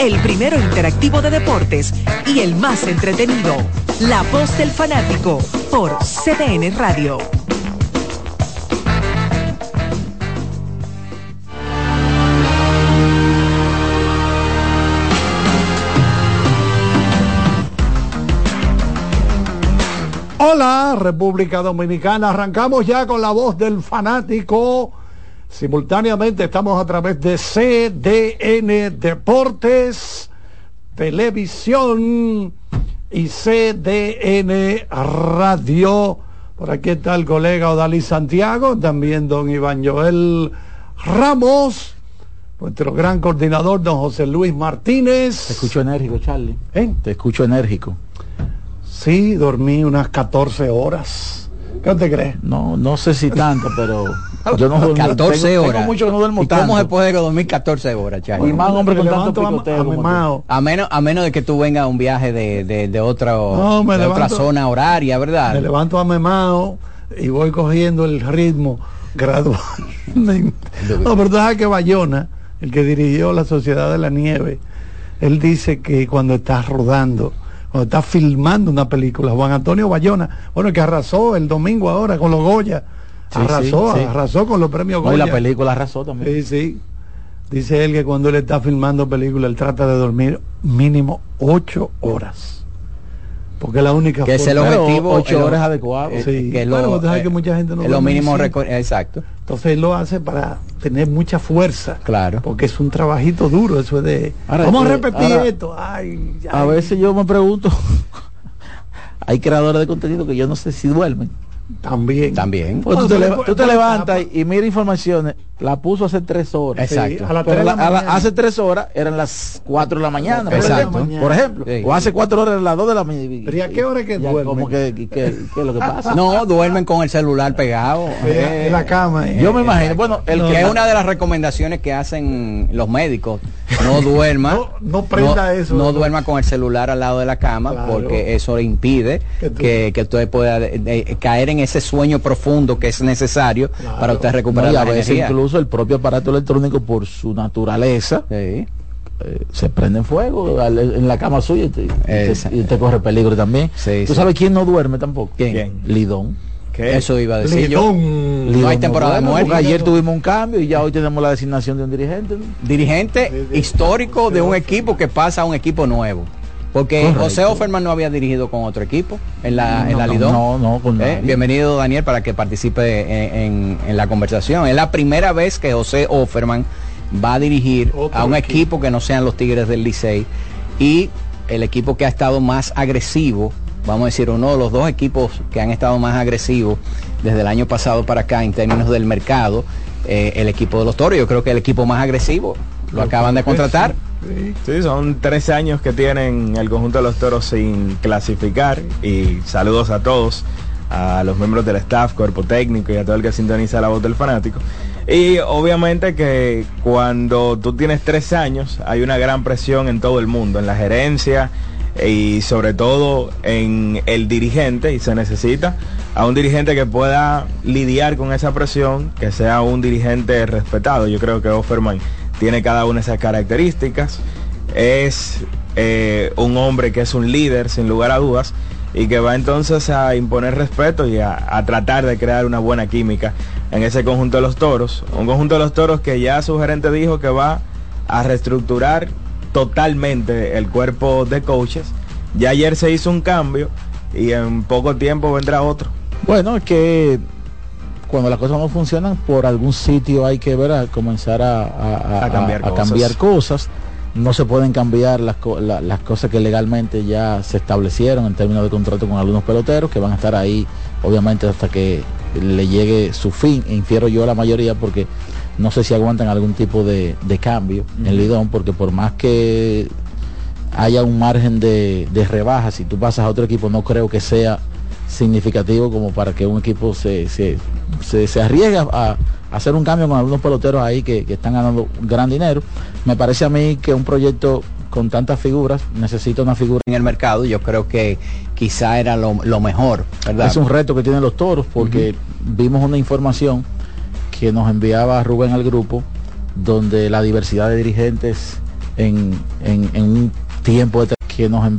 El primero interactivo de deportes y el más entretenido. La voz del fanático por CDN Radio. Hola, República Dominicana. Arrancamos ya con la voz del fanático. Simultáneamente estamos a través de CDN Deportes, Televisión y CDN Radio. Por aquí está el colega Odalí Santiago, también don Iván Joel Ramos, nuestro gran coordinador, don José Luis Martínez. Te escucho enérgico, Charlie. ¿Eh? Te escucho enérgico. Sí, dormí unas 14 horas. ¿Qué te crees? No, no sé si tanto, pero yo no duermo. 14 tengo, horas. Tengo mucho que no duermo ¿Y tanto. ¿Cómo se puede dormir 14 horas, Charlie? Y más hombre con me tanto levanto picoteo. a- amemao. A menos, a menos de que tú vengas a un viaje de, de, de, otro, No, me de otra levanto- zona horaria, ¿verdad? Me levanto a memao y voy cogiendo el ritmo gradualmente. No, pero tú sabes que Bayona, el que dirigió la Sociedad de la Nieve, él dice que cuando estás rodando, cuando estás filmando una película, Juan Antonio Bayona, bueno, el que arrasó el domingo ahora con los Goya, Sí, arrasó, sí, sí. arrasó con los premios No, y Goya. la película arrasó también. Sí, sí. Dice él que cuando él está filmando película, él trata de dormir mínimo ocho horas. Porque es la única Que es el forma- objetivo. ocho el- horas adecuado. eh, Sí. que Bueno, lo, eh, que mucha gente no es lo mínimo. Exacto. Entonces él lo hace para tener mucha fuerza. Claro. Porque es un trabajito duro, eso es de... Ahora, Vamos a eh, repetir ahora, esto. Ay, A veces yo me pregunto, hay creadores de contenido que yo no sé si duermen. También. También. Porque tú, te, levantas y, y mira informaciones, la puso hace tres horas. Exacto. a tres la- a la- hace tres horas eran las 4 de la mañana, por Exacto. ejemplo. Por ejemplo. Sí. O hace cuatro horas eran las 2 de la mañana. Pero ¿y a qué hora es que duermen? como que, que- que- ¿Qué es lo que pasa? No, duermen con el celular pegado. Eh, en la cama. eh. Yo me imagino, bueno, el que que es una de las recomendaciones que hacen los médicos. No duerma. No- no prenda eso, No ¿no? duerma con el celular al lado de la cama Claro. porque eso le impide Que tú- que, que usted pueda de- de- caer en ese sueño profundo que es necesario para usted recuperar la energía. incluso el propio aparato electrónico por su naturaleza Sí. eh, se prende en fuego al- en la cama suya y te, y te- Esa- y te corre peligro también. Sí, ¿Tú sí. sabes quién no duerme tampoco? ¿Quién? Lidón. Eso iba a decir yo. Lidón. No hay temporada de duerme, muerte. porque Ayer tuvimos un cambio y ya hoy tenemos la designación de un dirigente. ¿no? dirigente histórico de un equipo que pasa a un equipo nuevo. Porque Correcto. José Offerman no había dirigido con otro equipo en la, en la no, Lidón. no, no, con Eh. Bienvenido Daniel para que participe en, en- en la conversación. Es la primera vez que José Offerman va a dirigir a un equipo. que no sean los Tigres del Licey y el equipo que ha estado más agresivo, vamos a decir, uno de los dos equipos que han estado más agresivos desde el año pasado para acá en términos del mercado, eh, el equipo de los Toros, yo creo que el equipo más agresivo, lo acaban de contratar. Sí, son tres años que tienen el conjunto de los toros sin clasificar y saludos a todos, a los miembros del staff, cuerpo técnico y a todo el que sintoniza la voz del fanático. Y obviamente que cuando tú tienes tres años hay una gran presión en todo el mundo, en la gerencia y sobre todo en el dirigente y se necesita a un dirigente que pueda lidiar con esa presión, que sea un dirigente respetado. Yo creo que Offerman tiene cada una de esas características. Es eh, un hombre que es un líder, sin lugar a dudas, y que va entonces a imponer respeto y a, a, tratar de crear una buena química en ese conjunto de los toros. Un conjunto de los toros que ya su gerente dijo que va a reestructurar totalmente el cuerpo de coaches. Ya ayer se hizo un cambio y en poco tiempo vendrá otro. Bueno, que cuando las cosas no funcionan, por algún sitio hay que ver a comenzar a, a, a, cambiar, cosas. cambiar, cosas. No se pueden cambiar las, la, las cosas que legalmente ya se establecieron en términos de contrato con algunos peloteros que van a estar ahí, obviamente, hasta que le llegue su fin. E infiero yo a la mayoría porque no sé si aguantan algún tipo de, de cambio en Lidón, porque por más que haya un margen de, de rebaja, si tú pasas a otro equipo, no creo que sea significativo como para que un equipo se, se, se, se arriesgue a, hacer un cambio con algunos peloteros ahí que, que, están ganando gran dinero. Me parece a mí que un proyecto con tantas figuras necesita una figura en el mercado. Yo creo que quizá era lo, lo mejor. ¿verdad? Es un reto que tienen los toros porque uh -huh. vimos una información que nos enviaba Rubén al grupo donde la diversidad de dirigentes en, en, en un tiempo de que nos envió